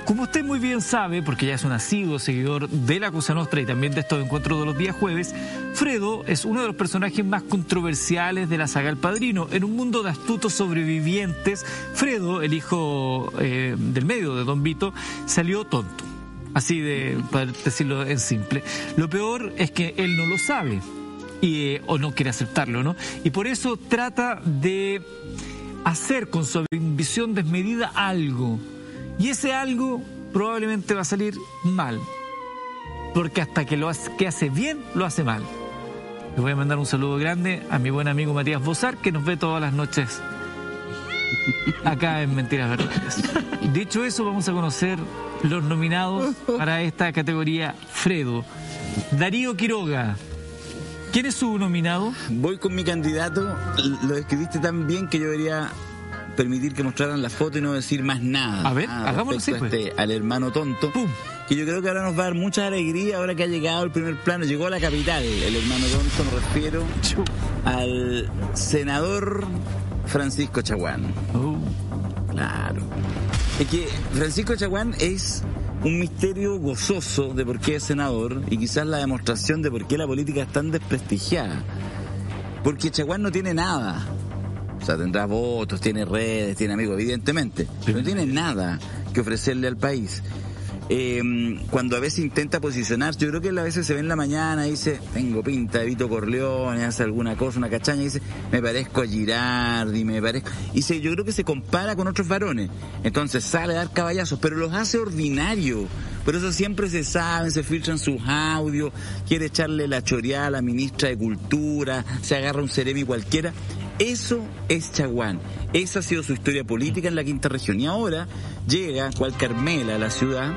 Como usted muy bien sabe, porque ya es un asiduo seguidor de la Cosa Nostra y también de estos encuentros de los días jueves, Fredo es uno de los personajes más controversiales de la saga El Padrino. En un mundo de astutos sobrevivientes, Fredo, el hijo eh, del medio de Don Vito, salió tonto. Así de, para decirlo en simple. Lo peor es que él no lo sabe. Y, eh, o no quiere aceptarlo, ¿no? Y por eso trata de hacer con su ambición desmedida algo y ese algo probablemente va a salir mal. Porque hasta que lo hace, que hace bien, lo hace mal. Le voy a mandar un saludo grande a mi buen amigo Matías Bozar, que nos ve todas las noches acá en Mentiras Verdaderas. Dicho eso, vamos a conocer los nominados para esta categoría Fredo. Darío Quiroga. ¿Quién es su nominado? Voy con mi candidato. Lo escribiste tan bien que yo debería permitir que mostraran la foto y no decir más nada. A ver, hagámoslo así, pues. este, al hermano tonto. ¡Pum! Que yo creo que ahora nos va a dar mucha alegría ahora que ha llegado el primer plano. Llegó a la capital, el hermano tonto, me refiero al senador Francisco Chaguán. Uh. Claro. Es que Francisco Chaguán es un misterio gozoso de por qué es senador y quizás la demostración de por qué la política es tan desprestigiada. Porque Chaguán no tiene nada O sea, tendrá votos, tiene redes, tiene amigos, evidentemente, pero no tiene nada que ofrecerle al país. Eh, cuando a veces intenta posicionarse, yo creo que él a veces se ve en la mañana y dice, tengo pinta de Vito Corleone, hace alguna cosa, una cachaña, y dice, me parezco a Girardi, me parezco... Y se, yo creo que se compara con otros varones. Entonces sale a dar caballazos, pero los hace ordinario. Por eso siempre se saben, se filtran sus audios, quiere echarle la choreada a la ministra de Cultura, se agarra un cerebi cualquiera. Eso es Chaguán. Esa ha sido su historia política en la quinta región. Y ahora llega cual Carmela a la ciudad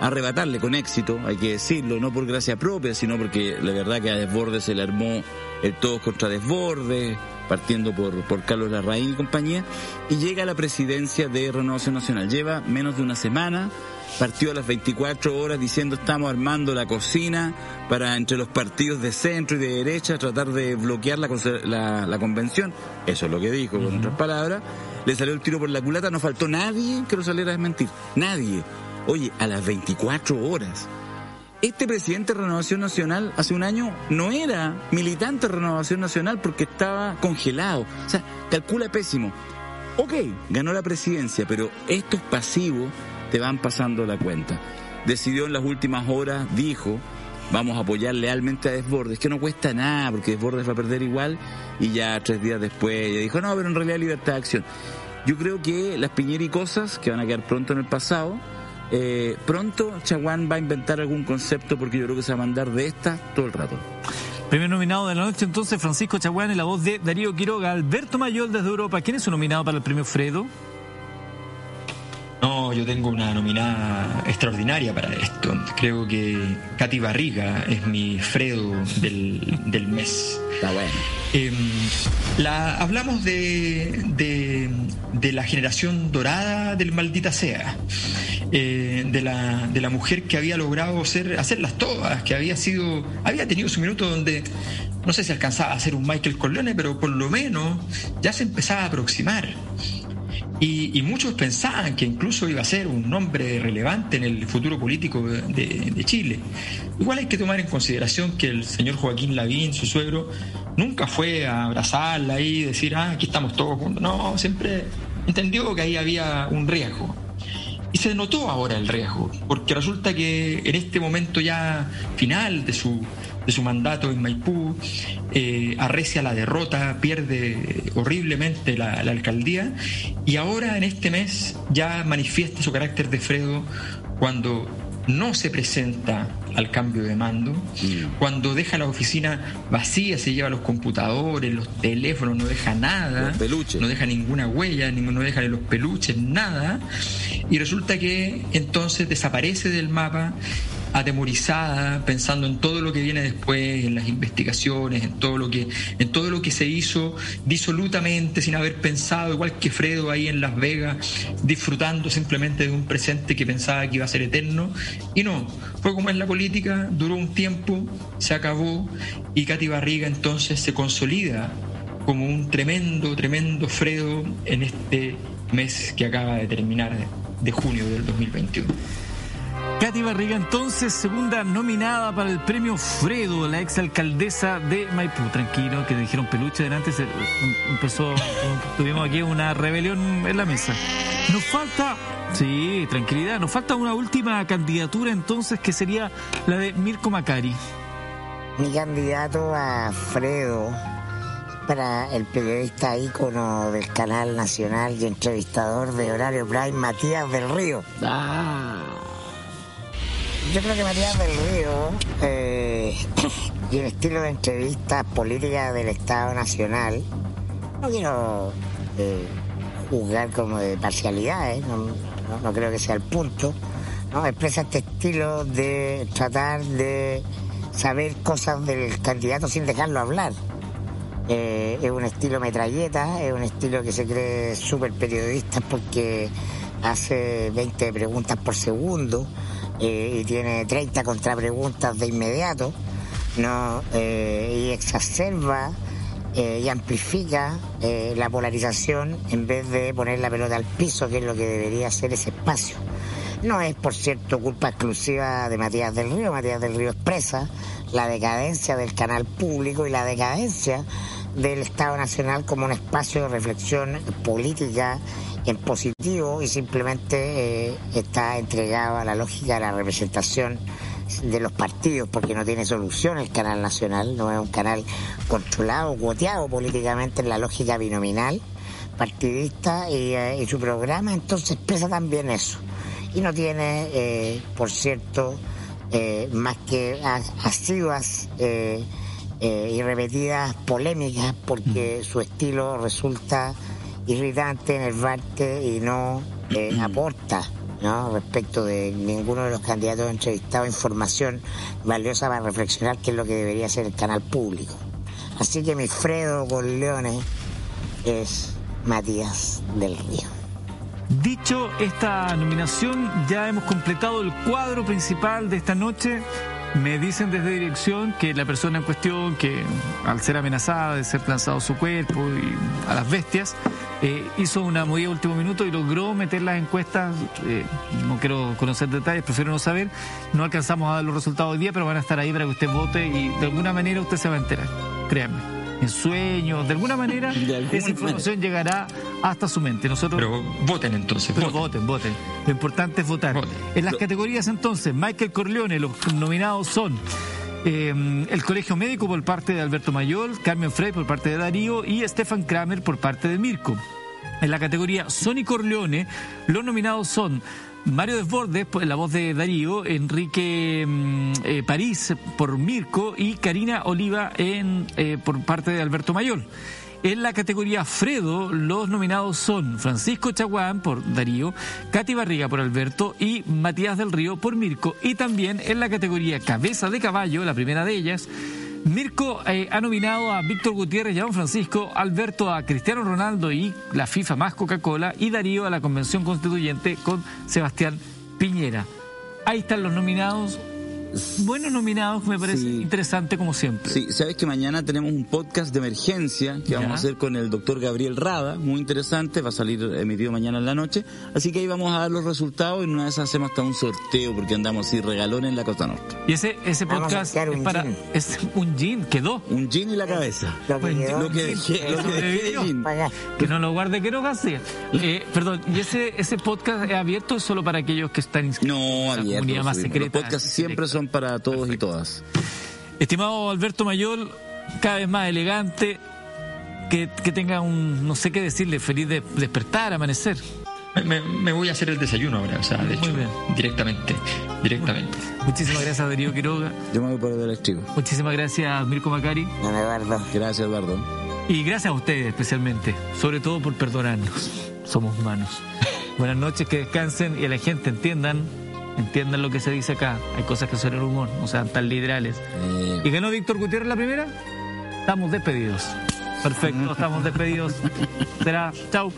a arrebatarle con éxito, hay que decirlo, no por gracia propia, sino porque la verdad que a Desbordes se le armó el todos contra Desbordes, partiendo por, por Carlos Larraín y compañía, y llega a la presidencia de Renovación Nacional. Lleva menos de una semana, partió a las 24 horas diciendo estamos armando la cocina para entre los partidos de centro y de derecha tratar de bloquear la, la, la convención. Eso es lo que dijo, con otras palabras. Le salió el tiro por la culata, no faltó nadie que lo saliera a desmentir. Nadie. Oye, a las 24 horas. Este presidente de Renovación Nacional hace un año no era militante de Renovación Nacional porque estaba congelado. O sea, calcula pésimo. Ok, ganó la presidencia, pero estos pasivos te van pasando la cuenta. Decidió en las últimas horas, dijo, vamos a apoyar lealmente a Desbordes, que no cuesta nada, porque Desbordes va a perder igual, y ya tres días después ella dijo, no, pero en realidad libertad de acción. Yo creo que las cosas que van a quedar pronto en el pasado, eh, pronto Chaguán va a inventar algún concepto porque yo creo que se va a mandar de esta todo el rato. Primer nominado de la noche entonces, Francisco Chaguán, en la voz de Darío Quiroga, Alberto Mayol desde Europa. ¿Quién es su nominado para el premio Fredo? No, yo tengo una nominada extraordinaria para esto. Creo que Katy Barriga es mi Fredo del, del mes. Está bueno. Eh, la, hablamos de, de, de, la generación dorada del maldita sea. Eh, de, la, de la mujer que había logrado ser, hacerlas todas, que había sido, había tenido su minuto donde no sé si alcanzaba a ser un Michael Corleone, pero por lo menos ya se empezaba a aproximar. Y, muchos pensaban que incluso iba a ser un nombre relevante en el futuro político de, Chile. Igual hay que tomar en consideración que el señor Joaquín Lavín, su suegro, nunca fue a abrazarla y decir, ah, aquí estamos todos juntos. No, siempre entendió que ahí había un riesgo. Y se notó ahora el riesgo, porque resulta que en este momento ya final de su, de su mandato en Maipú, eh, arrecia la derrota, pierde horriblemente la, alcaldía y ahora en este mes ya manifiesta su carácter de Fredo cuando no se presenta al cambio de mando, mm. cuando deja la oficina vacía, se lleva los computadores, los teléfonos, no deja nada, no deja ninguna huella, no deja los peluches, nada, y resulta que entonces desaparece del mapa atemorizada, pensando en todo lo que viene después, en las investigaciones, en todo lo que, en todo lo que se hizo disolutamente, sin haber pensado, igual que Fredo ahí en Las Vegas, disfrutando simplemente de un presente que pensaba que iba a ser eterno. Y no, fue como en la política, duró un tiempo, se acabó, y Katy Barriga entonces se consolida como un tremendo, tremendo Fredo en este mes que acaba de terminar de junio del 2021. Katy Barriga, entonces, segunda nominada para el premio Fredo, la exalcaldesa de Maipú. Tranquilo, que dijeron peluche delante, se empezó, tuvimos aquí una rebelión en la mesa. Nos falta, sí, tranquilidad, nos falta una última candidatura entonces que sería la de Mirko Macari. Mi candidato a Fredo para el periodista ícono del canal nacional y entrevistador de Horario Prime, Matías del Río. Ah. Yo creo que Matías del Río eh, <coughs> y el estilo de entrevistas políticas del Estado Nacional, no quiero eh, juzgar como de parcialidad, ¿eh? no, creo que sea el punto, ¿no? expresa este estilo de tratar de saber cosas del candidato sin dejarlo hablar. es un estilo metralleta, es un estilo que se cree súper periodista porque hace 20 preguntas por segundo eh, y tiene 30 contrapreguntas de inmediato, ¿no? Eh, y exacerba eh, y amplifica la polarización en vez de poner la pelota al piso, que es lo que debería ser ese espacio. No es, por cierto, culpa exclusiva de Matías del Río. Matías del Río expresa la decadencia del canal público y la decadencia del Estado Nacional como un espacio de reflexión política en positivo y simplemente eh, está entregado a la lógica de la representación de los partidos porque no tiene solución el canal nacional, no es un canal controlado, cuoteado políticamente en la lógica binominal partidista y, eh, su programa entonces expresa también eso. Y no tiene, eh, por cierto, eh, más que as- asiduas eh, y repetidas polémicas porque su estilo resulta irritante, enervante y no eh, aporta ¿no? respecto de ninguno de los candidatos entrevistados información valiosa para reflexionar qué es lo que debería ser el canal público. Así que mi Fredo con Leones es Matías del Río. Dicho esta nominación, ya hemos completado el cuadro principal de esta noche. Me dicen desde dirección que la persona en cuestión, que al ser amenazada de ser lanzado su cuerpo y a las bestias, eh, hizo una movida último minuto y logró meter las encuestas. eh, no quiero conocer detalles, prefiero no saber. No alcanzamos a dar los resultados hoy día, pero van a estar ahí para que usted vote y de alguna manera usted se va a enterar. Créanme. En sueños, de alguna manera, <laughs> esa información llegará hasta su mente. Nosotros Pero voten entonces. pero voten, voten. Lo importante es votar. En las categorías entonces, Michael Corleone, los nominados son eh, el Colegio Médico por parte de Alberto Mayol, Carmen Frey por parte de Darío y Stefan Kramer por parte de Mirko. En la categoría Sony Corleone, los nominados son Mario Desbordes, la voz de Darío, Enrique mm, eh, París por Mirko y Karina Oliva en, eh, por parte de Alberto Mayol. En la categoría Fredo, los nominados son Francisco Chaguán por Darío, Katy Barriga por Alberto y Matías del Río por Mirko. Y también en la categoría Cabeza de Caballo, la primera de ellas, Mirko eh, ha nominado a Víctor Gutiérrez y a Don Francisco, Alberto a Cristiano Ronaldo y la FIFA más Coca-Cola y Darío a la Convención Constituyente con Sebastián Piñera. Ahí están los nominados. Buenos nominados, me parece interesante como siempre. Sí, sabes que mañana tenemos un podcast de emergencia que Ya. vamos a hacer con el doctor Gabriel Rada, muy interesante, va a salir emitido mañana en la noche, así que ahí vamos a dar los resultados y en una de esas hacemos hasta un sorteo porque andamos así regalones en la Costa Norte. Y ese, ese podcast es un para. gin. Es un jean, quedó. Un jean y la cabeza. Lo que. Lo que dejé, lo que dejé de jean. Que no lo guarde que no. Eh, perdón, ¿y ese, ese podcast es abierto o solo para aquellos que están inscritos? No, en la abierto. comunidad más sí. secreta. Los podcasts siempre son para todos y todas. Estimado Alberto Mayol, cada vez más elegante, que, que tenga un, no sé qué decirle, feliz de despertar, amanecer. Me, me voy a hacer el desayuno ahora, o sea, de hecho, directamente, directamente. Muchísimas gracias Darío Quiroga. Yo me voy por el estribo. Muchísimas gracias Mirko Macari. Eduardo. Gracias, Eduardo. Y gracias a ustedes especialmente, sobre todo por perdonarnos. Somos humanos. <laughs> Buenas noches, que descansen y a la gente entiendan, entiendan lo que se dice acá. Hay cosas que son el humor, no sean tan literales. ¿Y ganó Víctor Gutiérrez la primera? Estamos despedidos. Perfecto, estamos despedidos. <laughs> Será, chau.